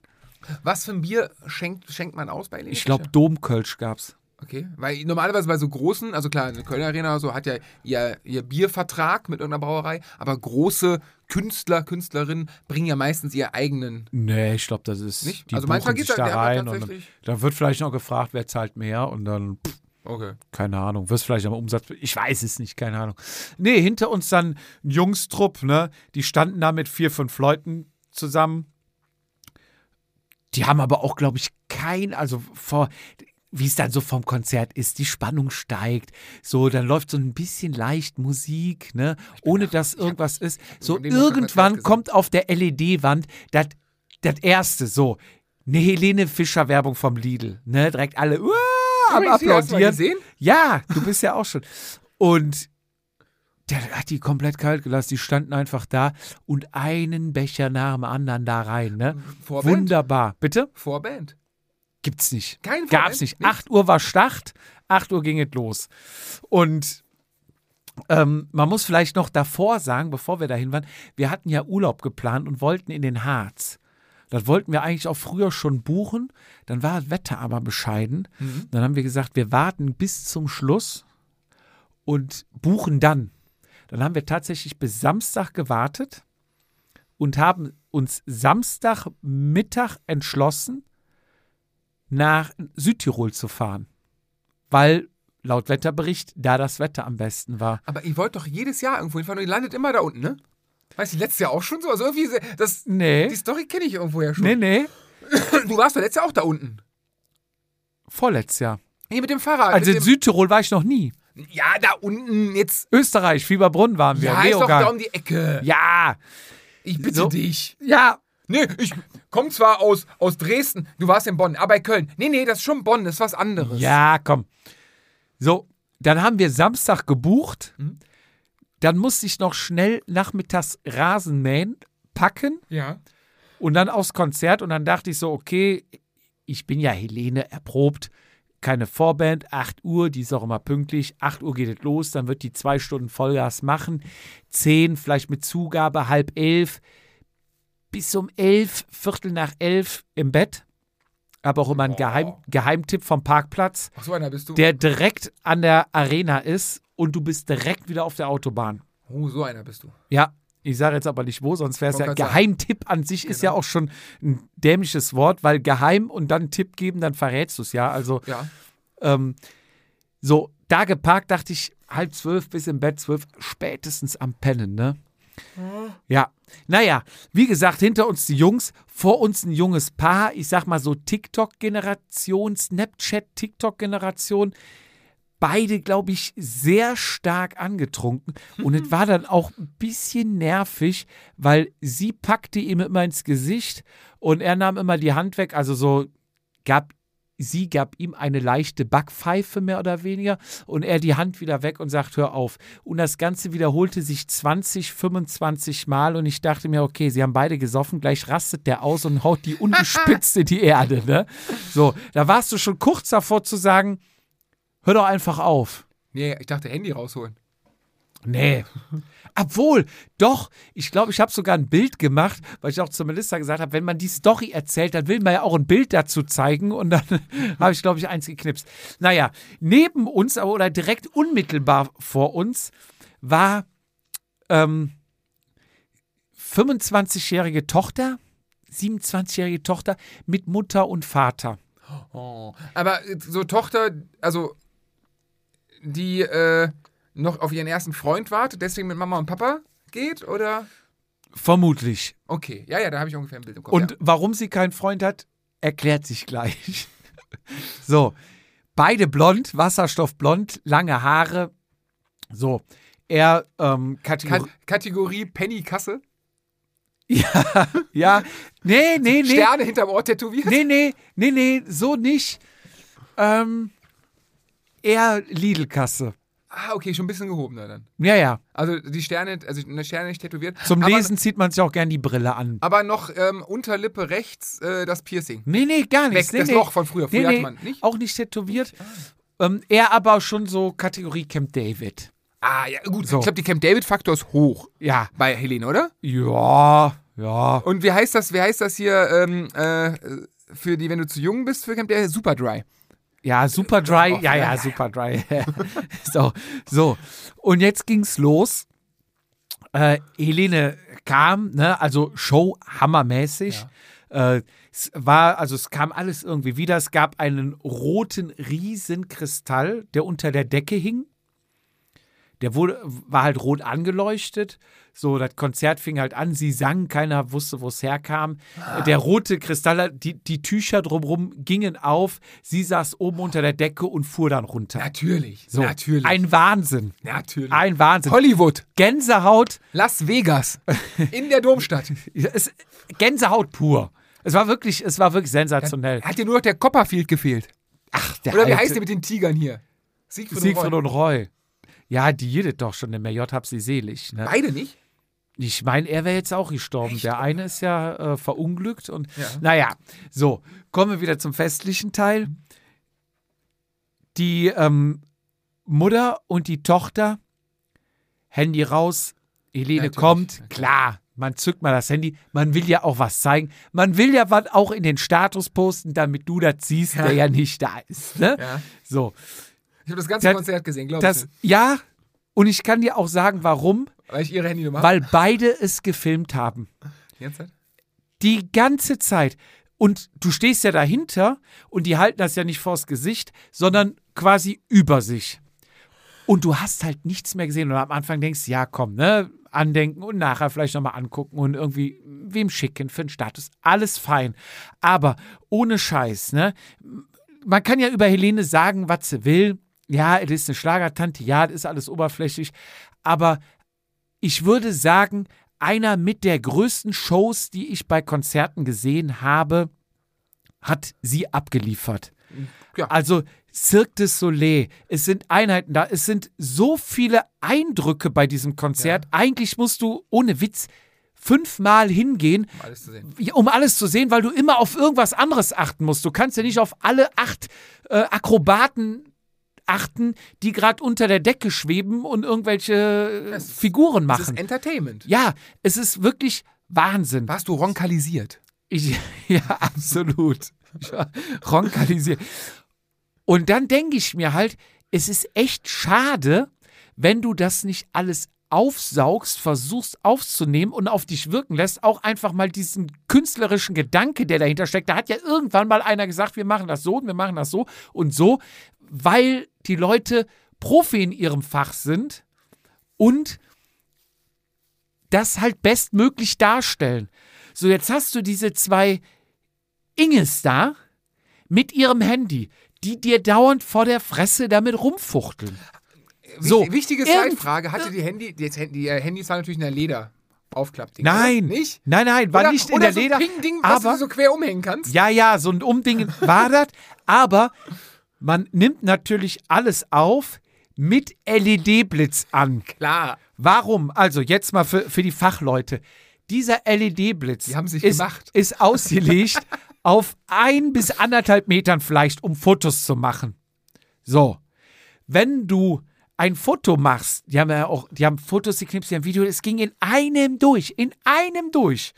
S2: Was für ein Bier schenkt, schenkt man aus bei Helene?
S1: Ich glaube, Domkölsch gab's.
S2: Okay, weil normalerweise bei so großen, also klar, eine Kölner Arena oder so hat ja ihr, ihr Biervertrag mit irgendeiner Brauerei, aber große Künstler, Künstlerinnen bringen ja meistens ihr eigenen.
S1: Nee, ich glaube, das ist.
S2: Nicht?
S1: Die
S2: Also manchmal
S1: sich
S2: da-
S1: da rein und dann, dann wird vielleicht noch gefragt, wer zahlt mehr und dann, pff,
S2: Okay.
S1: keine Ahnung, wirst vielleicht am Umsatz. Ich weiß es nicht, keine Ahnung. Nee, hinter uns dann ein Jungstrupp, ne? Die standen da mit vier, fünf Leuten zusammen. Die haben aber auch, glaube ich, kein, also vor, wie es dann so vom Konzert ist, die Spannung steigt. So, dann läuft so ein bisschen leicht Musik, ne? Ohne dass irgendwas ist. So, irgendwann kommt auf der LED-Wand das erste, so. Eine Helene Fischer-Werbung vom Lidl, ne? Direkt alle, uah, am applaudieren. Ja, du bist ja auch schon. Und der hat die komplett kalt gelassen. Die standen einfach da und einen Becher nach dem anderen da rein. Ne?
S2: Vorband?
S1: Wunderbar. Bitte?
S2: Vorband.
S1: Gibt's nicht.
S2: Kein
S1: Gab's
S2: Vorband?
S1: nicht.
S2: Nichts?
S1: 8 Uhr war Start, 8 Uhr ging es los. Und ähm, man muss vielleicht noch davor sagen, bevor wir dahin waren, wir hatten ja Urlaub geplant und wollten in den Harz. Das wollten wir eigentlich auch früher schon buchen. Dann war das Wetter aber bescheiden.
S2: Mhm.
S1: Dann haben wir gesagt, wir warten bis zum Schluss und buchen dann. Dann haben wir tatsächlich bis Samstag gewartet und haben uns Samstagmittag entschlossen, nach Südtirol zu fahren. Weil laut Wetterbericht da das Wetter am besten war.
S2: Aber ihr wollt doch jedes Jahr irgendwo hinfahren und ihr landet immer da unten, ne? Weißt du, letztes Jahr auch schon so? Also irgendwie, das,
S1: Nee.
S2: die Story kenne ich irgendwo ja schon.
S1: Nee, nee.
S2: Du warst doch letztes Jahr auch da unten.
S1: Vorletztes Jahr.
S2: Hier mit dem Fahrrad.
S1: Also in Südtirol war ich noch nie.
S2: Ja, da unten jetzt.
S1: Österreich, Fieberbrunn waren wir.
S2: Ja, ist doch
S1: Leogang.
S2: da um die Ecke.
S1: ja,
S2: Ich bitte
S1: So.
S2: dich.
S1: ja.
S2: Nee, ich komme zwar aus, aus Dresden, du warst in Bonn, aber in Köln. Nee, nee, das ist schon Bonn, das ist was anderes.
S1: Ja, komm. So, dann haben wir Samstag gebucht.
S2: Mhm.
S1: Dann musste ich noch schnell nachmittags Rasen mähen, packen
S2: Ja.
S1: und dann aufs Konzert. Und dann dachte ich so, okay, ich bin ja Helene erprobt. Keine Vorband, 8 Uhr, die ist auch immer pünktlich. 8 Uhr geht es los, dann wird die zwei Stunden Vollgas machen. 10, vielleicht mit Zugabe, halb elf. Bis um elf, Viertel nach elf im Bett. Aber auch immer ein Geheim, Geheimtipp vom Parkplatz
S2: Ach so einer bist du.
S1: der direkt an der Arena ist und du bist direkt wieder auf der Autobahn.
S2: oh, so einer bist du.
S1: Ja, ich sage jetzt aber nicht wo, sonst wäre es ja Geheimtipp an sich ist ja auch schon ein dämliches Wort, weil geheim und dann Tipp geben, dann verrätst du es ja. Also
S2: Ja.
S1: ähm, so da geparkt, dachte ich halb zwölf bis im Bett zwölf, spätestens am Pennen, ne? Ja, naja, wie gesagt, hinter uns die Jungs, vor uns ein junges Paar, ich sag mal so TikTok-Generation, Snapchat-TikTok-Generation. Beide, glaube ich, sehr stark angetrunken. Und es [LAUGHS] war dann auch ein bisschen nervig, weil sie packte ihm immer ins Gesicht und er nahm immer die Hand weg. Also so gab sie gab ihm eine leichte Backpfeife mehr oder weniger und er die Hand wieder weg und sagt, hör auf. Und das Ganze wiederholte sich 20, 25 Mal und ich dachte mir, okay, sie haben beide gesoffen, gleich rastet der aus und haut die ungespitzt [LAUGHS] in die Erde. Ne? So, da warst du schon kurz davor zu sagen, hör doch einfach auf.
S2: Nee, ich dachte Handy rausholen.
S1: Nee. Obwohl, doch, ich glaube, ich habe sogar ein Bild gemacht, weil ich auch zu Melissa gesagt habe, wenn man die Story erzählt, dann will man ja auch ein Bild dazu zeigen und dann [LAUGHS] habe ich, glaube ich, eins geknipst. Naja, neben uns oder direkt unmittelbar vor uns war ähm, 25-jährige Tochter, 27-jährige Tochter mit Mutter und Vater.
S2: Oh. Aber so Tochter, also die äh, noch auf ihren ersten Freund wartet, deswegen mit Mama und Papa geht, oder?
S1: Vermutlich.
S2: Okay, ja, ja, da habe ich ungefähr ein Bild im Kopf.
S1: Und
S2: ja.
S1: warum sie keinen Freund hat, erklärt sich gleich. [LAUGHS] so, beide blond, wasserstoffblond, lange Haare. So, er ähm, Kategor
S2: Kat Kategorie Penny Kasse. [LAUGHS]
S1: ja, ja, nee, nee, nee,
S2: Sterne hinterm Ohr tätowiert.
S1: nee, nee, nee, nee, so nicht. Ähm, eher Lidl-Kasse.
S2: Ah, okay, schon ein bisschen gehobener dann.
S1: Ja, ja.
S2: Also die Sterne, also eine Sterne nicht tätowiert.
S1: Zum
S2: aber,
S1: Lesen zieht man sich auch gern die Brille an.
S2: Aber noch ähm, Unterlippe rechts äh, das Piercing.
S1: Nee, nee, gar
S2: Weg,
S1: nicht. Nee,
S2: das
S1: nee.
S2: Loch von früher. Früher
S1: Nee,
S2: hat man nicht.
S1: auch nicht tätowiert. Ähm, er aber schon so Kategorie Camp David.
S2: Ah, ja, gut.
S1: So.
S2: Ich glaube, die Camp David-Faktor ist hoch
S1: Ja.
S2: bei Helene, oder?
S1: Ja, ja.
S2: Und wie heißt das, wie heißt das hier ähm, äh, für die, wenn du zu jung bist für Camp David? Super Dry.
S1: Ja, super dry.
S2: Auch,
S1: Ja,
S2: ja,
S1: ja,
S2: ja.
S1: super dry. [LAUGHS] so, so. Und jetzt ging's los. Äh, Helene kam, ne, also Show hammermäßig. Äh, es war, also es kam alles irgendwie wieder. Es gab einen roten Riesenkristall, der unter der Decke hing. Der wurde, war halt rot angeleuchtet. So, das Konzert fing halt an. Sie sang, keiner wusste, wo es herkam. Der rote Kristall, die, die Tücher drumherum gingen auf. Sie saß oben unter der Decke und fuhr dann runter.
S2: Natürlich.
S1: So,
S2: Natürlich.
S1: Ein Wahnsinn.
S2: Natürlich.
S1: Ein Wahnsinn.
S2: Hollywood.
S1: Gänsehaut.
S2: Las Vegas. [LAUGHS] In der Domstadt.
S1: Es, Gänsehaut pur. Es war wirklich, es war wirklich sensationell.
S2: Hat dir nur noch der Copperfield gefehlt.
S1: Ach, der
S2: Oder wie
S1: alte
S2: heißt der mit den Tigern hier? Siegfried,
S1: Siegfried
S2: und
S1: und Roy. Ja, die jedet doch schon, der J hab sie selig. Ne?
S2: Beide nicht?
S1: Ich meine, er wäre jetzt auch gestorben. Der eine ist ja äh, verunglückt und
S2: Ja.
S1: naja, so, kommen wir wieder zum festlichen Teil. Die ähm, Mutter und die Tochter, Handy raus, Helene
S2: Natürlich,
S1: kommt,
S2: natürlich.
S1: klar, man zückt mal das Handy, man will ja auch was zeigen, man will ja was auch in den Status posten, damit du das siehst, der ja nicht da ist. Ne?
S2: Ja.
S1: So,
S2: Ich habe das ganze
S1: Das-
S2: Konzert gesehen,
S1: das,
S2: du?
S1: ja, und ich kann dir auch sagen, warum,
S2: Weil ich ihre Handynummer
S1: weil beide es gefilmt haben.
S2: habe. Jetzt halt?
S1: Die ganze Zeit. Und du stehst ja dahinter und die halten das ja nicht vors Gesicht, sondern quasi über sich. Und du hast halt nichts mehr gesehen. Und am Anfang denkst ja, komm, ne, andenken und nachher vielleicht nochmal angucken und irgendwie wem schicken für einen Status. Alles fein. Aber ohne Scheiß, ne? Man kann ja über Helene sagen, was sie will. Ja, es ist eine Schlagertante, ja, es ist alles oberflächlich. Aber ich würde sagen, einer mit der größten Shows, die ich bei Konzerten gesehen habe, hat sie abgeliefert.
S2: Ja.
S1: Also Cirque du Soleil, es sind Einheiten da, es sind so viele Eindrücke bei diesem Konzert. Eigentlich musst du ohne Witz fünfmal hingehen,
S2: Um alles zu sehen.
S1: ja, um alles zu sehen, weil du immer auf irgendwas anderes achten musst. Du kannst ja nicht auf alle acht äh, Akrobaten achten, die gerade unter der Decke schweben und irgendwelche äh,
S2: Es-
S1: Figuren
S2: Das ist
S1: machen.
S2: Entertainment.
S1: Ja, es ist wirklich Wahnsinn.
S2: Warst du ronkalisiert?
S1: Ich, [LAUGHS] ja, absolut. Ronkalisiert. Und dann denke ich mir halt, es ist echt schade, wenn du das nicht alles aufsaugst, versuchst aufzunehmen und auf dich wirken lässt, auch einfach mal diesen künstlerischen Gedanke, der dahinter steckt. Da hat ja irgendwann mal einer gesagt, wir machen das so und wir machen das so und so, weil die Leute Profi in ihrem Fach sind und das halt bestmöglich darstellen. So, jetzt hast du diese zwei Inges da mit ihrem Handy. die dir dauernd vor der Fresse damit rumfuchteln. So,
S2: Wichtig- Wichtige Zeitfrage. Hatte die Handy, die, die äh, Handys waren natürlich in der Leder. Aufklappding.
S1: Nein,
S2: Oder? Nicht?
S1: nein, nein, war
S2: oder,
S1: nicht in
S2: oder
S1: der
S2: so
S1: Leder.
S2: ein Ping-Ding, was
S1: aber
S2: du so quer umhängen kannst.
S1: Ja, ja, so ein Umding war das. Aber man nimmt natürlich alles auf mit LED-Blitz an.
S2: Klar.
S1: Warum? Also jetzt mal für, für die Fachleute. Dieser LED-Blitz
S2: Die
S1: ist, ist ausgelegt [LAUGHS] auf ein bis anderthalb Metern vielleicht, um Fotos zu machen. So, wenn du ein Foto machst, die haben ja auch, die haben Fotos, die knipsen, die haben Video, es ging in einem durch, in einem durch.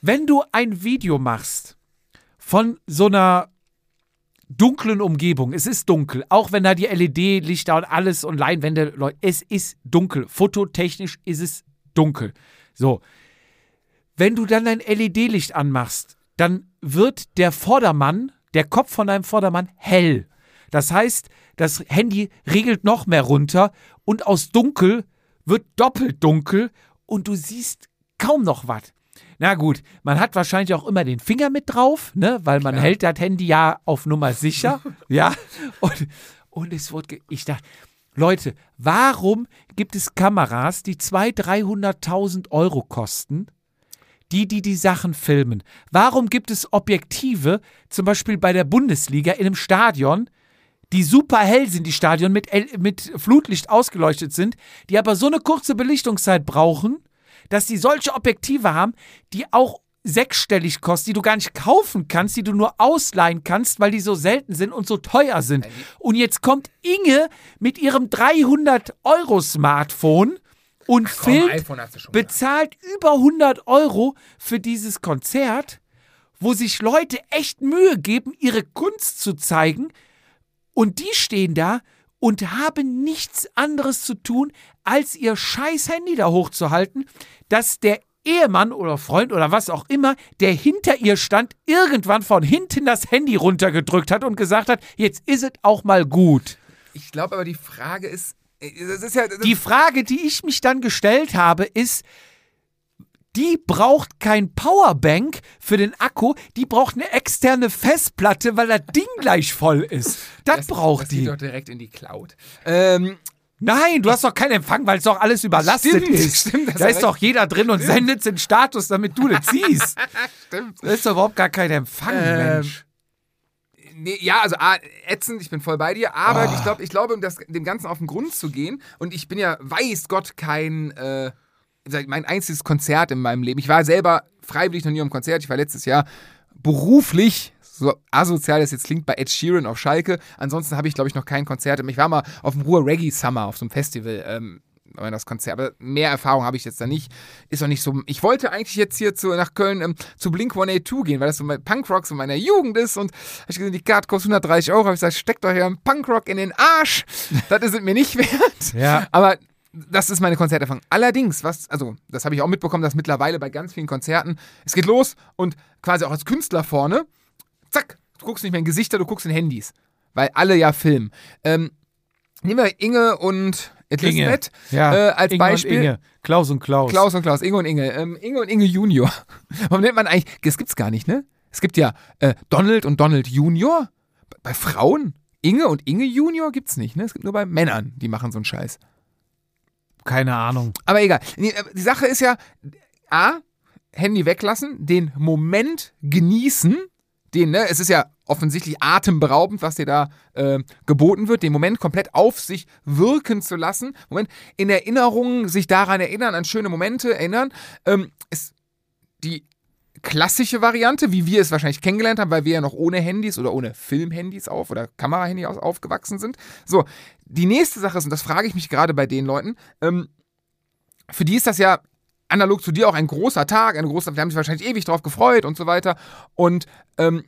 S1: Wenn du ein Video machst von so einer dunklen Umgebung, es ist dunkel, auch wenn da die LED-Lichter und alles und Leinwände, Leute, es ist dunkel. Fototechnisch ist es dunkel. So. Wenn du dann dein LED-Licht anmachst, dann wird der Vordermann, der Kopf von deinem Vordermann hell. Das heißt, das Handy regelt noch mehr runter und aus dunkel wird doppelt dunkel und du siehst kaum noch was. Na gut, man hat wahrscheinlich auch immer den Finger mit drauf, ne, weil man hält das Handy ja auf Nummer sicher, [LAUGHS] ja. Und, und es wurde, ich dachte, Leute, warum gibt es Kameras, die 200.000, 300.000 Euro kosten, die, die die Sachen filmen? Warum gibt es Objektive, zum Beispiel bei der Bundesliga in einem Stadion, die super hell sind, die Stadion mit, mit Flutlicht ausgeleuchtet sind, die aber so eine kurze Belichtungszeit brauchen, dass die solche Objektive haben, die auch sechsstellig kosten, die du gar nicht kaufen kannst, die du nur ausleihen kannst, weil die so selten sind und so teuer sind. Und jetzt kommt Inge mit ihrem 300-Euro-Smartphone und
S2: komm,
S1: filmt
S2: iPhone hast du schon.
S1: bezahlt über 100 Euro für dieses Konzert, wo sich Leute echt Mühe geben, ihre Kunst zu zeigen. Und die stehen da und haben nichts anderes zu tun, als ihr scheiß Handy da hochzuhalten, dass der Ehemann oder Freund oder was auch immer, der hinter ihr stand, irgendwann von hinten das Handy runtergedrückt hat und gesagt hat, jetzt ist es auch mal gut.
S2: Ich glaube aber, die Frage ist, äh, das ist ja, das
S1: Die Frage, die ich mich dann gestellt habe, ist, die braucht kein Powerbank für den Akku, die braucht eine externe Festplatte, weil das Ding gleich voll ist. Das, braucht
S2: das
S1: die.
S2: geht doch direkt in die Cloud. Ähm,
S1: Nein, du hast doch keinen Empfang, weil es doch alles überlastet
S2: Stimmt,
S1: ist.
S2: stimmt, das
S1: da ist doch jeder drin und sendet den Status, damit du das siehst. [LAUGHS]
S2: stimmt.
S1: Da ist doch überhaupt gar kein Empfang,
S2: Ähm,
S1: Mensch.
S2: Nee, ja, also ah, ätzend, ich bin voll bei dir, aber
S1: Ah.
S2: ich glaube, ich glaube, um das, dem Ganzen auf den Grund zu gehen, und ich bin ja, weiß Gott, kein, äh, mein einziges Konzert in meinem Leben. Ich war selber freiwillig noch nie am Konzert, ich war letztes Jahr beruflich, so asozial das jetzt klingt, bei Ed Sheeran auf Schalke. Ansonsten habe ich, glaube ich, noch kein Konzert. Ich war mal auf dem Ruhr Reggae Summer, auf so einem Festival, ähm, aber das Konzert, aber mehr Erfahrung habe ich jetzt da nicht. Ist auch nicht so. Ich wollte eigentlich jetzt hier zu, nach Köln ähm, zu Blink 182 gehen, weil das so mein Punkrock so meiner Jugend ist. Und hab ich gesehen, die Karte kostet 130 Euro. Habe ich gesagt, steckt hier einen Punkrock in den Arsch. das ist es mir nicht [LAUGHS] wert.
S1: Ja.
S2: Aber das ist meine Konzerterfahrung. Allerdings, was, also, das habe ich auch mitbekommen, dass mittlerweile bei ganz vielen Konzerten, es geht los und quasi auch als Künstler vorne, zack, du guckst nicht mehr in Gesichter, du guckst in Handys. Weil alle ja filmen. Ähm, nehmen wir Inge und Elisabeth
S1: Ja,
S2: äh, als
S1: Inge
S2: Beispiel.
S1: Und Inge. Klaus und Klaus.
S2: Klaus und Klaus, Inge und Inge. Ähm, Inge und Inge Junior. [LAUGHS] Warum nennt man eigentlich, das gibt's gar nicht, ne? Es gibt ja äh, Donald und Donald Junior. Bei Frauen? Inge und Inge Junior gibt's nicht, ne? Es gibt nur bei Männern, die machen so einen Scheiß.
S1: Keine Ahnung.
S2: Aber egal. Äh, Die Sache ist ja, A, Handy weglassen, den Moment genießen, den, ne, es ist ja offensichtlich atemberaubend, was dir da äh, geboten wird, den Moment komplett auf sich wirken zu lassen. Moment, in Erinnerungen, sich daran erinnern, an schöne Momente erinnern, ähm, ist die klassische Variante, wie wir es wahrscheinlich kennengelernt haben, weil wir ja noch ohne Handys oder ohne Filmhandys auf oder Kamerahandys auf, aufgewachsen sind. So, die nächste Sache ist, und das frage ich mich gerade bei den Leuten, ähm, für die ist das ja analog zu dir auch ein großer Tag, eine große, die haben sich wahrscheinlich ewig drauf gefreut und so weiter. Und ähm,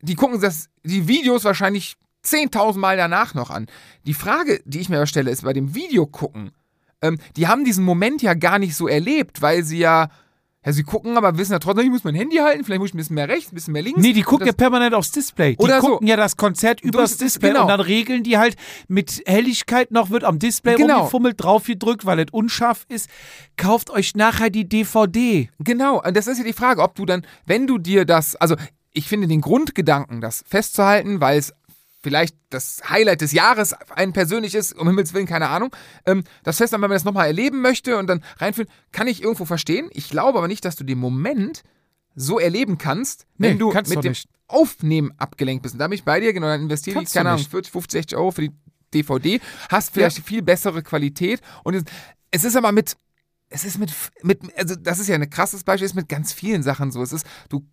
S2: die gucken das, die Videos wahrscheinlich 10.000 Mal danach noch an. Die Frage, die ich mir stelle, ist bei dem Video gucken, ähm, die haben diesen Moment ja gar nicht so erlebt, weil sie ja, ja, sie gucken, aber wissen ja trotzdem, ich muss mein Handy halten, vielleicht muss ich ein bisschen mehr rechts, ein bisschen mehr links.
S1: Nee, die gucken ja permanent aufs Display. Die
S2: Oder so.
S1: gucken ja das Konzert übers Display
S2: genau.
S1: und dann regeln die halt mit Helligkeit noch, wird am Display
S2: Genau.
S1: rumgefummelt, drauf gedrückt, weil es unscharf ist. Kauft euch nachher die DVD.
S2: Genau, und das ist ja die Frage, ob du dann, wenn du dir das, also ich finde den Grundgedanken, das festzuhalten, weil es vielleicht das Highlight des Jahres einen persönlich ist, um Himmels Willen, keine Ahnung. Ähm, das Fest, wenn man das nochmal erleben möchte und dann reinfühlen, kann ich irgendwo verstehen. Ich glaube aber nicht, dass du den Moment so erleben kannst, wenn
S1: Nee,
S2: du mit dem
S1: nicht.
S2: Aufnehmen abgelenkt bist. Und da bin ich bei dir, genau, dann investiere ich,
S1: Kannst du
S2: keine Ahnung,
S1: nicht.
S2: 40, 50, 60 Euro für die DVD, hast vielleicht viel bessere Qualität und es, es ist aber mit, es ist mit, mit, also das ist ja ein krasses Beispiel, ist mit ganz vielen Sachen so. Es ist, du,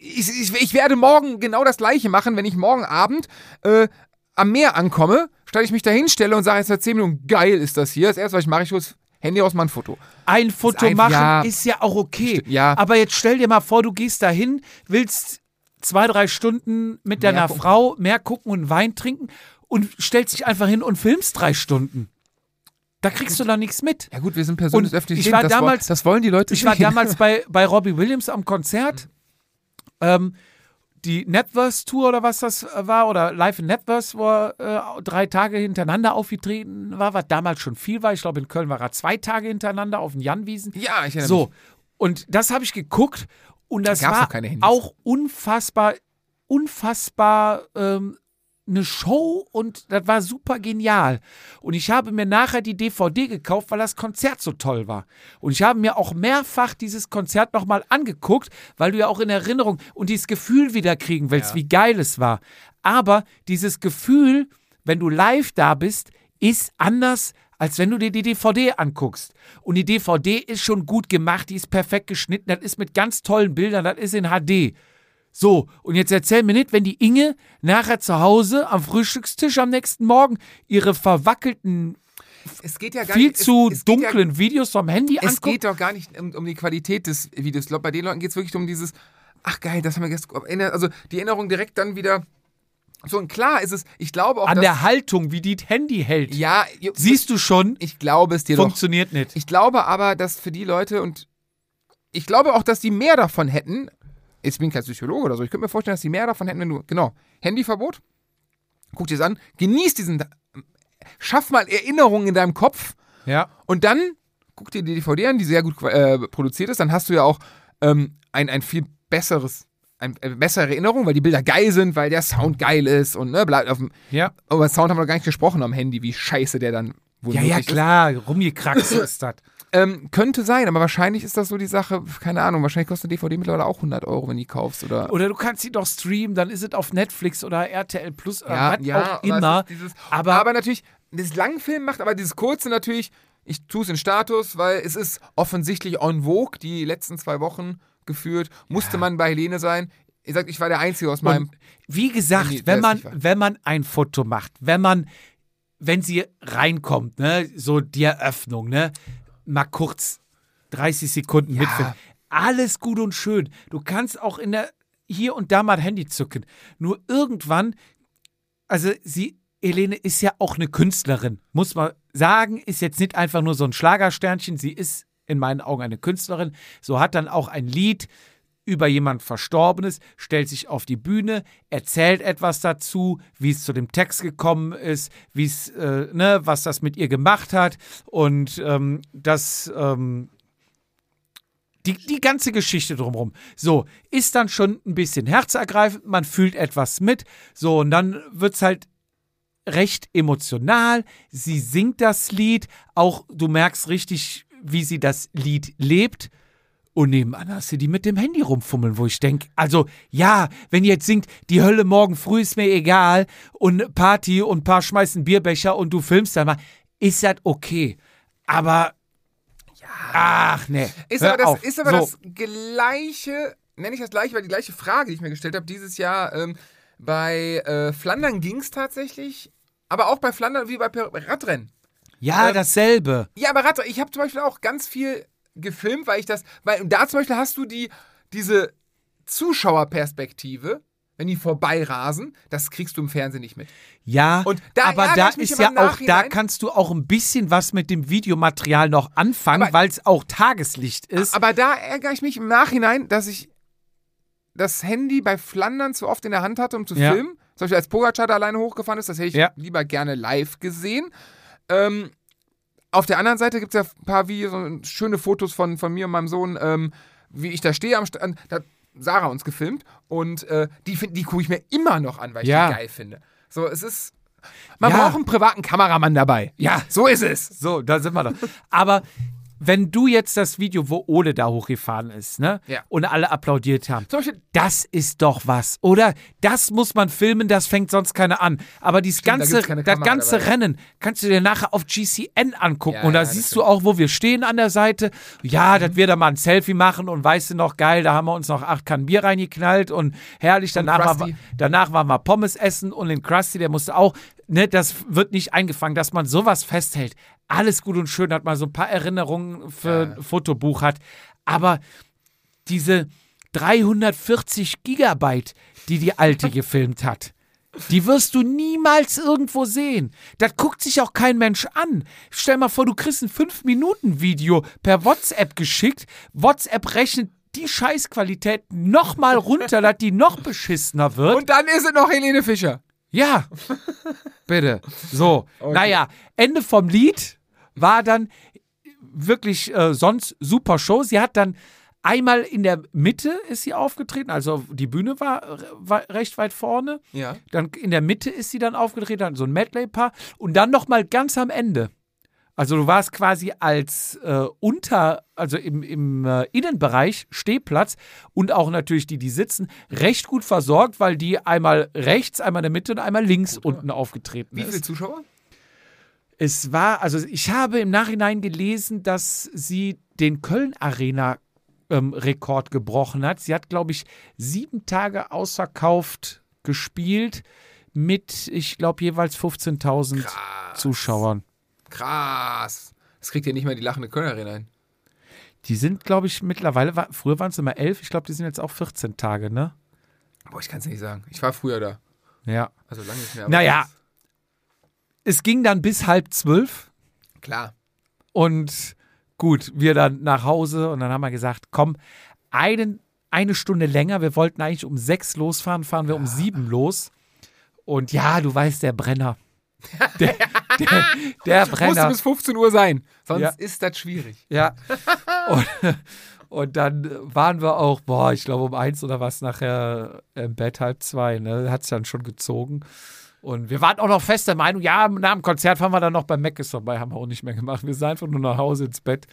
S2: ich, ich, ich werde morgen genau das gleiche machen, wenn ich morgen Abend äh, am Meer ankomme, statt ich mich da hinstelle und sage jetzt seit 10 Minuten, geil ist das hier. Das erste, was ich mache, ich das Handy aus, mal ein Foto.
S1: Ein Foto
S2: ein-
S1: machen
S2: ja.
S1: ist ja auch okay.
S2: Sti- ja.
S1: Aber jetzt stell dir mal vor, du gehst dahin, willst zwei, drei Stunden mit
S2: Mehr
S1: deiner
S2: gucken.
S1: Frau mehr gucken und Wein trinken und stellst dich einfach hin und filmst drei Stunden. Da kriegst du doch nichts mit.
S2: Ja gut, wir sind Personen des öffentlichen
S1: ich war.
S2: Das,
S1: damals-
S2: das wollen die Leute
S1: Ich war damals bei, bei Robbie Williams am Konzert. Ähm, die Netverse Tour oder was das äh, war, oder Live in Netverse, wo er äh, drei Tage hintereinander aufgetreten war, was damals schon viel war. Ich glaube, in Köln war er zwei Tage hintereinander auf den Janwiesen.
S2: Ja, ich erinnere
S1: So,
S2: mich.
S1: und das habe ich geguckt und das
S2: Gab's
S1: war auch unfassbar, unfassbar ähm, eine Show und das war super genial. Und ich habe mir nachher die DVD gekauft, weil das Konzert so toll war. Und ich habe mir auch mehrfach dieses Konzert nochmal angeguckt, weil du ja auch in Erinnerung und dieses Gefühl wieder kriegen willst, wie geil es war. Aber dieses Gefühl, wenn du live da bist, ist anders als wenn du dir die DVD anguckst. Und die DVD ist schon gut gemacht, die ist perfekt geschnitten, das ist mit ganz tollen Bildern, das ist in HD. So, und jetzt erzähl mir nicht, wenn die Inge nachher zu Hause am Frühstückstisch am nächsten Morgen ihre verwackelten,
S2: Es geht ja gar
S1: viel
S2: nicht,
S1: zu
S2: es, es
S1: dunklen Videos vom Handy
S2: Ja, es
S1: anguckt.
S2: geht doch gar nicht um, um die Qualität des Videos. Ich glaube, bei den Leuten geht es wirklich um dieses, ach geil, das haben wir gestern, also die Erinnerung direkt dann wieder. So, und klar ist es, ich glaube auch,
S1: an
S2: dass,
S1: der Haltung, wie die Handy hält.
S2: ja,
S1: Siehst du schon,
S2: ich glaube es dir doch.
S1: funktioniert nicht.
S2: Ich glaube aber, dass für die Leute und ich glaube auch, dass die mehr davon hätten. Jetzt bin ich kein Psychologe oder so. Ich könnte mir vorstellen, dass die mehr davon hätten, wenn du, genau, Handyverbot, guck dir das an, genieß diesen, schaff mal Erinnerungen in deinem Kopf
S1: Ja.
S2: und dann guck dir die DVD an, die sehr gut äh, produziert ist. Dann hast du ja auch ähm, ein, ein viel besseres, ein, eine bessere Erinnerung, weil die Bilder geil sind, weil der Sound geil ist und ne, bleibt auf dem.
S1: Ja.
S2: Über Sound haben wir noch gar nicht gesprochen am Handy, wie scheiße der dann wohl
S1: Ja, ja, klar, rumgekraxt [LAUGHS] ist das.
S2: Ähm, könnte sein, aber wahrscheinlich ist das so die Sache, keine Ahnung, wahrscheinlich kostet eine DVD mittlerweile auch 100 Euro, wenn die kaufst oder.
S1: Oder du kannst sie doch streamen, dann ist es auf Netflix oder RTL Plus oder
S2: ja,
S1: was
S2: ja,
S1: auch immer.
S2: Dieses,
S1: aber-
S2: aber, natürlich, das Langfilm macht aber dieses kurze natürlich, ich tue es in Status, weil es ist offensichtlich en vogue, die letzten zwei Wochen geführt, musste man bei Helene sein. Ich sag, ich war der Einzige aus meinem.
S1: Und wie gesagt,
S2: Nee,
S1: wenn man, wenn man ein Foto macht, wenn man, wenn sie reinkommt, ne, so die Eröffnung, ne, mal kurz 30 Sekunden
S2: Ja.
S1: mitfilmen. Alles gut und schön. Du kannst auch in der hier und da mal Handy zücken. Nur irgendwann, also sie, Helene ist ja auch eine Künstlerin, muss man sagen, ist jetzt nicht einfach nur so ein Schlagersternchen, sie ist in meinen Augen eine Künstlerin. So hat dann auch ein Lied über jemand Verstorbenes, stellt sich auf die Bühne, erzählt etwas dazu, wie es zu dem Text gekommen ist, wie es, äh, ne, was das mit ihr gemacht hat und ähm, das, ähm, die, die ganze Geschichte drumherum. So, ist dann schon ein bisschen herzergreifend, man fühlt etwas mit, so, und dann wird es halt recht emotional. Sie singt das Lied, auch du merkst richtig, wie sie das Lied lebt. Und nebenan hast du die mit dem Handy rumfummeln, wo ich denke, also ja, wenn ihr jetzt singt, die Hölle morgen früh ist mir egal und Party und ein paar schmeißen Bierbecher und du filmst dann mal, ist das okay. Aber, ach nee.
S2: Ist aber, das,
S1: auf.
S2: ist aber
S1: so,
S2: das gleiche, nenne ich das gleiche, weil die gleiche Frage, die ich mir gestellt habe dieses Jahr ähm, bei äh, Flandern ging es tatsächlich, aber auch bei Flandern wie bei Radrennen.
S1: Ja,
S2: ähm,
S1: dasselbe.
S2: Ja, aber Radrennen, ich habe zum Beispiel auch ganz viel gefilmt, weil ich das, weil da zum Beispiel hast du die, diese Zuschauerperspektive, wenn die vorbeirasen, das kriegst du im Fernsehen nicht mit.
S1: Ja,
S2: da
S1: aber da ist ja auch, da kannst du auch ein bisschen was mit dem Videomaterial noch anfangen, weil es auch Tageslicht ist.
S2: Aber da ärgere ich mich im Nachhinein, dass ich das Handy bei Flandern zu oft in der Hand hatte, um zu
S1: Ja.
S2: filmen. Zum Beispiel als Pogacar da alleine hochgefahren ist, das hätte ich
S1: Ja.
S2: lieber gerne live gesehen. Ähm, auf der anderen Seite gibt es ja ein paar Videos und schöne Fotos von, von mir und meinem Sohn, ähm, wie ich da stehe am Strand. Da hat Sarah uns gefilmt und äh, die, find- die gucke ich mir immer noch an, weil ich
S1: Ja.
S2: die geil finde. So, es ist. Man
S1: Ja.
S2: braucht einen privaten Kameramann dabei.
S1: Ja,
S2: So ist es.
S1: So, da sind wir doch. Aber wenn du jetzt das Video, wo Ole da hochgefahren ist, ne?
S2: Ja.
S1: Und alle applaudiert haben. Das ist doch was, oder? Das muss man filmen, das fängt sonst keiner an. Aber dieses
S2: Stimmt, da
S1: ganze,
S2: keine
S1: das ganze
S2: dabei.
S1: Rennen kannst du dir nachher auf GCN angucken.
S2: Ja,
S1: und da
S2: ja,
S1: siehst du auch, wo wir stehen an der Seite. Ja,
S2: Mhm.
S1: dass wir da mal ein Selfie machen und weißt du noch, geil, da haben wir uns noch acht Kannen Bier reingeknallt und herrlich. Danach, war, danach waren wir Pommes essen und den Krusty, der musste auch, ne, das wird nicht eingefangen, dass man sowas festhält. Alles gut und schön, hat mal so ein paar Erinnerungen für
S2: Ja.
S1: ein Fotobuch hat. Aber diese 340 Gigabyte, die die Alte [LAUGHS] gefilmt hat, die wirst du niemals irgendwo sehen. Das guckt sich auch kein Mensch an. Stell mal vor, du kriegst ein 5-Minuten-Video per WhatsApp geschickt. WhatsApp rechnet die Scheißqualität nochmal runter, dass die noch beschissener wird.
S2: und dann ist es noch Helene Fischer.
S1: Ja, [LAUGHS] bitte. So, naja, Ende vom Lied war dann wirklich äh, sonst super Show. Sie hat dann einmal in der Mitte ist sie aufgetreten, also die Bühne war, war recht weit vorne.
S2: Ja.
S1: Dann in der Mitte ist sie dann aufgetreten, dann so ein Medley-Paar und dann nochmal ganz am Ende. Also du warst quasi als äh, unter, also im, im äh, Innenbereich Stehplatz und auch natürlich die, die sitzen, recht gut versorgt, weil die einmal rechts, einmal in der Mitte und einmal links unten aufgetreten
S2: Wie
S1: ist.
S2: viele Zuschauer?
S1: Es war, also ich habe im Nachhinein gelesen, dass sie den Köln-Arena-Rekord gebrochen hat. Sie hat, glaube ich, sieben Tage ausverkauft gespielt mit, ich glaube, jeweils 15.000 Zuschauern.
S2: Krass. Das kriegt ja nicht mal die lachende Kölnerin ein.
S1: Die sind, glaube ich, mittlerweile, war, früher waren es immer elf, ich glaube, die sind jetzt auch 14 Tage, ne?
S2: Boah, ich kann es nicht sagen. Ich war früher da.
S1: Ja.
S2: Also lange nicht mehr.
S1: Naja.
S2: das-
S1: Es ging dann bis halb zwölf
S2: Klar.
S1: und gut, wir dann nach Hause und dann haben wir gesagt, komm, einen, eine Stunde länger, wir wollten eigentlich um sechs losfahren, fahren wir um sieben los. Und ja, du weißt, der Brenner. Der, der, der [LAUGHS]
S2: Musste
S1: Brenner.
S2: bis 15 Uhr sein. Sonst
S1: Ja.
S2: ist das schwierig.
S1: Ja. Und, und dann waren wir auch, boah, ich glaube um eins oder was nachher im Bett halb zwei, ne? Hat es dann schon gezogen. Und wir waren auch noch fest der Meinung, ja, nach dem Konzert fahren wir dann noch beim Meckes vorbei, haben wir auch nicht mehr gemacht. Wir sind einfach nur nach Hause ins Bett.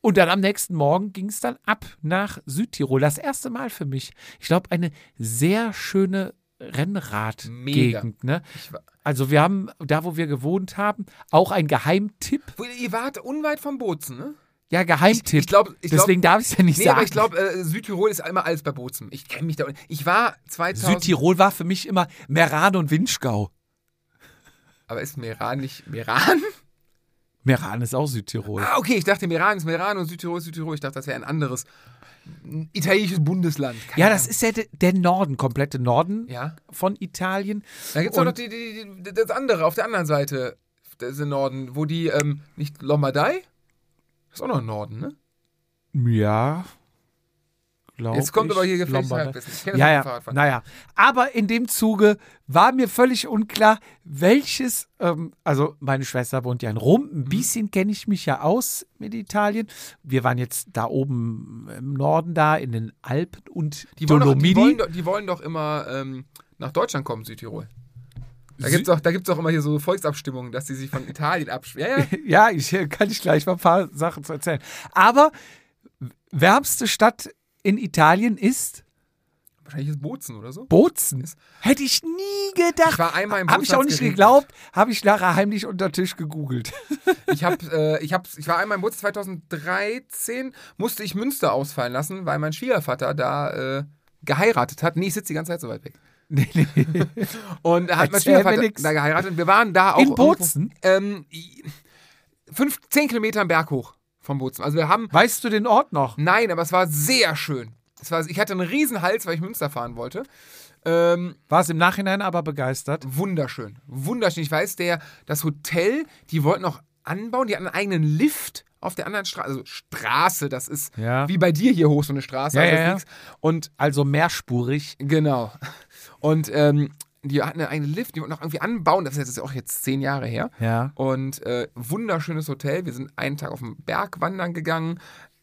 S1: Und dann am nächsten Morgen ging es dann ab nach Südtirol. Das erste Mal für mich. Ich glaube, eine sehr schöne Rennradgegend. Ne? Also wir haben, da wo wir gewohnt haben, auch ein Geheimtipp.
S2: Ihr wart unweit vom Bozen, ne?
S1: Ja, Geheimtipp.
S2: Ich glaube, ich glaub,
S1: Deswegen darf ich es ja nicht
S2: nee,
S1: sagen.
S2: aber ich glaube, äh, Südtirol ist immer alles bei Bozen. Ich kenne mich da. Ich war 2000.
S1: Südtirol war für mich immer Meran und Winschgau.
S2: Aber ist Meran nicht Meran?
S1: Meran ist auch Südtirol.
S2: Ah, okay, ich dachte, Meran ist Meran und Südtirol ist Südtirol. Ich dachte, das wäre ein anderes ein italienisches Bundesland. Keine
S1: Ja, das
S2: Ahnung.
S1: ist ja de- der Norden, komplette Norden
S2: Ja.
S1: von Italien.
S2: Da gibt es auch noch die, die, die, das andere auf der anderen Seite des Norden, wo die, ähm, nicht Lombardei? Ist auch noch im Norden, ne?
S1: Ja.
S2: Jetzt kommt
S1: ich,
S2: aber hier gefährliches
S1: Lombardei.
S2: Halbwissen. Ich
S1: Ja, ja, naja. Aber in dem Zuge war mir völlig unklar, welches, ähm, also meine Schwester wohnt ja in Rom,
S2: Mhm.
S1: ein bisschen kenne ich mich ja aus mit Italien. Wir waren jetzt da oben im Norden da, in den Alpen und
S2: Die wollen, doch, die,
S1: Dolomiti.
S2: wollen doch, die wollen doch immer ähm, nach Deutschland kommen, Südtirol. Da gibt es auch, da gibt's auch immer hier so Volksabstimmungen, dass die sich von Italien abstimmen. Ja, ja. [LAUGHS]
S1: Ja, ich kann ich gleich mal ein paar Sachen zu erzählen. Aber wärmste Stadt in Italien ist
S2: Wahrscheinlich ist Bozen oder so.
S1: Bozen. Hätte ich nie gedacht.
S2: Ich war einmal im
S1: Habe ich auch nicht
S2: geregnet.
S1: geglaubt, habe ich nachher heimlich unter Tisch gegoogelt. [LAUGHS]
S2: Ich, hab, äh, ich, hab, ich war einmal im Bozen 2013, musste ich Münster ausfallen lassen, weil mein Schwiegervater da äh, geheiratet hat. Nee, ich sitze die ganze Zeit so weit weg.
S1: Nee, [LAUGHS] nee.
S2: Und hat mein Schwiegervater da geheiratet. Und wir waren da auch.
S1: In
S2: irgendwo-
S1: Bozen?
S2: Ähm, fünf, zehn Kilometer am Berg hoch vom Bozen. Also wir haben
S1: Weißt du den Ort noch?
S2: Nein, aber es war sehr schön. Es war, ich hatte einen riesen Hals, weil ich Münster fahren wollte. Ähm,
S1: War es im Nachhinein aber begeistert?
S2: wunderschön. Wunderschön. Ich weiß, der, das Hotel, die wollten noch anbauen, die hatten einen eigenen Lift auf der anderen Straße. Also Straße, das ist
S1: Ja.
S2: wie bei dir hier hoch so eine Straße.
S1: Ja,
S2: also
S1: ja, ja.
S2: Und
S1: Also mehrspurig.
S2: genau. Und ähm, die hatten einen eigenen Lift, die wollten noch irgendwie anbauen. Das ist jetzt auch jetzt zehn Jahre her.
S1: Ja.
S2: Und äh, wunderschönes Hotel. Wir sind einen Tag auf den Berg wandern gegangen.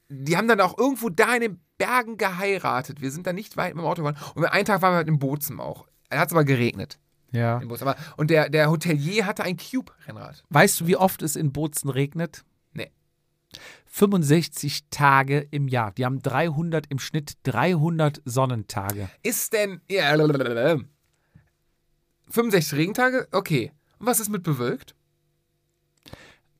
S2: Die haben dann auch irgendwo da in den Bergen geheiratet. Wir sind da nicht weit mit dem Auto gefahren. Und einen Tag waren wir halt in Bozen auch. Da hat es aber geregnet.
S1: Ja.
S2: Aber, und der, der Hotelier hatte ein Cube-Rennrad.
S1: Weißt du, wie oft es in Bozen regnet?
S2: Nee.
S1: 65 Tage im Jahr. Die haben 300 im Schnitt 300 Sonnentage.
S2: Ist denn. Ja, lalalala. 65 Regentage? Okay. Und was ist mit bewölkt?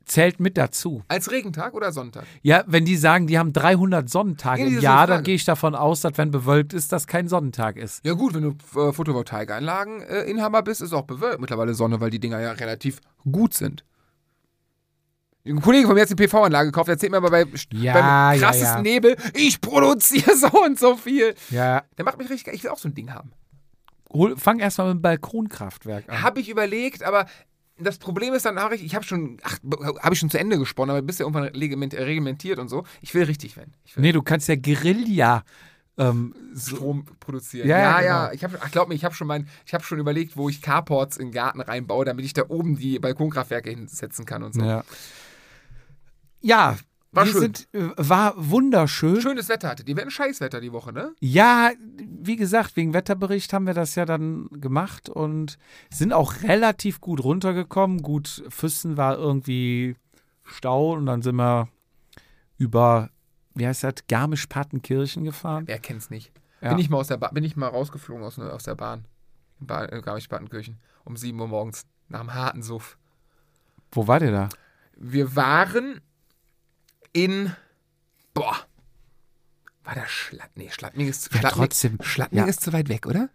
S1: Zählt mit dazu.
S2: Als Regentag oder Sonntag?
S1: Ja, wenn die sagen, die haben 300 Sonnentage
S2: Ja,
S1: im Jahr, dann gehe ich davon aus, dass wenn bewölkt ist, das kein Sonnentag ist.
S2: Ja, gut, wenn du äh, Photovoltaikanlagen-Inhaber äh, Inhaber bist, ist auch bewölkt mittlerweile Sonne, weil die Dinger ja relativ gut sind. Ein Kollege von mir hat eine PV-Anlage gekauft, erzählt mir aber bei,
S1: Ja,
S2: beim
S1: ja,
S2: krassesten
S1: ja.
S2: Nebel, ich produziere so und so viel.
S1: Ja.
S2: Der macht mich richtig geil. Ich will auch so ein Ding haben.
S1: Hol, fang erstmal mit dem Balkonkraftwerk an.
S2: Habe ich überlegt, aber das Problem ist dann auch, ich, ich habe schon, ach, habe ich schon zu Ende gesponnen, aber bist ja irgendwann reglement, reglementiert und so. Ich will richtig werden. Ich will
S1: Nee, du kannst ja Guerilla. Ähm,
S2: Strom produzieren.
S1: Ja,
S2: Ja,
S1: ja,
S2: ja.
S1: genau.
S2: Ich habe, ach, glaub mir, ich habe schon mein, ich habe schon überlegt, wo ich Carports in den Garten reinbaue, damit ich da oben die Balkonkraftwerke hinsetzen kann und so.
S1: ja. Ja,
S2: War schön.
S1: Sind, äh, war wunderschön.
S2: Schönes Wetter hatte. Die werden Scheißwetter die Woche, ne?
S1: Ja, wie gesagt, wegen Wetterbericht haben wir das ja dann gemacht und sind auch relativ gut runtergekommen. Gut, Füssen war irgendwie Stau und dann sind wir über, wie heißt das, Garmisch-Partenkirchen gefahren.
S2: Wer kennt's nicht?
S1: Ja.
S2: Bin ich mal aus der ba bin ich mal rausgeflogen aus, aus der Bahn. In ba in Garmisch-Partenkirchen. Um 7 Uhr morgens. Nach einem harten Suff.
S1: Wo war der da?
S2: Wir waren in. Boah. War das Schlatt? Nee, Schlattming ist,
S1: Ja, trotzdem.
S2: Schlattming
S1: Ja.
S2: ist zu weit weg, oder?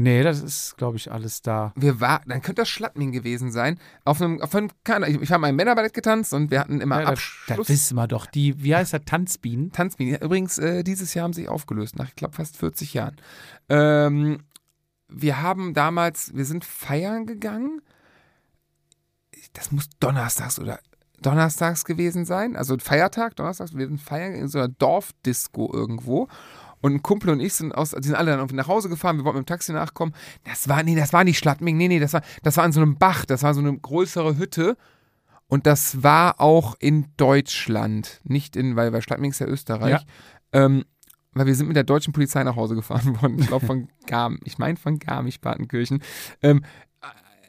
S1: Nee, das ist, glaube ich, alles da.
S2: Wir war, dann könnte das Schlattming gewesen sein. Auf einem, auf einem ich, ich habe mal im Männerballett getanzt und wir hatten immer
S1: Ja, das,
S2: Abschluss.
S1: das wissen wir doch. Die, wie heißt das, Tanzbienen?
S2: Tanzbienen. Ja, Übrigens, äh, dieses Jahr haben sie sich aufgelöst, nach, ich glaube, fast 40 Jahren. Ähm, wir haben damals, wir sind feiern gegangen. Das muss donnerstags oder donnerstags gewesen sein. Also Feiertag, donnerstags, wir sind feiern in so einer Dorfdisco irgendwo. Und ein Kumpel und ich sind aus, die sind alle dann nach Hause gefahren, wir wollten mit dem Taxi nachkommen. Das war, nee, das war nicht Schlattming, nee, nee, das war, das war an so einem Bach, das war so eine größere Hütte. Und das war auch in Deutschland, nicht in, weil, weil Schladming ist ja Österreich. Ähm, weil wir sind mit der deutschen Polizei nach Hause gefahren [LAUGHS] worden. Ich glaube von Garm, ich meine von Garmisch-Partenkirchen. Ähm,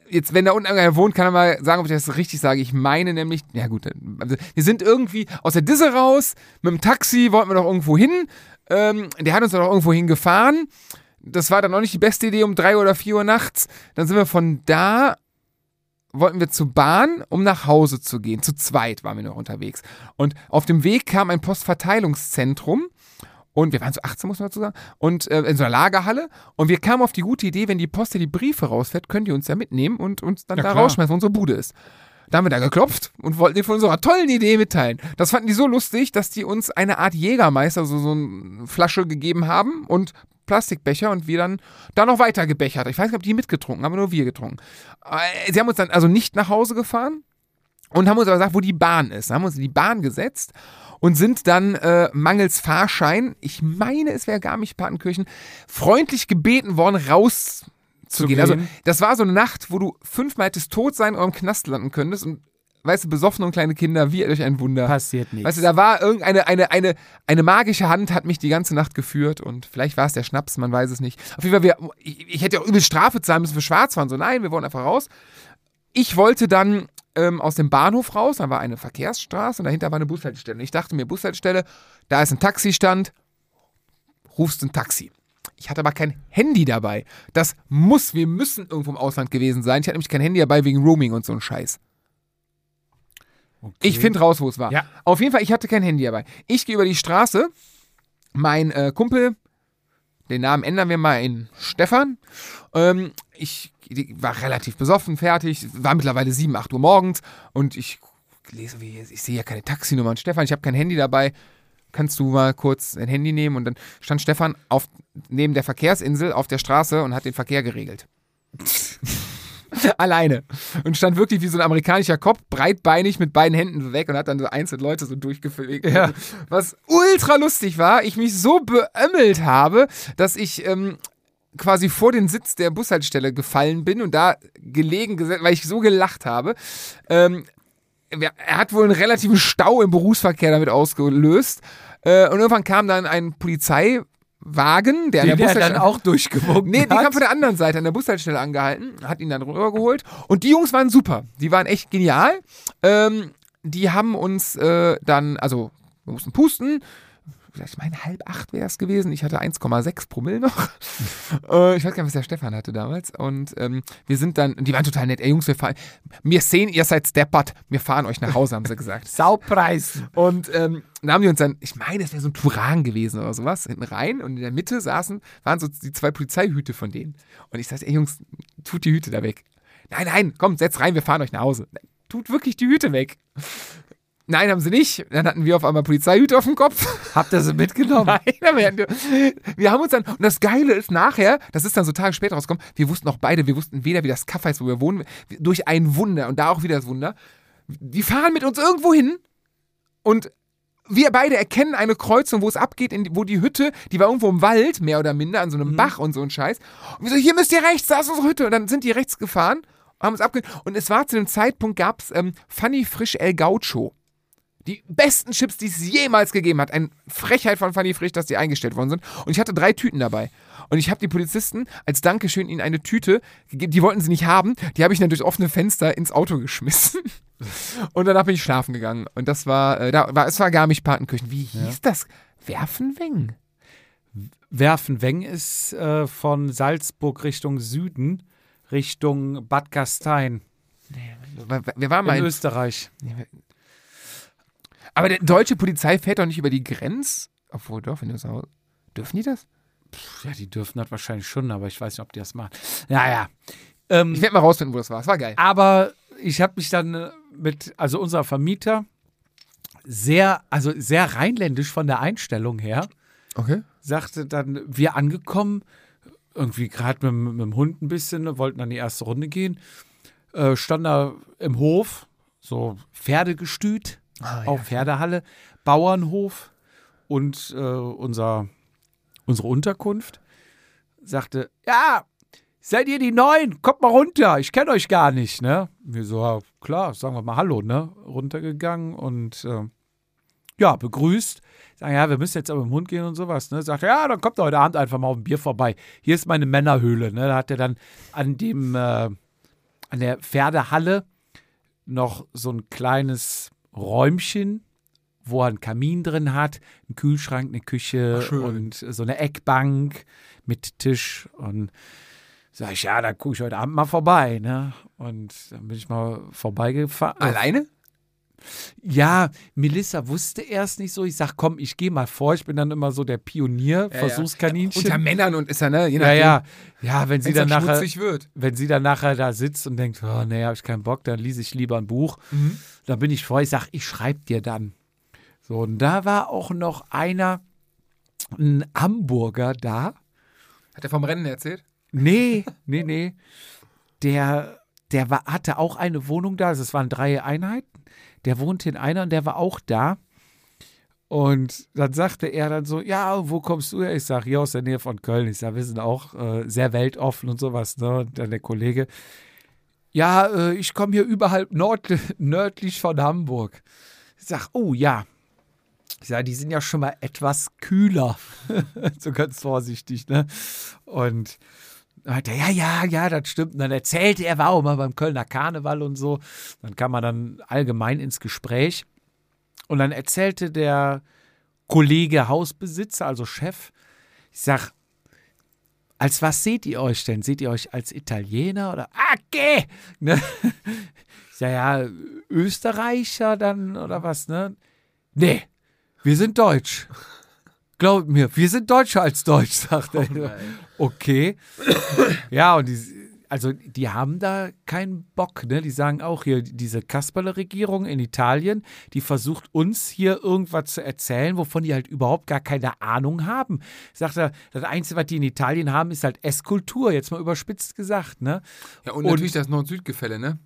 S2: jetzt, wenn da unten einer wohnt, kann er mal sagen, ob ich das richtig sage. Ich meine nämlich, ja gut, also wir sind irgendwie aus der Disse raus, mit dem Taxi wollten wir doch irgendwo hin. Ähm, der hat uns auch irgendwo hingefahren. Das war dann auch nicht die beste Idee um drei oder vier Uhr nachts. Dann sind wir von da wollten wir zur Bahn, um nach Hause zu gehen. Zu zweit waren wir noch unterwegs. Und auf dem Weg kam ein Postverteilungszentrum. Und wir waren so 18, muss man dazu sagen. Und äh, in so einer Lagerhalle. Und wir kamen auf die gute Idee, wenn die Post die Briefe rausfährt, könnt ihr uns ja mitnehmen und uns dann
S1: Ja,
S2: da
S1: klar.
S2: rausschmeißen, wo unsere Bude ist. Da haben wir da geklopft und wollten denen von unserer tollen Idee mitteilen. Das fanden die so lustig, dass die uns eine Art Jägermeister, so, so eine Flasche gegeben haben und Plastikbecher und wir dann da noch weiter gebechert. Ich weiß nicht, ob die mitgetrunken haben, aber nur wir getrunken. Äh, Sie haben uns dann also nicht nach Hause gefahren und haben uns aber gesagt, wo die Bahn ist. Dann haben wir uns in die Bahn gesetzt und sind dann äh, mangels Fahrschein, ich meine, es wäre Garmisch-Partenkirchen, freundlich gebeten worden, rauszugehen.
S1: gehen.
S2: Also das war so eine Nacht, wo du fünfmal hättest tot sein oder im Knast landen könntest und weißt du, besoffene und kleine Kinder, wie durch ein Wunder.
S1: Passiert nichts.
S2: Weißt du, da war irgendeine eine, eine, eine magische Hand, hat mich die ganze Nacht geführt und vielleicht war es der Schnaps, man weiß es nicht. Auf jeden Fall, wir, ich, ich hätte ja auch übel Strafe zahlen müssen für Schwarzfahren. So, nein, wir wollen einfach raus. Ich wollte dann ähm, aus dem Bahnhof raus, da war eine Verkehrsstraße und dahinter war eine Bushaltestelle. Und ich dachte mir, Bushaltestelle, da ist ein Taxistand, rufst ein Taxi. Ich hatte aber kein Handy dabei. Das muss, wir müssen irgendwo im Ausland gewesen sein. Ich hatte nämlich kein Handy dabei wegen Roaming und so ein Scheiß.
S1: Okay.
S2: Ich finde raus, wo es war.
S1: Ja.
S2: Auf jeden Fall, ich hatte kein Handy dabei. Ich gehe über die Straße. Mein äh, Kumpel, den Namen ändern wir mal in Stefan. Ähm, ich die war relativ besoffen, fertig. War mittlerweile 7, 8 Uhr morgens. Und ich lese, wie, ich sehe ja keine Taxinummer. Und Stefan, ich habe kein Handy dabei. Kannst du mal kurz ein Handy nehmen? Und dann stand Stefan auf, neben der Verkehrsinsel auf der Straße und hat den Verkehr geregelt. [LAUGHS] Alleine. Und stand wirklich wie so ein amerikanischer Kopf, breitbeinig mit beiden Händen weg und hat dann so einzelne Leute so durchgefegt.
S1: Ja.
S2: Was ultra lustig war, ich mich so beömmelt habe, dass ich ähm, quasi vor den Sitz der Bushaltestelle gefallen bin und da gelegen gesetzt, weil ich so gelacht habe. Ähm, er hat wohl einen relativen Stau im Berufsverkehr damit ausgelöst. Äh, und irgendwann kam dann ein Polizei, Wagen, der an
S1: Den
S2: der
S1: der dann
S2: Bushaltestelle
S1: auch durchgewunken
S2: Nee, die
S1: hat.
S2: kam von der anderen Seite an der Bushaltestelle angehalten, hat ihn dann rübergeholt. Und die Jungs waren super. Die waren echt genial. Ähm, die haben uns äh, dann, also wir mussten pusten. Ich meine, halb acht wäre es gewesen. Ich hatte 1,6 Promille noch. [LAUGHS] äh, ich weiß gar nicht, was der Stefan hatte damals. Und ähm, wir sind dann, die waren total nett. Ey, Jungs, wir fahren. Wir sehen, ihr seid steppert. Wir fahren euch nach Hause, haben sie gesagt. [LAUGHS]
S1: Saupreisen.
S2: Und ähm, dann haben die uns dann, ich meine, es wäre so ein Turan gewesen oder sowas, hinten rein und in der Mitte saßen, waren so die zwei Polizeihüte von denen. Und ich sagte, ey Jungs, tut die Hüte da weg. Nein, nein, komm, setz rein, wir fahren euch nach Hause. Tut wirklich die Hüte weg. Nein, haben sie nicht. Dann hatten wir auf einmal Polizeihüte auf dem Kopf. [LAUGHS]
S1: Habt ihr sie mitgenommen? [LAUGHS]
S2: Nein, wir, wir haben uns dann, und das Geile ist nachher, das ist dann so Tage später rausgekommen, wir wussten auch beide, wir wussten weder, wie das Kaff heißt, wo wir wohnen, durch ein Wunder, und da auch wieder das Wunder, die fahren mit uns irgendwo hin und wir beide erkennen eine Kreuzung, wo es abgeht, in, wo die Hütte, die war irgendwo im Wald, mehr oder minder, an so einem Bach und so ein Scheiß. Und wir so, hier müsst ihr rechts, da ist unsere Hütte. Und dann sind die rechts gefahren und haben uns abge... Und es war zu dem Zeitpunkt, gab es ähm, Funny Frisch El Gaucho. Die besten Chips, die es jemals gegeben hat. Eine Frechheit von Funny Frisch, dass die eingestellt worden sind. Und ich hatte drei Tüten dabei. Und ich habe die Polizisten als Dankeschön ihnen eine Tüte gegeben. Die wollten sie nicht haben. Die habe ich dann durch offene Fenster ins Auto geschmissen. [LAUGHS] Und danach bin ich schlafen gegangen. Und das war, äh, da war, es war Garmisch-Partenkirchen. Wie hieß das? Werfenweng?
S1: Werfenweng ist äh, von Salzburg Richtung Süden, Richtung Bad Gastein
S2: Wir wir waren mal
S1: in
S2: in,
S1: Österreich.
S2: Aber die deutsche Polizei fährt doch nicht über die Grenz. Obwohl, doch, wenn du so. Dürfen die das?
S1: Ja, die dürfen das wahrscheinlich schon, aber ich weiß nicht, ob die das machen. Naja. Ähm,
S2: Ich werde mal rausfinden, wo das war. Es war geil.
S1: aber ich habe mich dann äh, mit, also unser Vermieter, sehr, also sehr rheinländisch von der Einstellung her,
S2: Okay.
S1: sagte dann, wir angekommen, irgendwie gerade mit, mit dem Hund ein bisschen, wollten dann die erste Runde gehen, äh, stand da im Hof, so Pferdegestüt,
S2: Ah,
S1: auch Pferdehalle, Bauernhof und äh, unser, unsere Unterkunft, sagte, ja, seid ihr die Neuen? Kommt mal runter, ich kenne euch gar nicht, ne? Wir so, ja, klar, sagen wir mal Hallo, ne? Runtergegangen und äh, ja, begrüßt. Sagen, ja, wir müssen jetzt aber im Hund gehen und sowas, ne? Sagt, er, ja, dann kommt ihr heute Abend einfach mal auf ein Bier vorbei. Hier ist meine Männerhöhle, ne? Da hat er dann an dem, äh, an der Pferdehalle noch so ein kleines Räumchen, wo er einen Kamin drin hat, einen Kühlschrank, eine Küche
S2: Ach,
S1: und so eine Eckbank mit Tisch und sag ich, ja, da gucke ich heute Abend mal vorbei, ne? Und dann bin ich mal vorbeigefahren.
S2: Alleine?
S1: Ja, Melissa wusste erst nicht so. Ich sag, komm, ich gehe mal vor. Ich bin dann immer so der Pionier, Versuchskaninchen.
S2: Unter Männern und ist er, ne? Je
S1: ja, ja, ja, wenn sie dann nachher,
S2: wird.
S1: wenn sie dann nachher da sitzt und denkt, oh nee, hab ich keinen Bock, dann lese ich lieber ein Buch.
S2: Mhm.
S1: Dann bin ich vor, ich sag, ich schreib dir dann. So, und da war auch noch einer, ein Hamburger da.
S2: Hat er vom Rennen erzählt?
S1: Nee, nee, nee. Der, der war, hatte auch eine Wohnung da. Also es waren drei Einheiten. Der wohnte in einer und der war auch da. Und dann sagte er dann so, ja, wo kommst du her? Ich sage, hier aus der Nähe von Köln. Ich sage, wir sind auch äh, sehr weltoffen und sowas. Ne? Und dann der Kollege, ja, äh, ich komme hier überhalb [LAUGHS] nördlich von Hamburg. Ich sage, oh ja. Ich sage, die sind ja schon mal etwas kühler. [LAUGHS] so ganz vorsichtig, ne? Und dann hat er, ja, ja, ja, das stimmt. Und dann erzählte er, war auch beim Kölner Karneval und so. Dann kam man dann allgemein ins Gespräch. Und dann erzählte der Kollege Hausbesitzer, also Chef, ich sag, als was seht ihr euch denn? Seht ihr euch als Italiener oder okay? [LAUGHS] Ne? Ich sag, ja, Österreicher dann oder was, ne? Nee, wir sind Deutsch. Glaubt mir, wir sind Deutscher als Deutsch, sagt er. Okay. Ja, und die, also die haben da keinen Bock, ne? Die sagen auch hier, diese Kasperle-Regierung in Italien, die versucht uns hier irgendwas zu erzählen, wovon die halt überhaupt gar keine Ahnung haben. Sagt er, das Einzige, was die in Italien haben, ist halt Esskultur, jetzt mal überspitzt gesagt, ne?
S2: Ja, und,
S1: Und-
S2: natürlich das Nord-Süd-Gefälle, ne?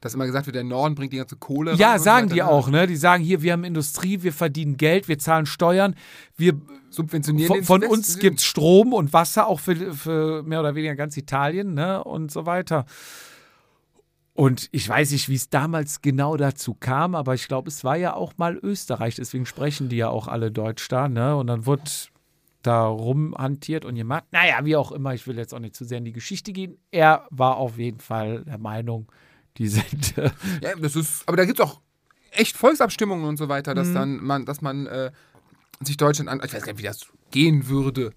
S2: Dass immer gesagt wird, der Norden bringt die ganze Kohle.
S1: Ja, sagen die
S2: weiter,
S1: auch, ne? Die sagen hier, wir haben Industrie, wir verdienen Geld, wir zahlen Steuern, wir
S2: Subventionieren
S1: von, von uns gibt es Strom und Wasser, auch für, für mehr oder weniger ganz Italien, ne? Und so weiter. Und ich weiß nicht, wie es damals genau dazu kam, aber ich glaube, es war ja auch mal Österreich, deswegen sprechen die ja auch alle Deutsch da, ne? Und dann wurde da rumhantiert und gemacht. Naja, wie auch immer, ich will jetzt auch nicht zu sehr in die Geschichte gehen. Er war auf jeden Fall der Meinung, die sind. Äh,
S2: Ja, das ist, aber da gibt es auch echt Volksabstimmungen und so weiter,
S1: Mhm.
S2: dass dann man, dass man äh, sich Deutschland an. Ich weiß gar nicht, wie das gehen würde.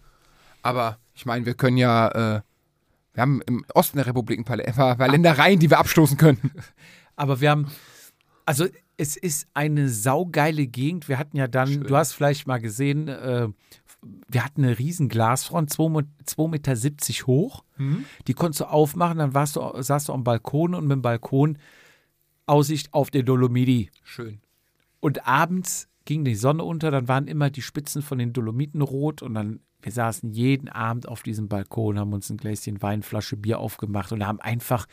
S2: Aber ich meine, wir können ja, äh, wir haben im Osten der Republik ein paar, ein paar Ländereien, die wir abstoßen können. [LAUGHS]
S1: Aber wir haben, also es ist eine saugeile Gegend. Wir hatten ja dann, du hast vielleicht mal gesehen, äh, wir hatten eine riesen Glasfront, 2,70 Meter hoch. Die konntest du aufmachen, dann warst du, saßt du am Balkon und mit dem Balkon Aussicht auf den Dolomiti.
S2: Schön.
S1: Und abends ging die Sonne unter, dann waren immer die Spitzen von den Dolomiten rot und dann, wir saßen jeden Abend auf diesem Balkon, haben uns ein Gläschen Wein, Flasche Bier aufgemacht und haben einfach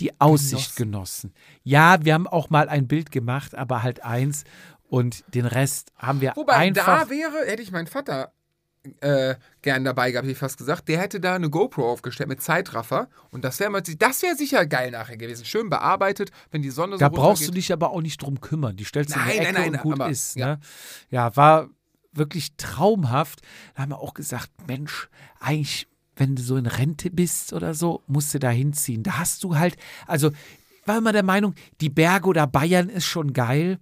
S1: die Aussicht genossen. Ja, wir haben auch mal ein Bild gemacht, aber halt eins und den Rest haben wir
S2: Wobei,
S1: einfach.
S2: da wäre, hätte ich meinen Vater äh, gern dabei gehabt, hätte ich fast gesagt. Der hätte da eine GoPro aufgestellt mit Zeitraffer. Und das wäre das wäre sicher geil nachher gewesen. Schön bearbeitet, wenn die Sonne so
S1: da brauchst du dich aber auch nicht drum kümmern. Die stellst du in
S2: Nein,
S1: die Ecke
S2: nein, nein,
S1: und gut
S2: aber-
S1: ist.
S2: ja.
S1: Ne? Ja, war wirklich traumhaft. Da haben wir auch gesagt, Mensch, eigentlich, wenn du so in Rente bist oder so, musst du da hinziehen. Da hast du halt, also war immer der Meinung, die Berge oder Bayern ist schon geil.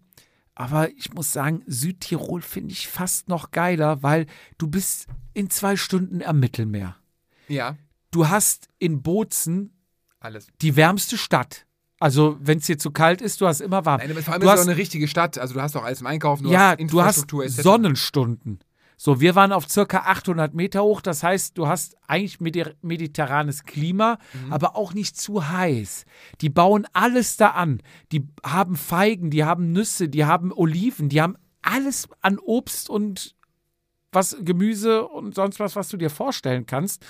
S1: Aber ich muss sagen, Südtirol finde ich fast noch geiler, weil du bist in zwei Stunden am Mittelmeer.
S2: Ja,
S1: Du hast in Bozen
S2: alles.
S1: die wärmste Stadt. Also, wenn es hier zu kalt ist, du hast immer warm.
S2: Nein, vor allem
S1: du
S2: ist es
S1: hast,
S2: auch eine richtige Stadt. Also du hast auch alles im Einkaufen, du
S1: ja,
S2: hast
S1: du hast. Sonnenstunden. So, wir waren auf circa 800 Meter hoch. Das heißt, du hast eigentlich medi- mediterranes Klima,
S2: Mhm.
S1: aber auch nicht zu heiß. Die bauen alles da an. Die haben Feigen, die haben Nüsse, die haben Oliven, die haben alles an Obst und was Gemüse und sonst was, was du dir vorstellen kannst.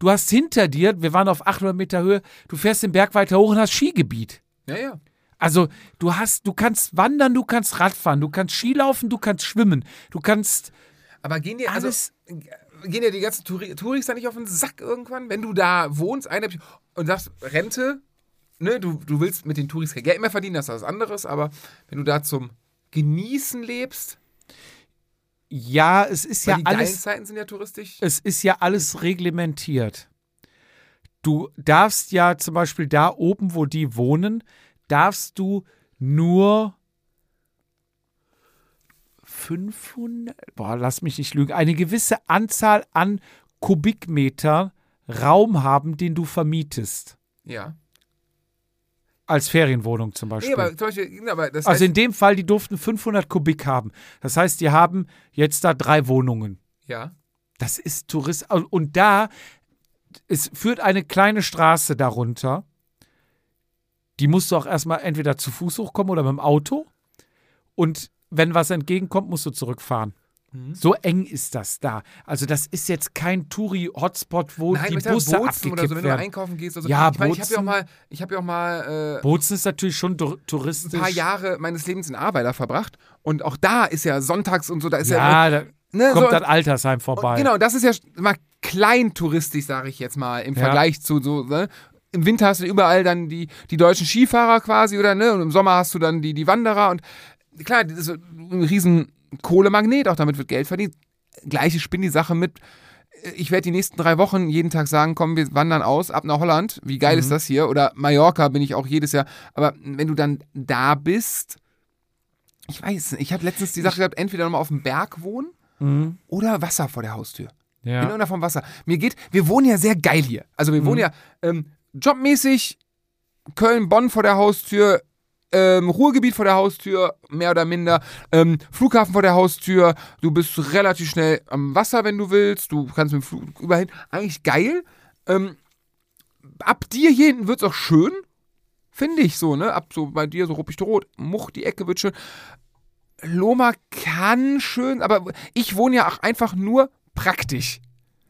S1: Du hast hinter dir, wir waren auf 800 Meter Höhe, du fährst den Berg weiter hoch und hast Skigebiet.
S2: Ja, ja.
S1: Also du hast, du kannst wandern, du kannst Radfahren, du kannst Skilaufen, du kannst schwimmen, du kannst
S2: Aber gehen dir, also,
S1: alles.
S2: gehen dir die ganzen Touri Touris da nicht auf den Sack irgendwann, wenn du da wohnst eine, und sagst, Rente, ne, du, du willst mit den Touris kein Geld mehr verdienen, das ist was anderes, aber wenn du da zum Genießen lebst,
S1: ja, es ist ja
S2: die
S1: alles,
S2: Zeiten sind ja touristisch.
S1: es ist ja alles reglementiert. Du darfst ja zum Beispiel da oben, wo die wohnen, darfst du nur 500, boah, lass mich nicht lügen, eine gewisse Anzahl an Kubikmeter Raum haben, den du vermietest.
S2: Ja.
S1: Als Ferienwohnung zum Beispiel.
S2: Nee, aber zum Beispiel, aber das
S1: Also
S2: heißt,
S1: in dem Fall, die durften 500 Kubik haben. Das heißt, die haben jetzt da drei Wohnungen.
S2: ja.
S1: Das ist Tourist. Und da, es führt eine kleine Straße darunter. Die musst du auch erstmal entweder zu Fuß hochkommen oder mit dem Auto. Und wenn was entgegenkommt, musst du zurückfahren.
S2: Mhm.
S1: So eng ist das da. Also das ist jetzt kein Touri-Hotspot, wo
S2: Nein,
S1: die Busse
S2: Bozen
S1: abgekippt
S2: oder so, wenn du
S1: werden.
S2: einkaufen gehst. Oder so.
S1: Ja,
S2: ich meine, ich habe ja auch mal, ich habe ja auch mal äh,
S1: Bozen ist natürlich schon touristisch.
S2: ein paar Jahre meines Lebens in Ahrweiler verbracht und auch da ist ja sonntags und so, da ist ja,
S1: Ja,
S2: ne,
S1: kommt
S2: so,
S1: das Altersheim vorbei.
S2: Und genau, das ist ja mal kleintouristisch, sage ich jetzt mal, im
S1: Ja.
S2: Vergleich zu so, ne? Im Winter hast du überall dann die, die deutschen Skifahrer quasi, oder ne? Und im Sommer hast du dann die, die Wanderer und klar, das ist ein riesen Kohlemagnet, auch damit wird Geld verdient. Gleiche spinnt die Sache mit. Ich werde die nächsten drei Wochen jeden Tag sagen, komm, wir wandern aus, ab nach Holland. Wie geil
S1: Mhm.
S2: ist das hier? Oder Mallorca bin ich auch jedes Jahr. Aber wenn du dann da bist, ich weiß nicht, ich habe letztens die Sache gehabt, entweder nochmal auf dem Berg wohnen
S1: Mhm.
S2: oder Wasser vor der Haustür. In
S1: Ja.
S2: irgendeiner Form Wasser. Mir geht, wir wohnen ja sehr geil hier. Also wir wohnen ja ähm, jobmäßig Köln, Bonn vor der Haustür, ähm, Ruhrgebiet vor der Haustür, mehr oder minder, ähm, Flughafen vor der Haustür, du bist relativ schnell am Wasser, wenn du willst, du kannst mit dem Flug überall hin. Eigentlich geil. Ähm, ab dir hier hinten wird es auch schön, finde ich so, ne? Ab so bei dir, so ruppig-rot, Much, die Ecke wird schön. Loma kann schön, aber ich wohne ja auch einfach nur praktisch.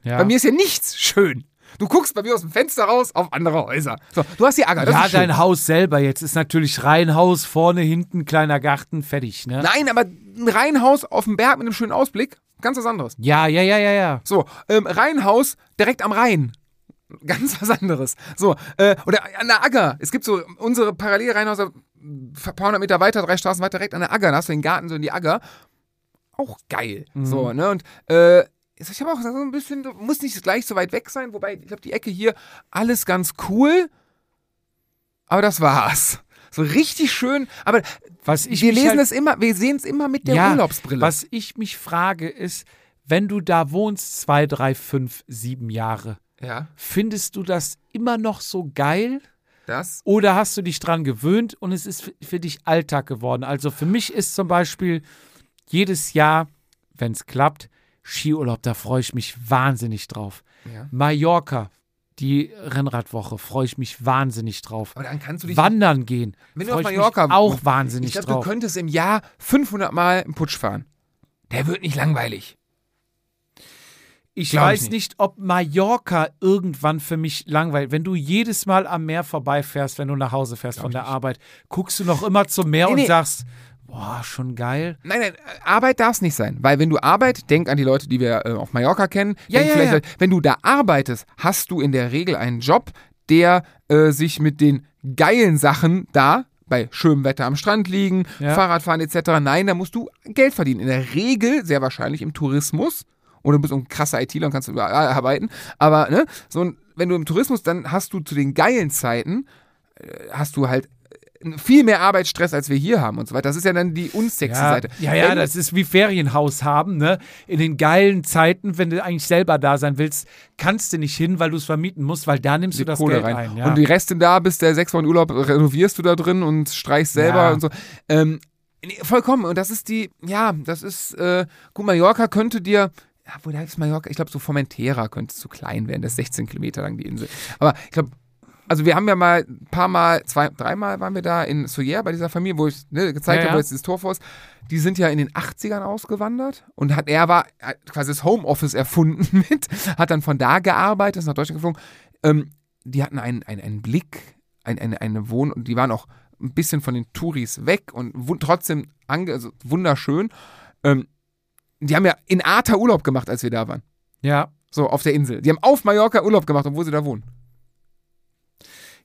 S1: Ja.
S2: Bei mir ist ja nichts schön. Du guckst bei mir aus dem Fenster raus auf andere Häuser. So, du hast die Acker, das
S1: ja,
S2: ist schön.
S1: dein Haus selber jetzt ist natürlich Reihenhaus, vorne, hinten, kleiner Garten, fertig, ne?
S2: Nein, aber ein Reihenhaus auf dem Berg mit einem schönen Ausblick, ganz was anderes.
S1: Ja, ja, ja, ja, ja.
S2: So, ähm, Reihenhaus direkt am Rhein. [LAUGHS] Ganz was anderes. So, äh, oder an der Agger. Es gibt so unsere Parallelreihenhäuser, ein paar hundert Meter weiter, drei Straßen weiter, direkt an der Agger. Da hast du den Garten so in die Agger. Auch geil. So, ne? Und äh, ich habe auch so ein bisschen, muss nicht gleich so weit weg sein, wobei ich glaube, die Ecke hier, alles ganz cool. Aber das war's. So richtig schön, aber
S1: Was ich
S2: wir lesen
S1: halt,
S2: es immer, wir sehen es immer mit der
S1: ja,
S2: Urlaubsbrille.
S1: Was ich mich frage ist, wenn du da wohnst, zwei, drei, fünf, sieben Jahre,
S2: Ja,
S1: findest du das immer noch so geil?
S2: das.
S1: Oder hast du dich dran gewöhnt und es ist für dich Alltag geworden? Also für mich ist zum Beispiel jedes Jahr, wenn es klappt, Skiurlaub, da freue ich mich wahnsinnig drauf.
S2: Ja.
S1: Mallorca, die Rennradwoche, freue ich mich wahnsinnig drauf.
S2: Aber dann kannst du dich.
S1: Wandern gehen,
S2: Wenn du auf
S1: ich
S2: Mallorca
S1: mich auch wahnsinnig
S2: ich glaube,
S1: drauf.
S2: du könntest im Jahr 500 Mal einen Putsch fahren. Der wird nicht langweilig.
S1: Ich
S2: Glaub ich
S1: weiß
S2: nicht.
S1: nicht. ob Mallorca irgendwann für mich langweilt. Wenn du jedes Mal am Meer vorbeifährst, wenn du nach Hause fährst von der Arbeit, guckst du noch immer zum Meer
S2: Nee,
S1: und
S2: nee.
S1: sagst, boah, schon geil.
S2: Nein, nein, Arbeit darf es nicht sein. Weil wenn du Arbeit, denk an die Leute, die wir äh, auf Mallorca kennen,
S1: Ja, ja,
S2: vielleicht,
S1: ja.
S2: wenn du da arbeitest, hast du in der Regel einen Job, der äh, sich mit den geilen Sachen da bei schönem Wetter am Strand liegen,
S1: Ja.
S2: Fahrradfahren etc. Nein, da musst du Geld verdienen. In der Regel, sehr wahrscheinlich im Tourismus. Oder du bist ein krasser ITler und kannst überall arbeiten. Aber ne, so, wenn du im Tourismus, dann hast du zu den geilen Zeiten, äh, hast du halt viel mehr Arbeitsstress, als wir hier haben und so weiter. Das ist ja dann die unsexy
S1: Ja,
S2: Seite.
S1: ja, ja,
S2: Wenn-
S1: das ist wie Ferienhaus haben, ne? In den geilen Zeiten, wenn du eigentlich selber da sein willst, kannst du nicht hin, weil du es vermieten musst, weil da nimmst du das
S2: Kohle
S1: Geld
S2: rein.
S1: ein. Ja.
S2: Und die Reste da, bis der sechs Wochen Urlaub renovierst du da drin und streichst selber
S1: Ja.
S2: und so. Ähm, nee, vollkommen. Und das ist die, ja, das ist, äh, gut, Mallorca könnte dir, ja, wo da ist Mallorca? Ich glaube, so Formentera könnte es zu klein werden. Das ist 16 Kilometer lang, die Insel. Aber ich glaube, also wir haben ja mal ein paar Mal, zwei, dreimal waren wir da in Soyer bei dieser Familie, wo ich ne, gezeigt
S1: Ja,
S2: habe, wo jetzt dieses Torf ist. Die sind ja in den 80ern ausgewandert und hat, er war hat quasi das Homeoffice erfunden [LAUGHS] mit, hat dann von da gearbeitet, ist nach Deutschland geflogen. Ähm, die hatten einen, einen, einen Blick, ein, eine, eine Wohn- und die waren auch ein bisschen von den Touris weg und trotzdem also wunderschön. Ähm, die haben ja in Arta Urlaub gemacht, als wir da waren.
S1: ja.
S2: So, auf der Insel. Die haben auf Mallorca Urlaub gemacht, obwohl sie da wohnen.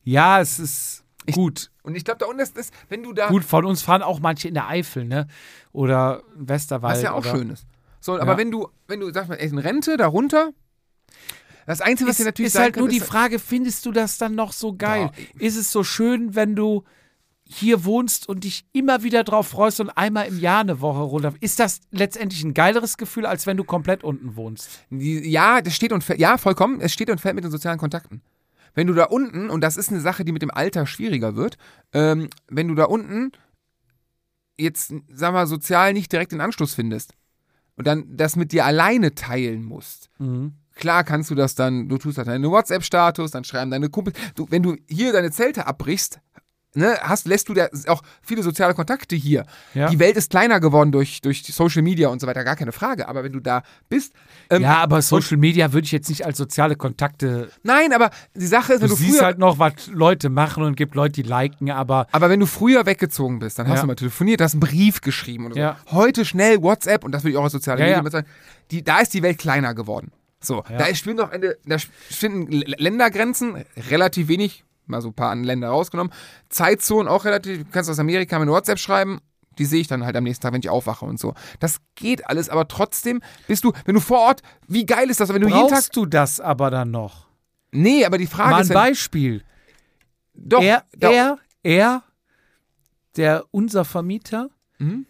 S1: Ja, es ist
S2: Ich-
S1: gut.
S2: Und ich glaube, da unten ist, ist, wenn du da.
S1: Gut, von uns fahren auch manche in der Eifel, ne? Oder Westerwald.
S2: was ja auch
S1: oder,
S2: schön ist. So, aber
S1: Ja.
S2: wenn du, wenn du, sag mal, in Rente, darunter. Das Einzige, was
S1: Ist,
S2: dir natürlich
S1: ist halt
S2: kann,
S1: nur die
S2: ist,
S1: Frage, findest du das dann noch so geil?
S2: Doch.
S1: Ist es so schön, wenn du hier wohnst und dich immer wieder drauf freust und einmal im Jahr eine Woche runter. Ist das letztendlich ein geileres Gefühl, als wenn du komplett unten wohnst?
S2: Ja, das steht und fällt, ja, vollkommen, es steht und fällt mit den sozialen Kontakten. Wenn du da unten, und das ist eine Sache, die mit dem Alter schwieriger wird, ähm, wenn du da unten jetzt, sag mal, sozial nicht direkt den Anschluss findest und dann das mit dir alleine teilen musst, Klar kannst du das dann, du tust halt deinen WhatsApp-Status, dann schreiben deine Kumpels. Du, wenn du hier deine Zelte abbrichst, ne, hast, lässt du da auch viele soziale Kontakte hier.
S1: Ja.
S2: Die Welt ist kleiner geworden durch, durch Social Media und so weiter, gar keine Frage. Aber wenn du da bist, ähm,
S1: Ja, aber Social Media würde ich jetzt nicht als soziale Kontakte.
S2: nein, aber die Sache ist,
S1: Du,
S2: wenn du,
S1: siehst
S2: früher,
S1: halt noch, was Leute machen und gibt Leute, die liken, aber
S2: aber wenn du früher weggezogen bist, dann hast
S1: Ja.
S2: du mal telefoniert, hast einen Brief geschrieben oder so.
S1: Ja.
S2: Heute schnell WhatsApp und das würde ich auch als soziale Medien
S1: ja.
S2: bezeichnen. Die, da ist die Welt kleiner geworden. So, da spielen noch eine, da finden Ländergrenzen relativ wenig, mal so ein paar Länder rausgenommen. Zeitzonen auch relativ, du kannst aus Amerika mit WhatsApp schreiben, die sehe ich dann halt am nächsten Tag, wenn ich aufwache und so. Das geht alles, aber trotzdem bist du, wenn du vor Ort, wie geil ist das, wenn du jeden Tag.
S1: brauchst du das aber dann noch?
S2: Nee, aber die Frage
S1: Mal ein
S2: ist, wenn,
S1: Beispiel.
S2: doch,
S1: er,
S2: da-
S1: er, er, der unser Vermieter,
S2: Mhm.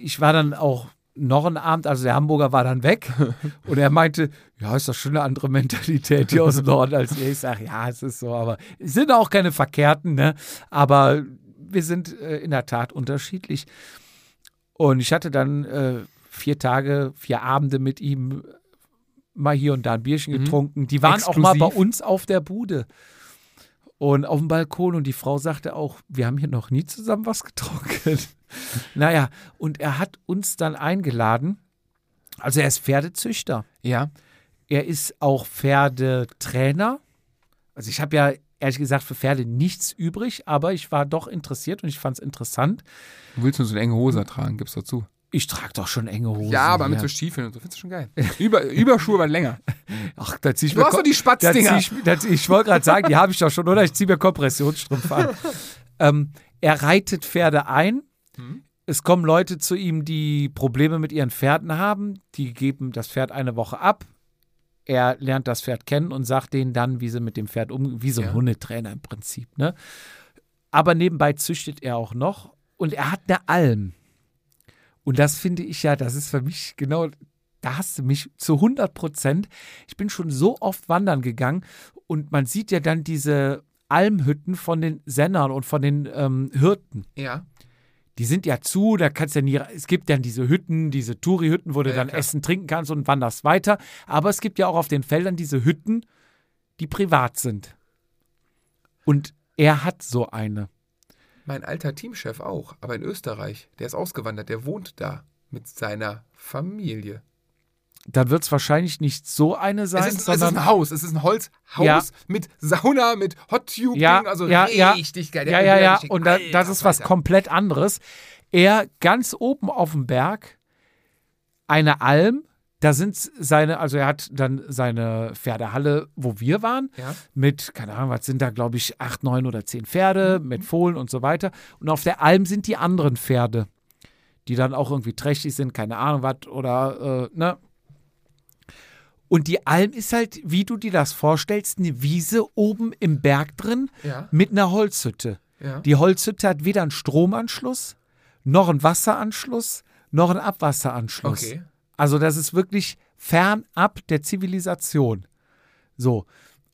S1: ich war dann auch noch einen Abend, also der Hamburger war dann weg [LAUGHS] und er meinte, ja, ist doch schon eine andere Mentalität hier aus dem Norden als ihr. Ich sage, ja, es ist so, aber es sind auch keine Verkehrten, ne? Aber wir sind äh, in der Tat unterschiedlich. Und ich hatte dann äh, vier Tage, vier Abende mit ihm mal hier und da ein Bierchen getrunken. Die waren auch mal bei
S2: Exklusiv?
S1: uns auf der Bude und auf dem Balkon und die Frau sagte auch, wir haben hier noch nie zusammen was getrunken. [LAUGHS] naja, und er hat uns dann eingeladen. Also er ist Pferdezüchter.
S2: Ja.
S1: Er ist auch Pferdetrainer. Also ich habe ja ehrlich gesagt für Pferde nichts übrig, aber ich war doch interessiert und ich fand es interessant.
S2: Du willst nur so eine enge Hose tragen, gibst du zu.
S1: Ich trage doch schon enge Hosen.
S2: Ja, aber mit
S1: hier.
S2: so Stiefeln und so, findest du schon geil. Über, Überschuhe waren länger. [LAUGHS]
S1: Ach, da zieh ich
S2: Du
S1: mir
S2: hast
S1: Ko-
S2: doch die Spatzdinger.
S1: ich, ich wollte gerade sagen, die habe ich doch schon, oder? Ich ziehe mir Kompressionsstrümpfe an. [LAUGHS] ähm, er reitet Pferde ein.
S2: Mhm.
S1: Es kommen Leute zu ihm, die Probleme mit ihren Pferden haben. Die geben das Pferd eine Woche ab. Er lernt das Pferd kennen und sagt denen dann, wie sie mit dem Pferd umgehen, wie so ein
S2: Ja.
S1: Hundetrainer im Prinzip. Ne? Aber nebenbei züchtet er auch noch und er hat eine Alm. Und das finde ich ja, das ist für mich genau, da hast du mich zu 100 Prozent. Ich bin schon so oft wandern gegangen und man sieht ja dann diese Almhütten von den Sennern und von den ähm, Hirten.
S2: Ja.
S1: Die sind ja zu, da kannst du ja nie, es gibt dann diese Hütten, diese Touri-Hütten, wo du
S2: Ja,
S1: dann
S2: klar.
S1: essen, trinken kannst und wanderst weiter. Aber es gibt ja auch auf den Feldern diese Hütten, die privat sind. Und er hat so eine.
S2: Mein alter Teamchef auch, aber in Österreich. Der ist ausgewandert, der wohnt da mit seiner Familie.
S1: Dann wird es wahrscheinlich nicht so eine sein,
S2: es, ist, es ist
S1: sondern
S2: ein Haus, es ist ein Holzhaus
S1: Ja.
S2: mit Sauna, mit Hot Tube,
S1: Ja,
S2: also
S1: ja, ja.
S2: richtig geil.
S1: Ja, ja, ja. Und da,
S2: Alter
S1: das ist was komplett anderes. Er ganz oben auf dem Berg, eine Alm, da sind seine, also er hat dann seine Pferdehalle, wo wir waren,
S2: Ja.
S1: mit, keine Ahnung, was sind da, glaube ich, acht, neun oder zehn Pferde, mit Fohlen und so weiter. Und auf der Alm sind die anderen Pferde, die dann auch irgendwie trächtig sind, keine Ahnung was, oder, äh, ne? Und die Alm ist halt, wie du dir das vorstellst, eine Wiese oben im Berg drin
S2: Ja.
S1: mit einer Holzhütte.
S2: Ja.
S1: Die Holzhütte hat weder einen Stromanschluss, noch einen Wasseranschluss, noch einen Abwasseranschluss.
S2: Okay.
S1: Also das ist wirklich fernab der Zivilisation. So.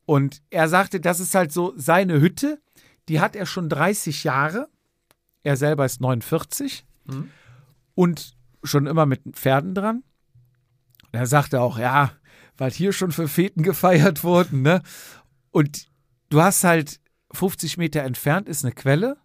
S1: Und er sagte, das ist halt so seine Hütte, die hat er schon 30 Jahre. Er selber ist 49
S2: Mhm.
S1: und schon immer mit Pferden dran. Und er sagte auch, ja, weil hier schon für Feten gefeiert wurden, ne? Und du hast halt 50 Meter entfernt ist eine Quelle,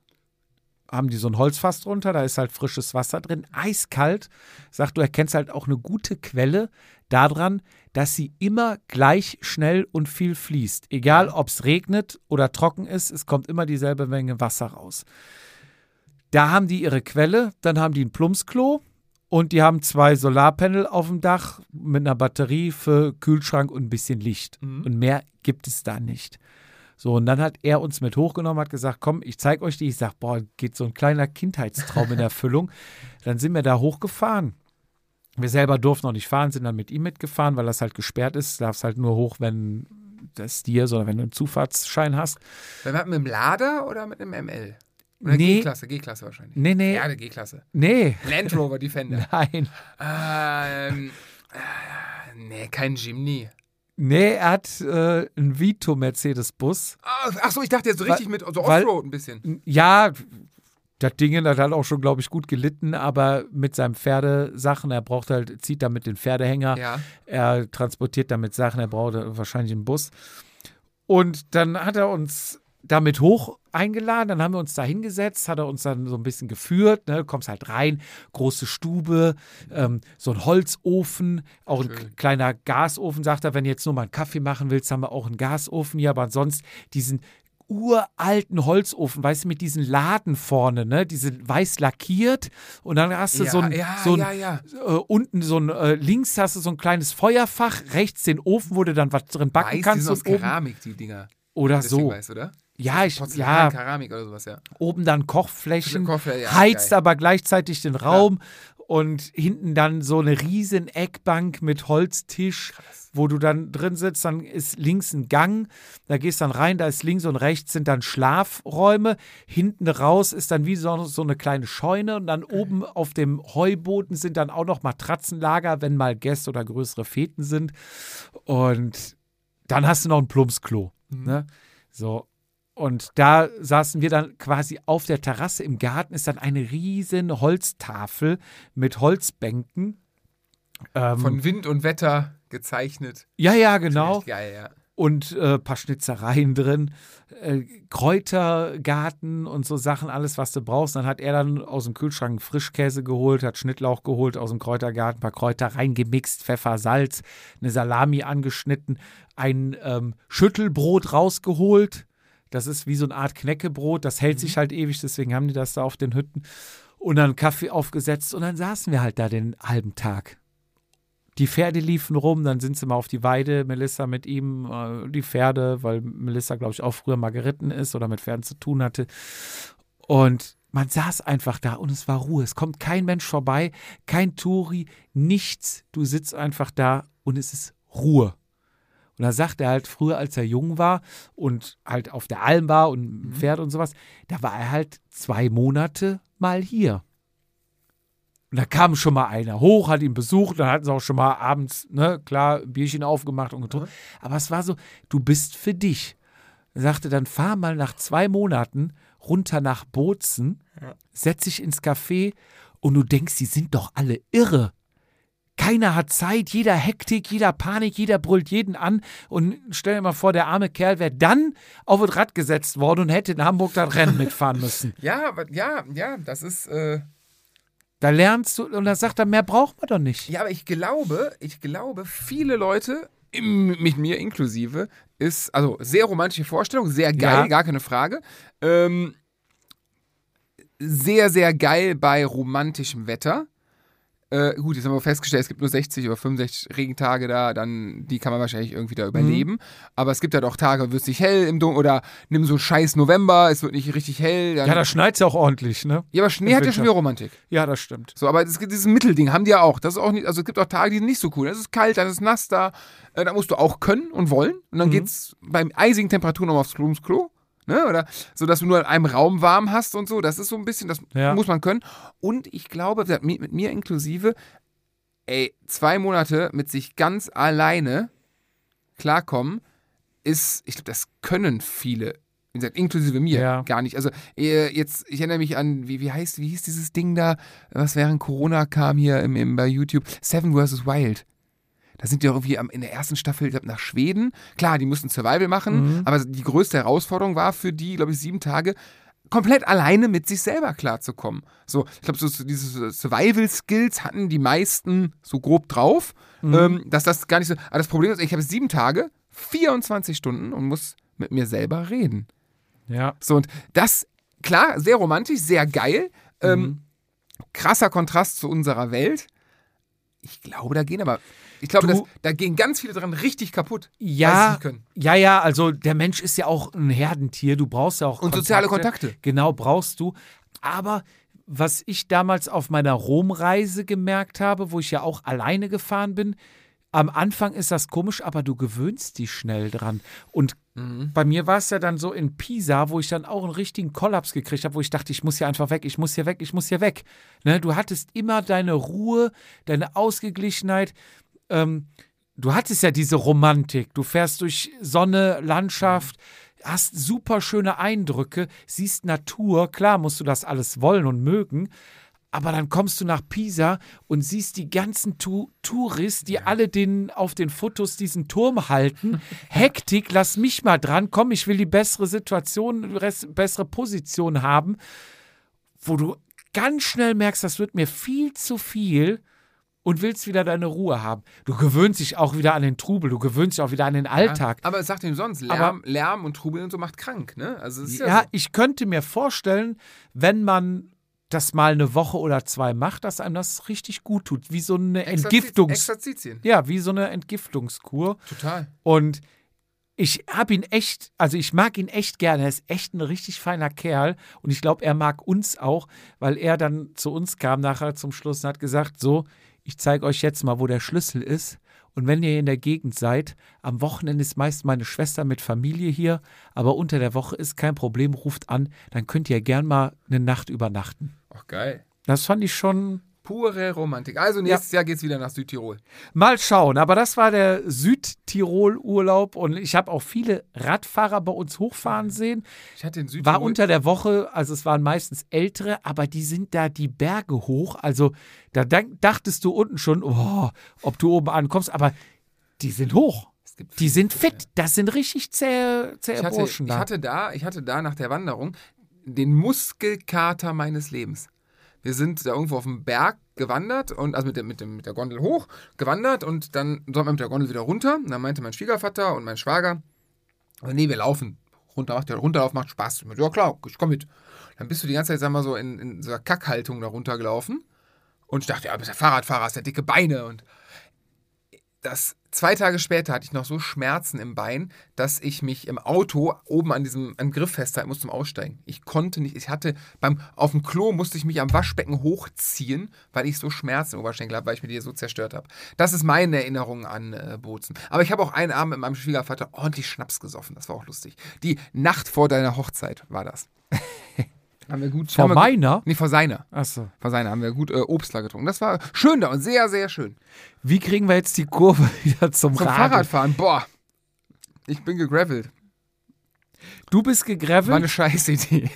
S1: haben die so ein Holzfass drunter, da ist halt frisches Wasser drin, eiskalt. Sagt, du erkennst halt auch eine gute Quelle daran, dass sie immer gleich schnell und viel fließt. Egal, ob es regnet oder trocken ist, es kommt immer dieselbe Menge Wasser raus. Da haben die ihre Quelle, dann haben die ein Plumpsklo und die haben zwei Solarpanel auf dem Dach mit einer Batterie für Kühlschrank und ein bisschen Licht.
S2: Mhm.
S1: Und mehr gibt es da nicht. So, und dann hat er uns mit hochgenommen, hat gesagt, komm, ich zeig euch die. Ich sag, boah, geht so ein kleiner Kindheitstraum in [LAUGHS] Erfüllung. Dann sind wir da hochgefahren. Wir selber durften noch nicht fahren, sind dann mit ihm mitgefahren, weil das halt gesperrt ist. Darfst halt nur hoch, wenn das dir, sondern wenn du einen Zufahrtsschein hast.
S2: Wenn man mit einem Lader oder mit einem ML? Oder
S1: Nee.
S2: G-Klasse, G-Klasse wahrscheinlich.
S1: Nee, nee.
S2: Ja, eine G-Klasse.
S1: Nee.
S2: Land Rover Defender. [LAUGHS]
S1: Nein.
S2: ähm, äh, nee, kein Jimny.
S1: Nee, er hat äh, einen Vito-Mercedes-Bus.
S2: Ach so, ich dachte jetzt so richtig mit so
S1: weil-
S2: Offroad ein bisschen.
S1: Ja, das Ding das hat auch schon, glaube ich, gut gelitten, aber mit seinen Pferdesachen, er braucht halt, zieht damit den Pferdehänger,
S2: Ja.
S1: er transportiert damit Sachen, er braucht wahrscheinlich einen Bus. Und dann hat er uns damit hoch eingeladen, dann haben wir uns da hingesetzt, hat er uns dann so ein bisschen geführt, ne, du kommst halt rein, große Stube, ähm, so ein Holzofen, auch ein
S2: Schön.
S1: kleiner Gasofen, sagt er, wenn du jetzt nur mal einen Kaffee machen willst, haben wir auch einen Gasofen hier, aber sonst diesen uralten Holzofen, weißt du, mit diesen Laden vorne, ne, die sind weiß lackiert und dann hast du
S2: Ja,
S1: so ein,
S2: ja,
S1: so ein
S2: ja,
S1: äh, unten so ein, äh, links hast du so ein kleines Feuerfach, rechts den Ofen, wo du dann was drin backen
S2: Weiß, die
S1: kannst
S2: sind aus
S1: oben,
S2: Keramik, die Dinger.
S1: Oder
S2: Deswegen
S1: so.
S2: weiß, oder?
S1: Ja, ich,
S2: Porzellan,
S1: ja,
S2: Keramik oder sowas, ja.
S1: oben dann Kochflächen,
S2: Kochfläche, ja,
S1: heizt
S2: geil.
S1: aber gleichzeitig den Raum und hinten dann so eine riesen Eckbank mit Holztisch, wo du dann drin sitzt, dann ist links ein Gang, da gehst dann rein, da ist links und rechts sind dann Schlafräume, hinten raus ist dann wie so, so eine kleine Scheune und dann oben auf dem Heuboden sind dann auch noch Matratzenlager, wenn mal Gäste oder größere Feten sind und dann hast du noch ein Plumpsklo, ne? So, und da saßen wir dann quasi auf der Terrasse im Garten, ist dann eine riesen Holztafel mit Holzbänken. Ähm,
S2: Von Wind und Wetter gezeichnet.
S1: ja, ja, genau.
S2: Geil, ja.
S1: Und äh, paar Schnitzereien drin, äh, Kräutergarten und so Sachen, alles, was du brauchst. Dann hat er dann aus dem Kühlschrank Frischkäse geholt, hat Schnittlauch geholt aus dem Kräutergarten, ein paar Kräuter reingemixt, Pfeffer, Salz, eine Salami angeschnitten, ein ähm, Schüttelbrot rausgeholt. Das ist wie so eine Art Knäckebrot, das hält sich halt ewig, deswegen haben die das da auf den Hütten. Und dann Kaffee aufgesetzt und dann saßen wir halt da den halben Tag. Die Pferde liefen rum, dann sind sie mal auf die Weide, Melissa mit ihm, äh, die Pferde, weil Melissa, glaube ich, auch früher mal geritten ist oder mit Pferden zu tun hatte. Und man saß einfach da und es war Ruhe. Es kommt kein Mensch vorbei, kein Touri, nichts. Du sitzt einfach da und es ist Ruhe. Und da sagt er halt, früher, als er jung war und halt auf der Alm war und ein Pferd und sowas, da war er halt zwei Monate mal hier. Und da kam schon mal einer hoch, hat ihn besucht, dann hatten sie auch schon mal abends, ne, klar, ein Bierchen aufgemacht und getrunken. Aber es war so, du bist für dich. Er sagte, dann fahr mal nach zwei Monaten runter nach Bozen, setz dich ins Café und du denkst, die sind doch alle irre. Keiner hat Zeit, jeder Hektik, jeder Panik, jeder brüllt jeden an. Und stell dir mal vor, der arme Kerl wäre dann auf das Rad gesetzt worden und hätte in Hamburg das Rennen mitfahren müssen. [LAUGHS]
S2: Ja, ja, ja, das ist. Äh,
S1: Da lernst du, und da sagt er, mehr braucht man doch nicht.
S2: ja, aber ich glaube, ich glaube, viele Leute, mit mir inklusive, ist, also sehr romantische Vorstellung, sehr geil,
S1: Ja.
S2: gar keine Frage. Ähm, sehr, sehr geil bei romantischem Wetter. Äh, gut, jetzt haben wir festgestellt, es gibt nur 60 oder 65 Regentage da, dann die kann man wahrscheinlich irgendwie da überleben. Aber es gibt halt auch Tage, wird es nicht hell im Dunkeln oder nimm so scheiß November, es wird nicht richtig hell.
S1: Ja, da schneit ja auch ordentlich, ne?
S2: ja, aber Schnee
S1: im
S2: hat ja schon wieder Romantik.
S1: Ja, das stimmt.
S2: So, aber es gibt dieses Mittelding, haben die ja auch. Das ist auch nicht, also es gibt auch Tage, die sind nicht so cool. Es ist kalt, dann ist es nass da. Äh, da musst du auch können und wollen. Und dann geht's beim eisigen Temperaturen nochmal aufs Klo, Klo. Ne? Oder so, dass du nur in einem Raum warm hast und so. Das ist so ein bisschen, das
S1: Ja. muss
S2: man können. Und ich glaube, mit mir inklusive, ey, zwei Monate mit sich ganz alleine klarkommen, ist, ich glaube, das können viele. Wie gesagt, inklusive mir
S1: Ja.
S2: gar nicht. Also jetzt, ich erinnere mich an, wie, wie heißt, wie hieß dieses Ding da, was während Corona kam hier im, im, bei YouTube? Seven vs. Wild. Da sind die auch irgendwie in der ersten Staffel ich glaub, nach Schweden. Klar, die mussten Survival machen, aber die größte Herausforderung war für die, glaube ich, sieben Tage, komplett alleine mit sich selber klarzukommen. So, ich glaube, so, diese Survival-Skills hatten die meisten so grob drauf, ähm, dass das gar nicht so. Aber das Problem ist, ich habe sieben Tage, 24 Stunden und muss mit mir selber reden.
S1: Ja.
S2: So, und das, klar, sehr romantisch, sehr geil. Ähm, krasser Kontrast zu unserer Welt. Ich glaube, da gehen aber. Ich glaube,
S1: Du-
S2: das- da gehen ganz viele dran richtig kaputt.
S1: Ja, ja, ja, also der Mensch ist ja auch ein Herdentier. Du brauchst ja auch
S2: Und soziale Kontakte.
S1: Genau, brauchst du. Aber was ich damals auf meiner Romreise gemerkt habe, wo ich ja auch alleine gefahren bin, am Anfang ist das komisch, aber du gewöhnst dich schnell dran. Und
S2: Mhm.
S1: bei mir war es ja dann so in Pisa, wo ich dann auch einen richtigen Kollaps gekriegt habe, wo ich dachte, ich muss hier einfach weg, ich muss hier weg, ich muss hier weg. Ne, du hattest immer deine Ruhe, deine Ausgeglichenheit. Ähm, du hattest ja diese Romantik. Du fährst durch Sonne, Landschaft, hast super schöne Eindrücke, siehst Natur. Klar musst du das alles wollen und mögen. Aber dann kommst du nach Pisa und siehst die ganzen tu Touris, die alle den, auf den Fotos diesen Turm halten. [LAUGHS] Hektik, lass mich mal dran, komm, ich will die bessere Situation, bessere Position haben, wo du ganz schnell merkst, das wird mir viel zu viel und willst wieder deine Ruhe haben. Du gewöhnst dich auch wieder an den Trubel, du gewöhnst dich auch wieder an den Alltag.
S2: Aber es sagt ihm sonst, Lärm, Lärm und Trubel und so macht krank, ne? Also ja,
S1: Ja,
S2: so.
S1: ich könnte mir vorstellen, wenn man das mal eine Woche oder zwei macht, dass einem das richtig gut tut. Wie so eine Entgiftungs...
S2: Exerzitien.
S1: Ja, wie so eine Entgiftungskur.
S2: Total.
S1: Und ich habe ihn echt, also ich mag ihn echt gerne. Er ist echt ein richtig feiner Kerl. Und ich glaube, er mag uns auch, weil er dann zu uns kam nachher zum Schluss und hat gesagt: So, ich zeige euch jetzt mal, wo der Schlüssel ist. Und wenn ihr in der Gegend seid, am Wochenende ist meist meine Schwester mit Familie hier, aber unter der Woche ist kein Problem, ruft an, dann könnt ihr gern mal eine Nacht übernachten.
S2: Ach, geil.
S1: Das fand ich schon
S2: Pure Romantik. Also nächstes Jahr geht's wieder nach Südtirol.
S1: Mal schauen, aber das war der Südtirol-Urlaub und ich habe auch viele Radfahrer bei uns hochfahren sehen.
S2: Ich hatte in Südtirol.
S1: War unter der Woche, also es waren meistens ältere, aber die sind da die Berge hoch. Also da dachtest du unten schon, oh, ob du oben ankommst, aber die sind hoch.
S2: Es
S1: Die sind fit. Das sind richtig zähe, zähe
S2: Ich hatte,
S1: Burschen
S2: ich,
S1: da.
S2: hatte da, ich hatte da nach der Wanderung den Muskelkater meines Lebens. Wir sind da irgendwo auf dem Berg gewandert und also mit der, mit, dem, mit der Gondel hoch gewandert und dann sollten wir mit der Gondel wieder runter. Und dann meinte mein Schwiegervater und mein Schwager, "Aber nee, wir laufen. Runter macht Runterlauf macht Spaß. Ich meinte, Ja klar, ich komm mit. Dann bist du die ganze Zeit, sagen wir so, in, in so einer Kackhaltung da runtergelaufen. Und ich dachte, ja, bist der Fahrradfahrer, hast ja dicke Beine und das zwei Tage später hatte ich noch so Schmerzen im Bein, dass ich mich im Auto oben an diesem an Griff festhalten musste zum Aussteigen. Ich konnte nicht, ich hatte beim, auf dem Klo musste ich mich am Waschbecken hochziehen, weil ich so Schmerzen im Oberschenkel habe, weil ich mir die so zerstört habe. Das ist meine Erinnerung an äh, Bozen. Aber ich habe auch einen Abend mit meinem Schwiegervater ordentlich Schnaps gesoffen. Das war auch lustig. Die Nacht vor deiner Hochzeit war das. Haben wir gut.
S1: Vor
S2: haben
S1: meiner?
S2: Gut, nee, vor seiner.
S1: Achso.
S2: Vor seiner haben wir gut äh, Obstler getrunken. Das war schön da und sehr, sehr schön.
S1: Wie kriegen wir jetzt die Kurve [LAUGHS] wieder zum,
S2: Zum? Fahrradfahren, boah. Ich bin gegravelt.
S1: Du bist
S2: War
S1: gegravelt?
S2: eine scheiß Idee.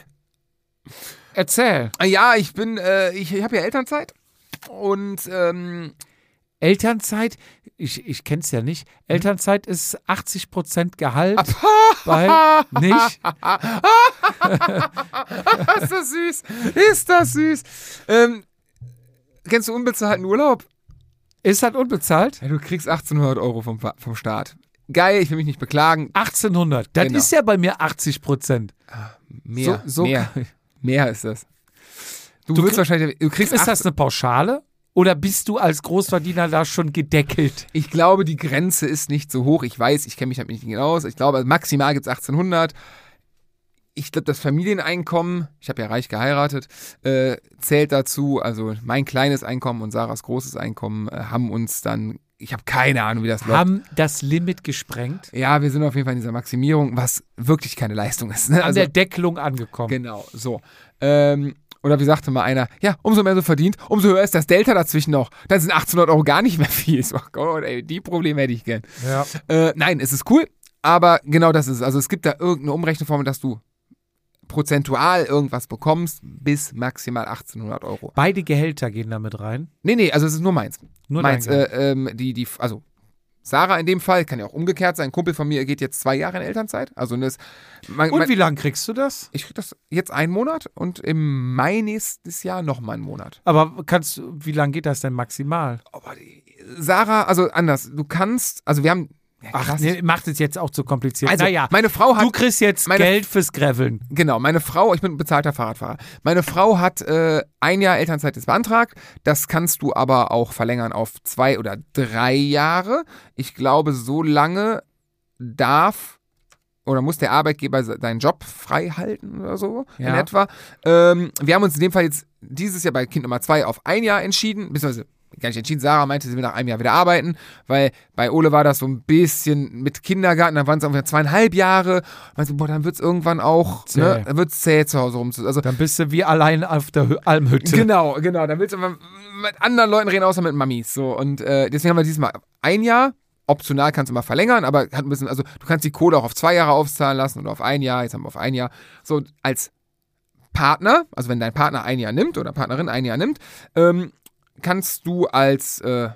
S1: Erzähl.
S2: Ja, ich bin, äh, ich, ich habe ja Elternzeit. Und ähm,
S1: Elternzeit, ich, ich kenn's ja nicht. Elternzeit ist 80% Gehalt [LAUGHS]
S2: Ab-
S1: bei nicht. [LAUGHS]
S2: ist das süß. Ist das süß. Ähm, kennst du unbezahlten Urlaub?
S1: Ist das unbezahlt?
S2: Ja, du kriegst 1800 Euro vom, vom Staat. Geil, ich will mich nicht beklagen.
S1: 1800. Das
S2: Genau.
S1: ist ja bei mir 80 Prozent.
S2: Mehr,
S1: so, so
S2: mehr, mehr ist das. Du,
S1: Du
S2: willst
S1: krieg-
S2: wahrscheinlich, du kriegst
S1: Ist
S2: 18
S1: das eine Pauschale? Oder bist du als Großverdiener da schon gedeckelt?
S2: Ich glaube, die Grenze ist nicht so hoch. Ich weiß, ich kenne mich damit nicht genau aus. Ich glaube, maximal gibt es 1800. Ich glaube, das Familieneinkommen, ich habe ja reich geheiratet, äh, zählt dazu. Also mein kleines Einkommen und Sarahs großes Einkommen äh, haben uns dann, ich habe keine Ahnung, wie das läuft.
S1: Haben das Limit gesprengt?
S2: Ja, wir sind auf jeden Fall in dieser Maximierung, was wirklich keine Leistung ist. Ne?
S1: An
S2: Also,
S1: der Deckelung angekommen.
S2: genau, so. Ähm, oder wie sagte mal einer, ja, umso mehr du verdient, umso höher ist das Delta dazwischen noch. Dann sind 1800 Euro gar nicht mehr viel. [LAUGHS] So, Gott, ey, die Probleme hätte ich gern.
S1: Ja.
S2: Äh, nein, es ist cool, aber genau das ist es. Also es gibt da irgendeine Umrechnungsformel, dass du prozentual irgendwas bekommst bis maximal 1800 Euro.
S1: Beide Gehälter gehen damit rein.
S2: Nee, nee, also es ist nur meins.
S1: Nur
S2: meins.
S1: dein
S2: Äh, ähm, die, die, also Sarah in dem Fall, kann ja auch umgekehrt sein. Ein Kumpel von mir geht jetzt zwei Jahre in Elternzeit. Also das, mein,
S1: Und wie lange kriegst du das?
S2: ich krieg das jetzt einen Monat und im Mai nächstes Jahr nochmal einen Monat.
S1: Aber kannst du, wie lange geht das denn maximal?
S2: Aber die, Sarah, also anders, du kannst, also wir haben, ja,
S1: Ach, nee, macht es jetzt auch zu kompliziert.
S2: also
S1: naja,
S2: meine Frau hat
S1: du kriegst jetzt
S2: meine-
S1: Geld fürs Graveln.
S2: Genau, meine Frau, ich bin bezahlter Fahrradfahrer. Meine Frau hat äh, ein Jahr Elternzeit jetzt beantragt. Das kannst du aber auch verlängern auf zwei oder drei Jahre. Ich glaube, so lange darf oder muss der Arbeitgeber se- seinen Job frei halten oder so in
S1: Ja.
S2: etwa. Ähm, wir haben uns in dem Fall jetzt dieses Jahr bei Kind Nummer zwei auf ein Jahr entschieden, beziehungsweise gar nicht entschieden. Sarah meinte, sie will nach einem Jahr wieder arbeiten, weil bei Ole war das so ein bisschen mit Kindergarten, dann waren es ungefähr zweieinhalb Jahre. Meinte, boah, dann wird es irgendwann auch,
S1: Zäh.
S2: ne, dann wird es zäh zu Hause rum. Also
S1: Dann bist du wie allein auf der Hü- Almhütte.
S2: Genau, genau. Dann willst du mit anderen Leuten reden, außer mit Mamis. So, und äh, deswegen haben wir diesmal ein Jahr. Optional kannst du mal verlängern, aber hat ein bisschen, also du kannst die Kohle auch auf zwei Jahre aufzahlen lassen oder auf ein Jahr. Jetzt haben wir auf ein Jahr. So, als Partner, also wenn dein Partner ein Jahr nimmt oder Partnerin ein Jahr nimmt, ähm, kannst du als, äh,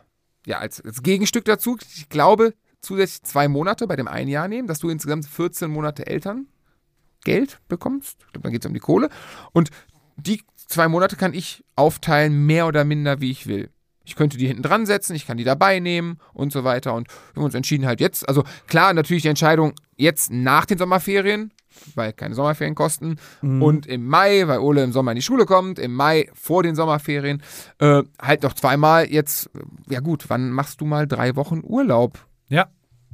S2: ja, als, als Gegenstück dazu, ich glaube, zusätzlich zwei Monate bei dem einen Jahr nehmen, dass du insgesamt 14 Monate Elterngeld bekommst. Ich glaube, dann geht es um die Kohle. Und die zwei Monate kann ich aufteilen, mehr oder minder, wie ich will. Ich könnte die hinten dran setzen, ich kann die dabei nehmen und so weiter. Und wir haben uns entschieden halt jetzt, also klar, natürlich die Entscheidung jetzt nach den Sommerferien, weil keine Sommerferien kosten. Und im Mai, weil Ole im Sommer in die Schule kommt, im Mai vor den Sommerferien, äh, halt noch zweimal jetzt, ja gut, wann machst du mal drei Wochen Urlaub?
S1: Ja.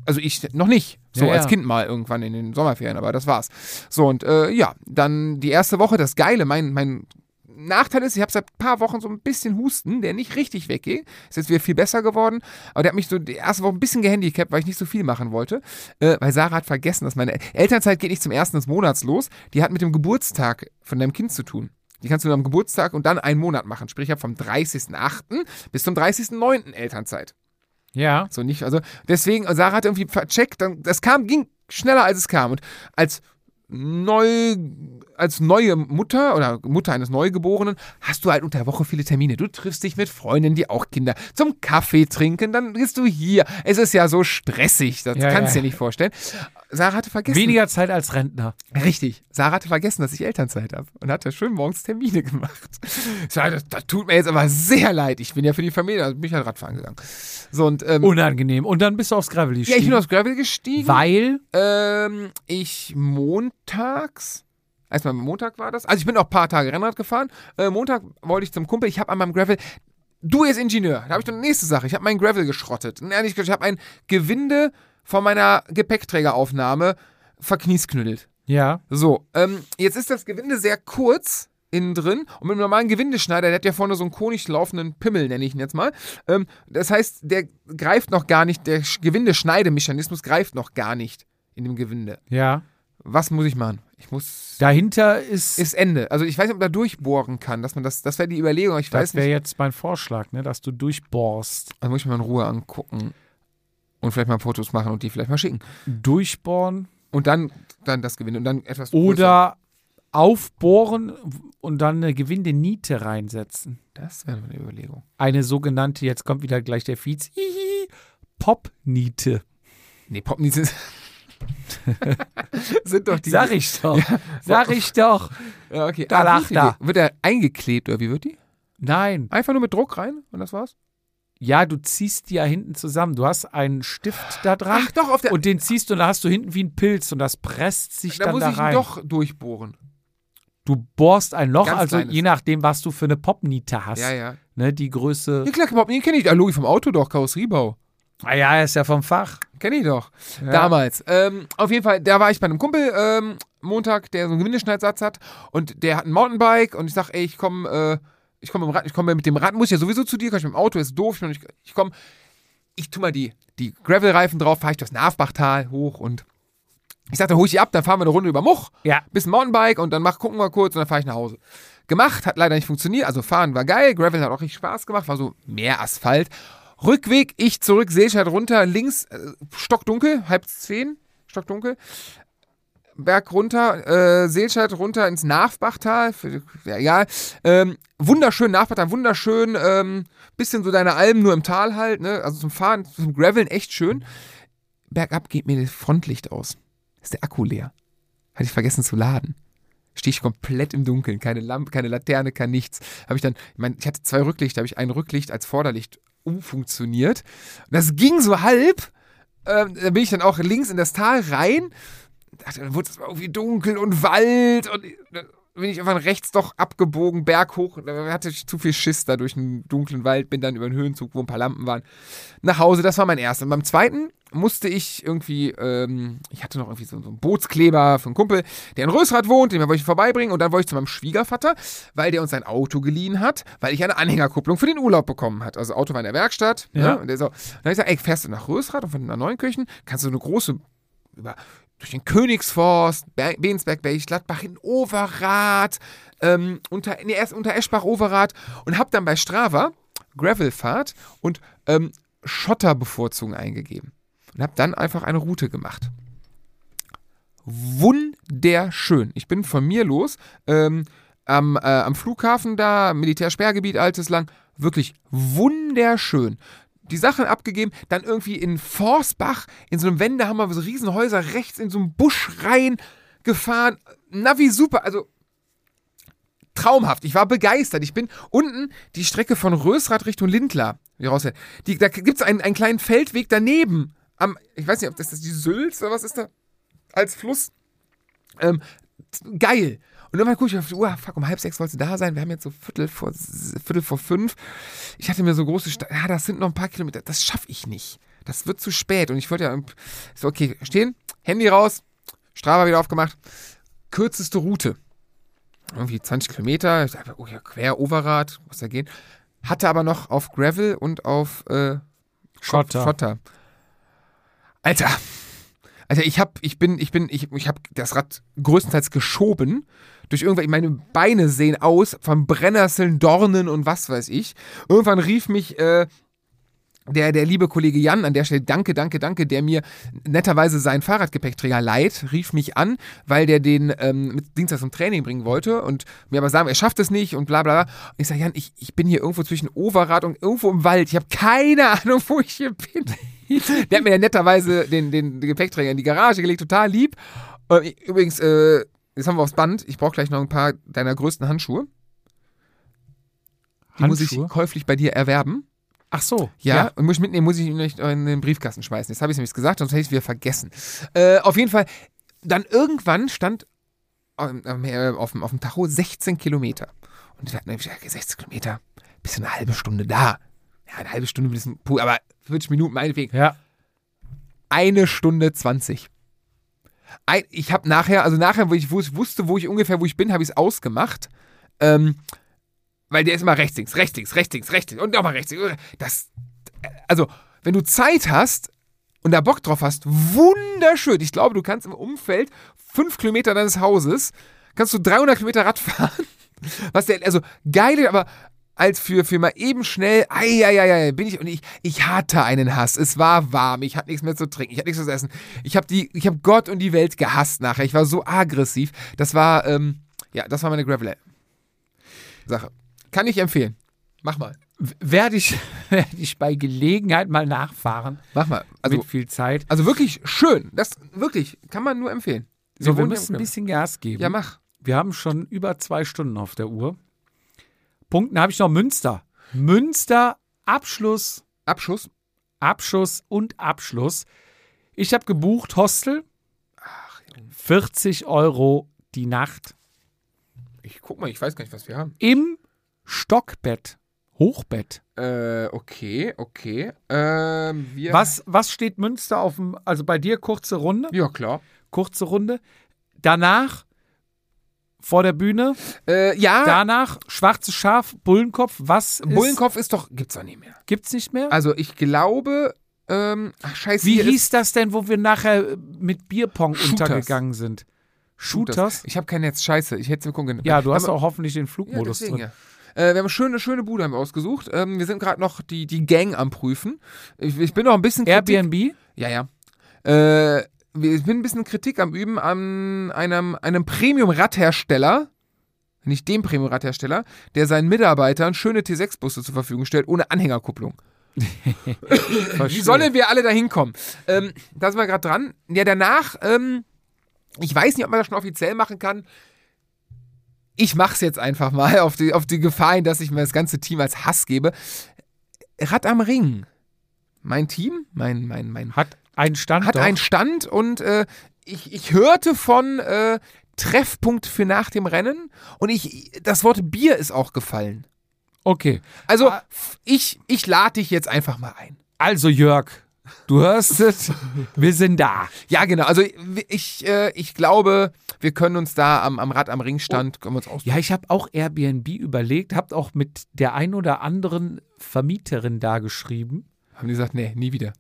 S2: Also ich noch nicht. So
S1: Ja,
S2: als
S1: ja.
S2: Kind mal irgendwann in den Sommerferien, aber das war's. So und äh, ja, dann die erste Woche, das Geile, mein, mein Nachteil ist, ich habe seit ein paar Wochen so ein bisschen Husten, der nicht richtig weggeht. Ist jetzt wieder viel besser geworden, aber der hat mich so die erste Woche ein bisschen gehandicapt, weil ich nicht so viel machen wollte. Äh, weil Sarah hat vergessen, dass meine Elternzeit geht nicht zum ersten des Monats los. Die hat mit dem Geburtstag von deinem Kind zu tun. Die kannst du am Geburtstag und dann einen Monat machen. Sprich, ich habe vom 30.08. bis zum 30.09. Elternzeit.
S1: Ja.
S2: So nicht, also deswegen, Sarah hat irgendwie vercheckt, dann, das kam, ging schneller als es kam. Und als neu, als neue Mutter oder Mutter eines Neugeborenen hast du halt unter der Woche viele Termine. Du triffst dich mit Freundinnen, die auch Kinder zum Kaffee trinken, dann bist du hier. Es ist ja so stressig, das
S1: Ja,
S2: kannst du
S1: ja.
S2: dir nicht vorstellen. Sarah hatte vergessen.
S1: Weniger Zeit als Rentner.
S2: Richtig. Sarah hatte vergessen, dass ich Elternzeit habe und hatte schön morgens Termine [LAUGHS] gemacht. So, das, das tut mir jetzt aber sehr leid. Ich bin ja für die Familie, also bin ich halt Radfahren gegangen. So und ähm,
S1: Unangenehm. Und dann bist du aufs Gravel
S2: ja, ich bin
S1: gestiegen.
S2: aufs Gravel gestiegen.
S1: Weil,
S2: Ähm, ich montags. Erstmal Montag war das. Also ich bin auch ein paar Tage Rennrad gefahren. Äh, Montag wollte ich zum Kumpel. Ich habe an meinem Gravel Du ist Ingenieur. Da habe ich doch eine nächste Sache. Ich habe meinen Gravel geschrottet. Nein, nicht, ich habe ein Gewinde von meiner Gepäckträgeraufnahme verkniesknüttelt.
S1: Ja.
S2: So, ähm, jetzt ist das Gewinde sehr kurz innen drin und mit einem normalen Gewindeschneider, der hat ja vorne so einen konig laufenden Pimmel, nenne ich ihn jetzt mal. Ähm, das heißt, der greift noch gar nicht, der Sch- Gewindeschneidemechanismus greift noch gar nicht in dem Gewinde.
S1: Ja.
S2: Was muss ich machen? Ich muss.
S1: Dahinter ist,
S2: Ist Ende. Also ich weiß nicht, ob man da durchbohren kann, dass man das, das wäre die Überlegung, ich weiß
S1: das wäre jetzt mein Vorschlag, ne, dass du durchbohrst.
S2: Also muss ich mir in Ruhe angucken und vielleicht mal Fotos machen und die vielleicht mal schicken.
S1: Durchbohren
S2: Und dann, dann das Gewinde und dann etwas größer.
S1: oder aufbohren und dann eine Gewindeniete reinsetzen.
S2: Das wäre eine Überlegung.
S1: Eine sogenannte, jetzt kommt wieder gleich der hihi, [LAUGHS] Popniete.
S2: Nee, Popnies sind, [LAUGHS] [LAUGHS] sind doch die.
S1: Sag ich doch. Sag ich doch.
S2: Ja, okay.
S1: Da
S2: Ah,
S1: lacht er.
S2: Wird er eingeklebt oder wie wird die?
S1: Nein.
S2: Einfach nur mit Druck rein und das war's?
S1: Ja, du ziehst die ja hinten zusammen. Du hast einen Stift da dran
S2: Ach doch, auf der.
S1: und den ziehst du und da hast du hinten wie ein Pilz und das presst sich
S2: da
S1: dann
S2: muss
S1: da
S2: ich ihn
S1: rein.
S2: doch durchbohren.
S1: Du bohrst ein Loch,
S2: Ganz
S1: also
S2: kleines.
S1: je nachdem, was du für eine Popniete hast.
S2: Ja, ja.
S1: Ne, die Größe.
S2: Ja, klar, Popnies kenne ich. Ah, Logi vom Auto doch, Karosseriebau.
S1: Ah ja, ist ja vom Fach.
S2: Kenne ich doch.
S1: Ja.
S2: Damals. Ähm, auf jeden Fall, da war ich bei einem Kumpel ähm, Montag, der so einen Gewindeschneidsatz hat und der hat ein Mountainbike und ich sag, ey, ich komme äh, ich komme ich komm mit dem Rad, muss ich ja sowieso zu dir, kann ich mit dem Auto, ist doof, ich, ich, komme, ich tu mal die, die Gravel-Reifen drauf, fahre ich das Navbachtal hoch und ich sagte, hol ich die ab, dann fahren wir eine Runde über Much,
S1: Ja.
S2: bisschen Mountainbike und dann mach, gucken wir kurz und dann fahre ich nach Hause. Gemacht, hat leider nicht funktioniert, also fahren war geil, Gravel hat auch richtig Spaß gemacht, war so mehr Asphalt. Rückweg, ich zurück, Seescheid runter, links, äh, stockdunkel, halb zehn, stockdunkel. Berg runter, äh, Seelscheid runter ins Navbachtal, für- ja, egal. Ähm, wunderschön, Navbachtal, wunderschön, ähm, bisschen so deine Alben nur im Tal halt, ne? Also zum Fahren, zum Graveln echt schön. Bergab geht mir das Frontlicht aus. Ist der Akku leer. Hatte ich vergessen zu laden. Stehe ich komplett im Dunkeln, keine Lampe, keine Laterne, kein nichts. Habe ich dann, ich meine, ich hatte zwei Rücklichter, habe ich ein Rücklicht als Vorderlicht umfunktioniert. Das ging so halb. Ähm, da bin ich dann auch links in das Tal rein. Dachte, dann wurde es irgendwie dunkel und Wald und dann bin ich einfach rechts doch abgebogen, Berg hoch. Da hatte ich zu viel Schiss da durch einen dunklen Wald, bin dann über einen Höhenzug, wo ein paar Lampen waren, nach Hause. Das war mein erster. Und beim zweiten musste ich irgendwie, ähm, ich hatte noch irgendwie so, so einen Bootskleber für einen Kumpel, der in Rösrath wohnt, den wollte ich vorbeibringen und dann wollte ich zu meinem Schwiegervater, weil der uns sein Auto geliehen hat, weil ich eine Anhängerkupplung für den Urlaub bekommen hat. Also Auto war in der Werkstatt.
S1: Ja.
S2: Ne? Und der so, dann habe ich gesagt, ey, fährst du nach Rösrath und von nach Neunkirchen kannst du eine große über, durch den Königsforst, Ber- Bensberg, Gladbach in Overath, ähm, unter, nee, erst unter Eschbach, Overath und hab dann bei Strava Gravelfahrt und ähm, Schotterbevorzugung eingegeben. Und hab dann einfach eine Route gemacht. Wunderschön. Ich bin von mir los, ähm, am, äh, am Flughafen da, Militärsperrgebiet, Altes Lang, wirklich wunderschön die Sachen abgegeben, dann irgendwie in Forsbach, in so einem Wendehammer, so Riesenhäuser, rechts in so einen Busch rein gefahren. Navi super, also traumhaft. Ich war begeistert. Ich bin unten die Strecke von Rösrath Richtung Lindlar. Wie raus, da gibt es einen, einen kleinen Feldweg daneben. Am, ich weiß nicht, ob das, das die Sülz oder was ist da? Als Fluss. Ähm, geil. Und irgendwann gucke ich auf die Uhr, fuck, um halb sechs wolltest du da sein. Wir haben jetzt so Viertel vor, Viertel vor fünf. Ich hatte mir so große, Sta ja, das sind noch ein paar Kilometer. Das schaffe ich nicht. Das wird zu spät. Und ich wollte ja, so, okay, stehen, Handy raus, Strava wieder aufgemacht. Kürzeste Route. Irgendwie 20 Kilometer. Ich dachte, oh ja, quer Overath, muss da gehen. Hatte aber noch auf Gravel und auf äh,
S1: Schotter.
S2: Schotter. Alter. Alter, ich hab, ich bin, ich bin, ich, ich hab das Rad größtenteils geschoben. Durch irgendwelche, meine Beine sehen aus von Brennesseln, Dornen und was weiß ich. Irgendwann rief mich äh, der, der liebe Kollege Jan, an der Stelle danke, danke, danke, der mir netterweise seinen Fahrradgepäckträger leiht, rief mich an, weil der den ähm, mit Dienstag zum Training bringen wollte und mir aber sagen, er schafft es nicht und bla bla bla. Und ich sage, Jan, ich, ich bin hier irgendwo zwischen Overath und irgendwo im Wald. Ich habe keine [LAUGHS] Ahnung, wo ich hier bin. [LAUGHS] der hat mir ja netterweise den, den, den Gepäckträger in die Garage gelegt, total lieb. Äh, übrigens, äh, jetzt haben wir aufs Band. Ich brauche gleich noch ein paar deiner größten Handschuhe. Die muss ich
S1: Handschuhe?
S2: käuflich bei dir erwerben.
S1: Ach so.
S2: Ja, und muss ich mitnehmen, muss ich ihn nicht in den Briefkasten schmeißen. Jetzt habe ich es nämlich gesagt, sonst hätte ich es wieder vergessen. Äh, auf jeden Fall, dann irgendwann stand ähm, äh, auf, dem, auf dem Tacho 16 Kilometer. Und ich dachte, 16 Kilometer, bist du eine halbe Stunde da. Ja, eine halbe Stunde bis zum Pool, aber 40 Minuten meinetwegen.
S1: Ja.
S2: Eine Stunde 20. Ein, ich habe nachher, also nachher, wo ich wus- wusste, wo ich ungefähr, wo ich bin, habe ich es ausgemacht. Ähm, weil der ist immer rechts, links, rechts, links, rechts, links, rechts links und nochmal rechts. links. Das, also, wenn du Zeit hast und da Bock drauf hast, wunderschön. Ich glaube, du kannst im Umfeld fünf Kilometer deines Hauses, kannst du 300 Kilometer Rad fahren. Was der, also geil, aber als für, für mal eben schnell, ei, bin ich, und ich, ich hatte einen Hass. Es war warm, ich hatte nichts mehr zu trinken, ich hatte nichts mehr zu essen. Ich habe die, ich habe Gott und die Welt gehasst nachher. Ich war so aggressiv. Das war, ähm, ja, das war meine Gravel-Sache. Kann ich empfehlen. Mach mal.
S1: Werde ich, [LAUGHS] werde ich bei Gelegenheit mal nachfahren.
S2: Mach mal. Also,
S1: mit viel Zeit.
S2: also wirklich schön. Das wirklich, kann man nur empfehlen.
S1: So, wir
S2: wohnen
S1: müssen ein bisschen Gas geben.
S2: Ja, mach.
S1: Wir haben schon über zwei Stunden auf der Uhr. Punkten habe ich noch Münster. Münster, Abschluss,
S2: Abschuss.
S1: Abschuss und Abschluss. Ich habe gebucht Hostel.
S2: Ach, Junge.
S1: 40 Euro die Nacht.
S2: Ich guck mal, ich weiß gar nicht, was wir haben.
S1: Im Stockbett. Hochbett.
S2: Äh, okay, okay. Ähm, wir.
S1: Was, was steht Münster auf dem, also bei dir kurze Runde?
S2: Ja, klar.
S1: Kurze Runde. Danach vor der Bühne.
S2: Äh, ja,
S1: Danach schwarzes Schaf, Bullenkopf. Was ist,
S2: Bullenkopf ist doch, gibt's doch nicht mehr.
S1: gibt's nicht mehr?
S2: Also ich glaube, ähm, ach scheiße,
S1: Wie hieß das denn, wo wir nachher mit Bierpong
S2: Shooters.
S1: untergegangen sind?
S2: ist
S1: Shooters?
S2: Ich habe kein Netz, scheiße. Ich hätte es mir gucken können.
S1: Ja, du hast auch hoffentlich den
S2: ja,
S1: Flugmodus
S2: deswegen,
S1: drin.
S2: ja. Äh, wir haben eine schöne, schöne Bude haben wir ausgesucht. Ähm, wir sind gerade noch die, die Gang am Prüfen. Ich, ich bin noch ein bisschen Kritik-
S1: Airbnb?
S2: Ja, ja. Äh, ich bin ein bisschen Kritik am Üben an einem, einem Premium-Radhersteller, nicht dem Premium-Radhersteller, der seinen Mitarbeitern schöne T6-Busse zur Verfügung stellt, ohne Anhängerkupplung. [LAUGHS] Wie sollen wir alle da hinkommen? Ähm, da sind wir gerade dran. Ja, danach, ähm, ich weiß nicht, ob man das schon offiziell machen kann. Ich mach's jetzt einfach mal auf die, auf die Gefahr hin, dass ich mir das ganze Team als Hass gebe. Rad am Ring. Mein Team, mein, mein, mein
S1: Hat einen Stand
S2: hat
S1: doch.
S2: einen Stand und äh, ich, ich hörte von äh, Treffpunkt für nach dem Rennen und ich das Wort Bier ist auch gefallen.
S1: Okay.
S2: Also
S1: Ah.
S2: ich, ich lade dich jetzt einfach mal ein.
S1: Also Jörg, du hörst es. wir sind da.
S2: Ja, genau. Also ich, äh, ich glaube, wir können uns da am, am Rad am Ringstand können wir uns aus.
S1: Ja, ich habe auch Airbnb überlegt, habt auch mit der ein oder anderen Vermieterin da geschrieben.
S2: Haben die gesagt, nee, nie wieder.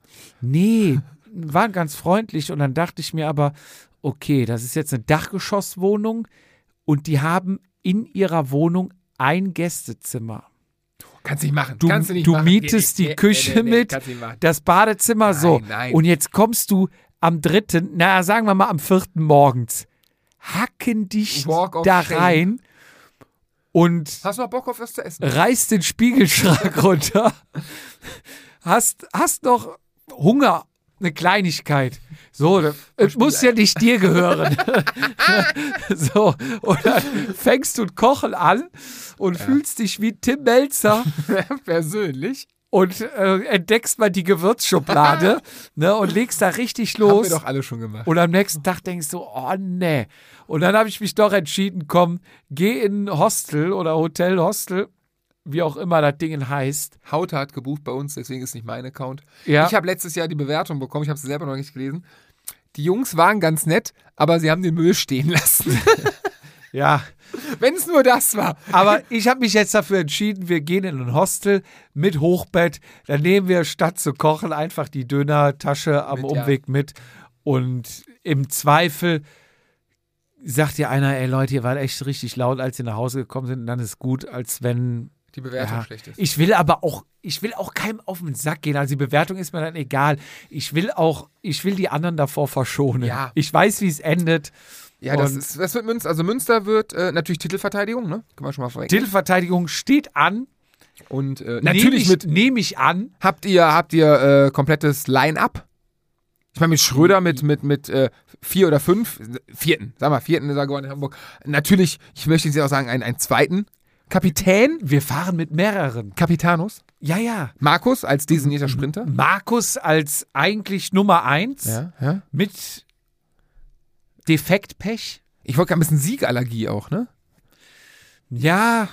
S1: Nee, waren ganz freundlich und dann dachte ich mir aber, okay, das ist jetzt eine Dachgeschosswohnung und die haben in ihrer Wohnung ein Gästezimmer.
S2: Kannst nicht machen.
S1: Du,
S2: kannst du nicht
S1: du
S2: machen.
S1: mietest
S2: Nee,
S1: die
S2: nee,
S1: Küche
S2: nee,
S1: mit, das Badezimmer so.
S2: nein.
S1: Und jetzt kommst du am dritten, na sagen wir mal am vierten morgens, hacken dich da
S2: shame.
S1: rein und
S2: Hast du noch Bock auf was zu essen?
S1: reißt den Spiegelschrank [LAUGHS] runter, hast, hast noch Hunger, eine Kleinigkeit. So, es muss ja nicht dir gehören. [LAUGHS] so, und dann fängst du Kochen an und fühlst dich wie Tim Melzer [LAUGHS]
S2: Persönlich.
S1: und äh, entdeckst mal die Gewürzschublade [LAUGHS] ne, und legst da richtig
S2: Haben wir
S1: los.
S2: doch alle schon gemacht.
S1: Und am nächsten Tag denkst du, oh nee. Und dann habe ich mich doch entschieden, komm, geh in ein Hostel oder Hotel, Hostel, wie auch immer das Ding heißt.
S2: Hauter hat gebucht bei uns, deswegen ist nicht mein Account.
S1: Ja.
S2: Ich habe letztes Jahr die Bewertung bekommen, ich habe sie selber noch nicht gelesen. Die Jungs waren ganz nett, aber sie haben den Müll stehen lassen. [LAUGHS]
S1: Ja,
S2: Wenn es nur das war.
S1: aber ich habe mich jetzt dafür entschieden, wir gehen in ein Hostel mit Hochbett. Dann nehmen wir statt zu kochen einfach die Dönertasche am
S2: Mit, ja.
S1: Umweg mit. Und im Zweifel sagt dir einer, ey Leute, ihr wart echt richtig laut, als ihr nach Hause gekommen sind. Und dann ist gut, als wenn
S2: Die Bewertung
S1: Ja,
S2: schlecht ist.
S1: Ich will aber auch, ich will auch keinem auf den Sack gehen. Also die Bewertung ist mir dann egal. Ich will auch, ich will die anderen davor verschonen.
S2: Ja.
S1: Ich weiß, wie es endet.
S2: ja, das, ist, das wird Münster. Also Münster wird äh, natürlich Titelverteidigung, ne? Kann man schon mal vorweg.
S1: Titelverteidigung steht an.
S2: Und äh,
S1: Nehm
S2: natürlich
S1: ich,
S2: mit.
S1: nehme ich an.
S2: Habt ihr, habt ihr äh, komplettes Line-Up? Ich meine, mit Schröder mit, mit, mit äh, vier oder fünf, vierten, sag mal, vierten ist er geworden in Hamburg. Natürlich, ich möchte jetzt auch sagen, einen, einen zweiten. Kapitän,
S1: Wir fahren mit mehreren.
S2: Capitanus.
S1: Ja, ja.
S2: Markus als designierter Sprinter.
S1: Markus als eigentlich Nummer eins
S2: Ja, ja.
S1: mit Defektpech.
S2: Ich wollte gerade ein bisschen Siegallergie auch, ne?
S1: Ja,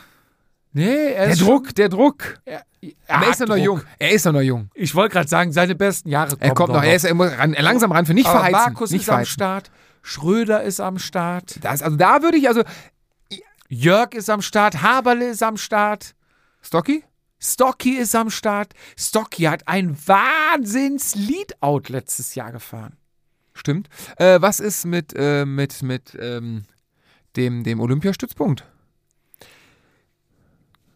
S1: Nee, er
S2: Der
S1: ist
S2: Druck, der Druck.
S1: Schon, er,
S2: er ist ja noch jung. Er ist ja noch jung.
S1: Ich wollte gerade sagen, seine besten Jahre kommen
S2: Er kommt noch, er ist er muss ran, langsam ran für nicht
S1: Aber
S2: verheizen.
S1: Markus
S2: nicht
S1: ist am
S2: verheizen.
S1: Start. Schröder ist am Start.
S2: Das, also da würde ich, also
S1: Jörg ist am Start. Haberle ist am Start.
S2: Stocky?
S1: Stocky ist am Start. Stocky hat ein Wahnsinns-Leadout letztes Jahr gefahren.
S2: Stimmt. Äh, was ist mit, äh, mit, mit ähm, dem, dem Olympiastützpunkt?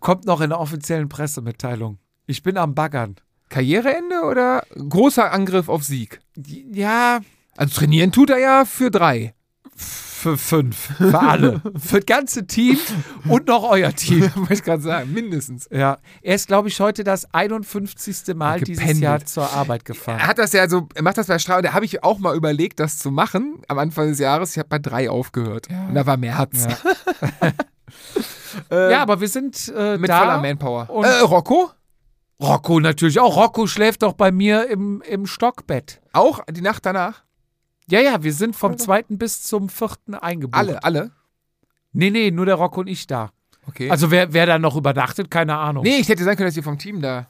S1: Kommt noch in der offiziellen Pressemitteilung. Ich bin am Baggern.
S2: Karriereende oder großer Angriff auf Sieg?
S1: Ja,
S2: Also trainieren tut er ja für drei.
S1: Für fünf. Für alle. [LAUGHS] für das ganze Team und noch euer Team. [LAUGHS]
S2: Wollte ich gerade sagen, mindestens.
S1: Ja, er ist, glaube ich, heute das 51. Mal dieses. Jahr zur Arbeit gefahren.
S2: Er hat das ja so, er macht das bei Strahl, da habe ich auch mal überlegt, das zu machen am Anfang des Jahres. Ich habe bei drei aufgehört. Und da war März.
S1: Ja. [LAUGHS] ja, aber wir sind äh,
S2: Mit
S1: da.
S2: voller Manpower.
S1: und-
S2: Äh, Rocco?
S1: Rocco natürlich auch. Rocco schläft doch bei mir im, im Stockbett.
S2: Auch die Nacht danach?
S1: Ja, ja, wir sind vom zweiten bis zum vierten eingebucht.
S2: Alle, alle?
S1: Nee, nee, nur der Rocco und ich da.
S2: Okay.
S1: Also wer, wer da noch übernachtet, keine Ahnung.
S2: nee, ich hätte sagen können, dass ihr vom Team da.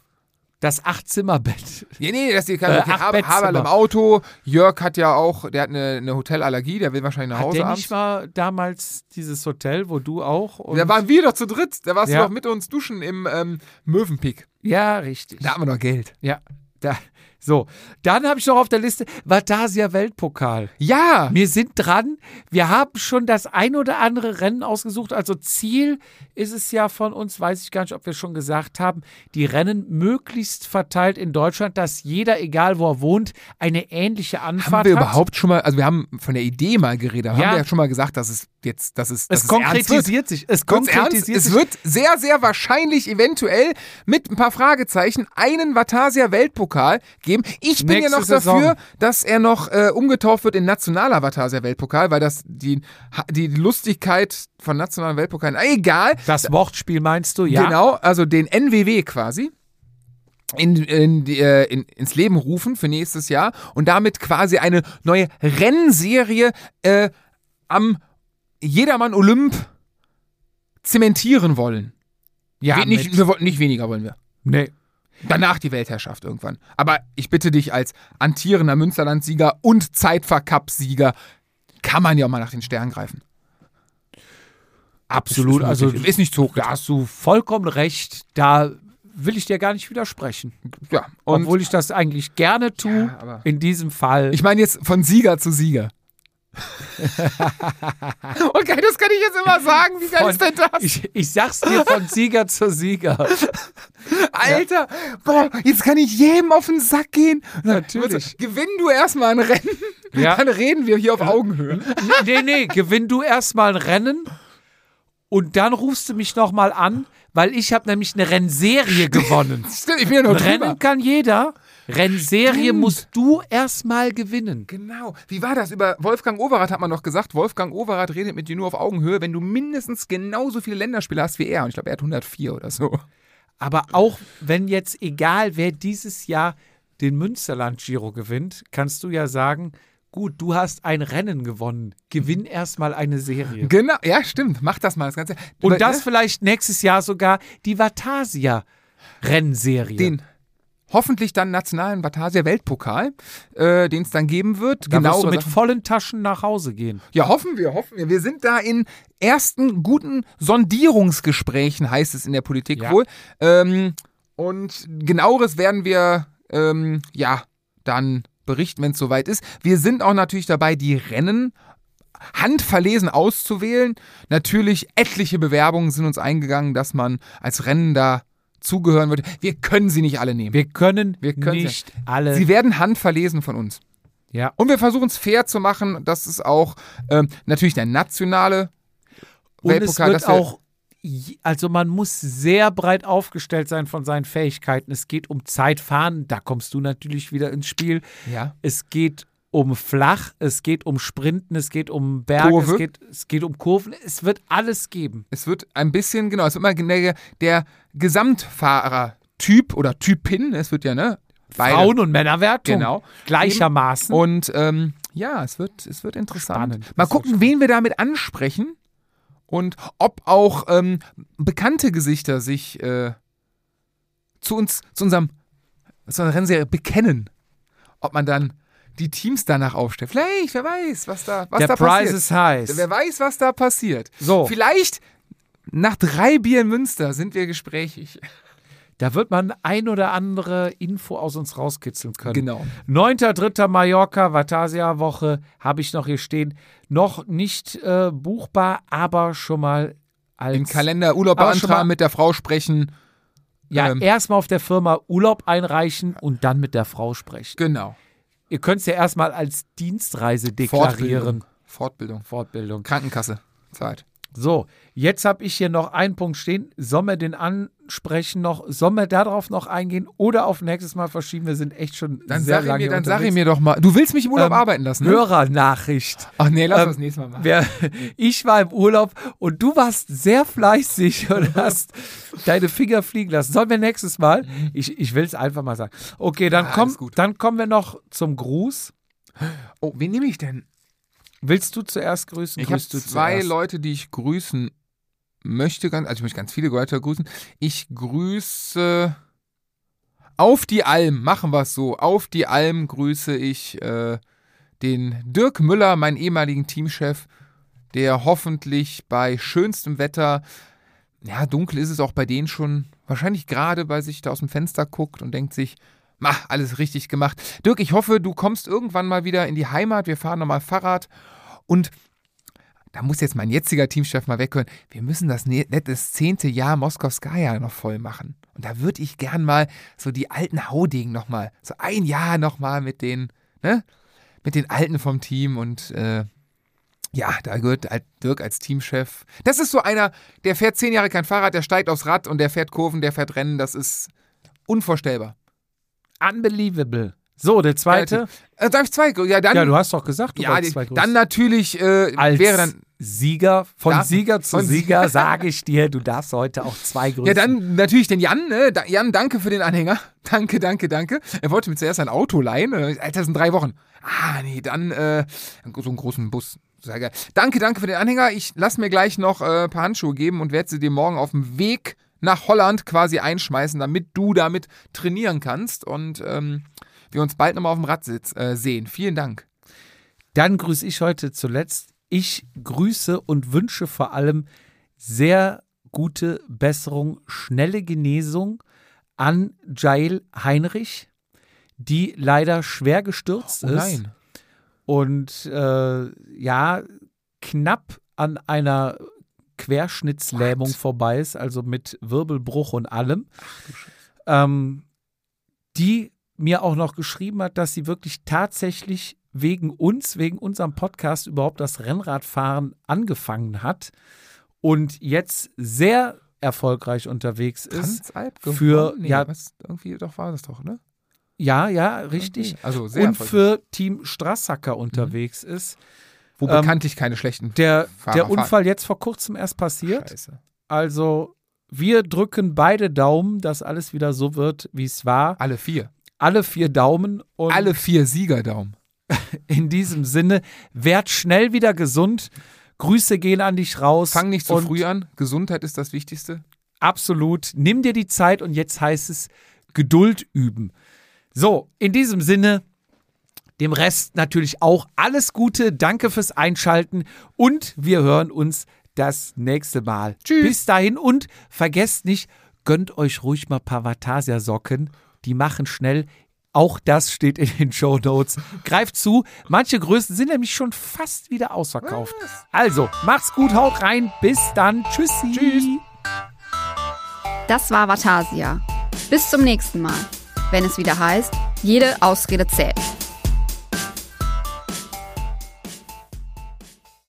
S1: Das Acht-Zimmer-Bett.
S2: Nee, nee, dass ihr kann.
S1: Äh,
S2: okay, Haber,
S1: Bettzimmer.
S2: im Auto. Jörg hat ja auch, der hat eine, eine Hotelallergie, der will wahrscheinlich nach
S1: Hat
S2: Hause
S1: der
S2: abends.
S1: nicht mal damals dieses Hotel, wo du auch? Und
S2: Da waren wir doch zu dritt. Da warst
S1: Ja.
S2: du doch mit uns duschen im ähm, Möwenpick.
S1: ja, richtig.
S2: Da haben wir noch Geld.
S1: Ja, da. So, dann habe ich noch auf der Liste Vatasia Weltpokal.
S2: Ja!
S1: Wir sind dran. Wir haben schon das ein oder andere Rennen ausgesucht. Also Ziel ist es ja von uns, weiß ich gar nicht, ob wir schon gesagt haben, die Rennen möglichst verteilt in Deutschland, dass jeder, egal wo er wohnt, eine ähnliche Anfahrt
S2: Haben wir
S1: hat.
S2: überhaupt schon mal, also wir haben von der Idee mal geredet,
S1: Ja.
S2: haben wir ja schon mal gesagt, dass es jetzt, dass es, dass
S1: Es
S2: es
S1: konkretisiert sich. Es
S2: Kurz ernst,
S1: konkretisiert
S2: es
S1: sich.
S2: wird sehr, sehr wahrscheinlich eventuell mit ein paar Fragezeichen einen Vatasia Weltpokal geben. Ich bin ja
S1: Nächste
S2: noch
S1: Saison.
S2: dafür, dass er noch äh, umgetauft wird in nationaler Vatasia Weltpokal, weil das die, die Lustigkeit von nationalen Weltpokalen, egal,
S1: Das Wortspiel meinst du, ja?
S2: Genau, also den NWW quasi. In, in, äh, in, ins Leben rufen für nächstes Jahr und damit quasi eine neue Rennserie äh, am Jedermann Olymp zementieren wollen.
S1: Ja,
S2: nicht, wir nicht weniger wollen wir.
S1: nee.
S2: Danach die Weltherrschaft irgendwann. Aber ich bitte dich als antierender Münsterland-Sieger und Zeitfahr-Cup-Sieger kann man ja auch mal nach den Sternen greifen.
S1: Absolut.
S2: Ist
S1: Also
S2: ist nicht so
S1: da hast du vollkommen recht. Da will ich dir gar nicht widersprechen.
S2: Ja,
S1: Obwohl ich das eigentlich gerne tue.
S2: Ja, aber-
S1: in diesem Fall.
S2: Ich meine jetzt von Sieger zu Sieger. [LAUGHS] okay, das kann ich jetzt immer sagen. Wie geil
S1: Von-
S2: ist denn das?
S1: ich, ich sag's dir von Sieger zu Sieger. [LAUGHS]
S2: Alter, boah, jetzt kann ich jedem auf den Sack gehen.
S1: Natürlich.
S2: Gewinn du erstmal ein Rennen,
S1: Ja. [LAUGHS]
S2: dann reden wir hier auf Augenhöhe.
S1: nee, nee, gewinn du erstmal ein Rennen und dann rufst du mich nochmal an, weil ich habe nämlich eine Rennserie gewonnen.
S2: Stimmt, ich bin ja noch.
S1: Rennen kann jeder. Rennserie
S2: Stimmt.
S1: musst du erstmal gewinnen.
S2: Genau. Wie war das? Über Wolfgang Overath hat man noch gesagt, Wolfgang Overath redet mit dir nur auf Augenhöhe, wenn du mindestens genauso viele Länderspiele hast wie er. Und ich glaube, er hat 104 oder so.
S1: Aber auch wenn jetzt egal, wer dieses Jahr den Münsterland-Giro gewinnt, kannst du ja sagen, gut, du hast ein Rennen gewonnen. Gewinn erstmal eine Serie.
S2: Genau, ja, stimmt. Mach das mal das Ganze.
S1: Und das vielleicht nächstes Jahr sogar die Vatasia-Rennserie.
S2: den hoffentlich dann nationalen Vatasia Weltpokal, äh, den es dann geben wird.
S1: Da
S2: Genauere
S1: mit
S2: Sachen-
S1: vollen Taschen nach Hause gehen.
S2: Ja, hoffen wir, hoffen wir. Wir sind da in ersten guten Sondierungsgesprächen, heißt es in der Politik
S1: Ja.
S2: wohl. Ähm, und genaueres werden wir, ähm, ja, dann berichten, wenn es soweit ist. Wir sind auch natürlich dabei, die Rennen handverlesen auszuwählen. Natürlich etliche Bewerbungen sind uns eingegangen, dass man als Rennender zugehören würde. Wir können sie nicht alle nehmen.
S1: Wir können,
S2: Wir können sie-
S1: nicht alle.
S2: Sie werden handverlesen von uns.
S1: ja.
S2: Und wir versuchen es fair zu machen. Das ist auch ähm, natürlich der nationale
S1: Und es
S2: Weltpokal,
S1: wird
S2: dass wir-
S1: auch, also man muss sehr breit aufgestellt sein von seinen Fähigkeiten. Es geht um Zeitfahren, da kommst du natürlich wieder ins Spiel.
S2: Ja.
S1: Es geht um Flach, es geht um Sprinten, es geht um Berge,
S2: Kurve.
S1: es geht, es geht um Kurven. Es wird alles geben.
S2: Es wird ein bisschen, genau, es wird immer der, der Gesamtfahrer-Typ oder Typin, es wird ja, ne? Beide.
S1: Frauen- und Männerwertung
S2: Genau.
S1: gleichermaßen.
S2: Und ähm, ja, es wird, es wird interessant.
S1: Spannend.
S2: Mal
S1: Das
S2: gucken, wen wir damit ansprechen Und ob auch ähm, bekannte Gesichter sich äh, zu uns, zu unserem zu unserer Rennserie bekennen. Ob man dann die Teams danach aufstellt. Vielleicht, wer weiß, was da, was
S1: Der
S2: da
S1: Price
S2: passiert.
S1: ist heiß.
S2: Wer weiß, was da passiert.
S1: So.
S2: Vielleicht nach drei Bier in Münster sind wir gesprächig.
S1: Da wird man ein oder andere Info aus uns rauskitzeln können.
S2: Genau.
S1: 9.3. Mallorca, Vatasia-Woche habe ich noch hier stehen. Noch nicht äh, buchbar, aber schon mal als.
S2: Im Kalender Urlaub beantragen, mit der Frau sprechen.
S1: Ja,
S2: ähm,
S1: erstmal auf der Firma Urlaub einreichen und dann mit der Frau sprechen.
S2: Genau.
S1: Ihr könnt es ja erstmal als Dienstreise deklarieren.
S2: Fortbildung. Fortbildung.
S1: Fortbildung.
S2: Krankenkasse. Zeit.
S1: So, jetzt habe ich hier noch einen Punkt stehen. Sollen wir den ansprechen noch? Sollen wir darauf noch eingehen oder auf nächstes Mal verschieben? Wir sind echt schon
S2: Dann
S1: sehr lange
S2: mir, dann sag ich
S1: unterwegs.
S2: mir doch mal. Du willst mich im Urlaub
S1: Ähm,
S2: arbeiten lassen, ne?
S1: Hörernachricht.
S2: Ach nee, lass
S1: Ähm,
S2: das nächste Mal machen.
S1: Wer, [LAUGHS] ich war im Urlaub und du warst sehr fleißig [LAUGHS] und hast deine Finger fliegen lassen. Sollen wir nächstes Mal? Ich, ich will es einfach mal sagen. Okay, dann,
S2: Ah,
S1: komm, dann kommen wir noch zum Gruß.
S2: Oh, wen nehme ich denn?
S1: Willst du zuerst grüßen?
S2: Ich habe zwei
S1: zuerst?
S2: Leute, die ich grüßen möchte. Ganz, also ich möchte ganz viele Leute grüßen. Ich grüße auf die Alm. Machen wir es so. Auf die Alm grüße ich äh, den Dirk Müller, meinen ehemaligen Teamchef, der hoffentlich bei schönstem Wetter, ja, dunkel ist es auch bei denen schon, wahrscheinlich gerade bei sich da aus dem Fenster guckt und denkt sich, mach, alles richtig gemacht. Dirk, ich hoffe, du kommst irgendwann mal wieder in die Heimat. Wir fahren nochmal Fahrrad und da muss jetzt mein jetziger Teamchef mal weghören. Wir müssen das ne- das zehnte Jahr Moskowskaja noch voll machen. Und da würde ich gern mal so die alten Haudegen nochmal, so ein Jahr nochmal mit den, ne, mit den Alten vom Team und äh, ja, da gehört halt Dirk als Teamchef. Das ist so einer, der fährt zehn Jahre kein Fahrrad, der steigt aufs Rad und der fährt Kurven, der fährt Rennen. Das ist unvorstellbar.
S1: Unbelievable. So, der zweite.
S2: Äh, darf ich zwei? Ja, dann,
S1: Ja, du hast doch gesagt, du
S2: ja,
S1: wolltest zwei grüßen.
S2: dann natürlich äh,
S1: Als
S2: wäre dann
S1: Sieger, von
S2: Ja,
S1: Sieger zu
S2: von
S1: Sieger [LAUGHS] sage ich dir, du darfst heute auch zwei grüßen.
S2: Ja, dann natürlich den Jan. Ne? Jan, danke für den Anhänger. [LAUGHS] Danke, danke, danke. Er wollte mir zuerst ein Auto leihen. Äh, Alter, das sind drei Wochen. Ah, nee, dann äh, so einen großen Bus. Sehr geil. Danke, danke für den Anhänger. Ich lass mir gleich noch äh, ein paar Handschuhe geben und werde sie dir morgen auf dem Weg nach Holland quasi einschmeißen, damit du damit trainieren kannst und ähm, wir uns bald nochmal auf dem Rad sitz, äh, sehen. Vielen Dank.
S1: Dann grüße ich heute zuletzt. Ich grüße und wünsche vor allem sehr gute Besserung, schnelle Genesung an Jail Heinrich, die leider schwer gestürzt
S2: Oh
S1: ist
S2: nein.
S1: und äh, ja knapp an einer Querschnittslähmung
S2: What?
S1: vorbei ist, also mit Wirbelbruch und allem. Ähm, die mir auch noch geschrieben hat, dass sie wirklich tatsächlich wegen uns, wegen unserem Podcast überhaupt das Rennradfahren angefangen hat und jetzt sehr erfolgreich unterwegs ist.
S2: Transalp
S1: für-
S2: nee,
S1: ja-
S2: was, irgendwie doch war das doch, ne?
S1: Ja, ja, richtig.
S2: Okay. Also sehr
S1: Und für Team Strassacker unterwegs ist.
S2: Wo
S1: ähm,
S2: bekanntlich keine schlechten
S1: Der,
S2: Fahrer
S1: der
S2: fahren.
S1: Unfall jetzt vor kurzem erst passiert.
S2: Scheiße.
S1: Also wir drücken beide Daumen, dass alles wieder so wird, wie es war.
S2: Alle vier.
S1: Alle vier Daumen. Und
S2: Alle vier Siegerdaumen. [LAUGHS]
S1: in diesem Sinne, werd schnell wieder gesund. Grüße gehen an dich raus.
S2: Fang nicht zu
S1: und
S2: früh an. Gesundheit ist das Wichtigste.
S1: Absolut. Nimm dir die Zeit und jetzt heißt es Geduld üben. So, in diesem Sinne, dem Rest natürlich auch alles Gute. Danke fürs Einschalten und wir hören uns das nächste Mal.
S2: Tschüss.
S1: Bis dahin und vergesst nicht, gönnt euch ruhig mal Pavatasia-Socken. Die machen schnell. Auch das steht in den Show Notes. Greift zu. Manche Größen sind nämlich schon fast wieder ausverkauft. Also, macht's gut, haut rein. Bis dann. Tschüssi.
S2: Tschüss.
S3: Das war Vatasia. Bis zum nächsten Mal, wenn es wieder heißt, jede Ausrede zählt.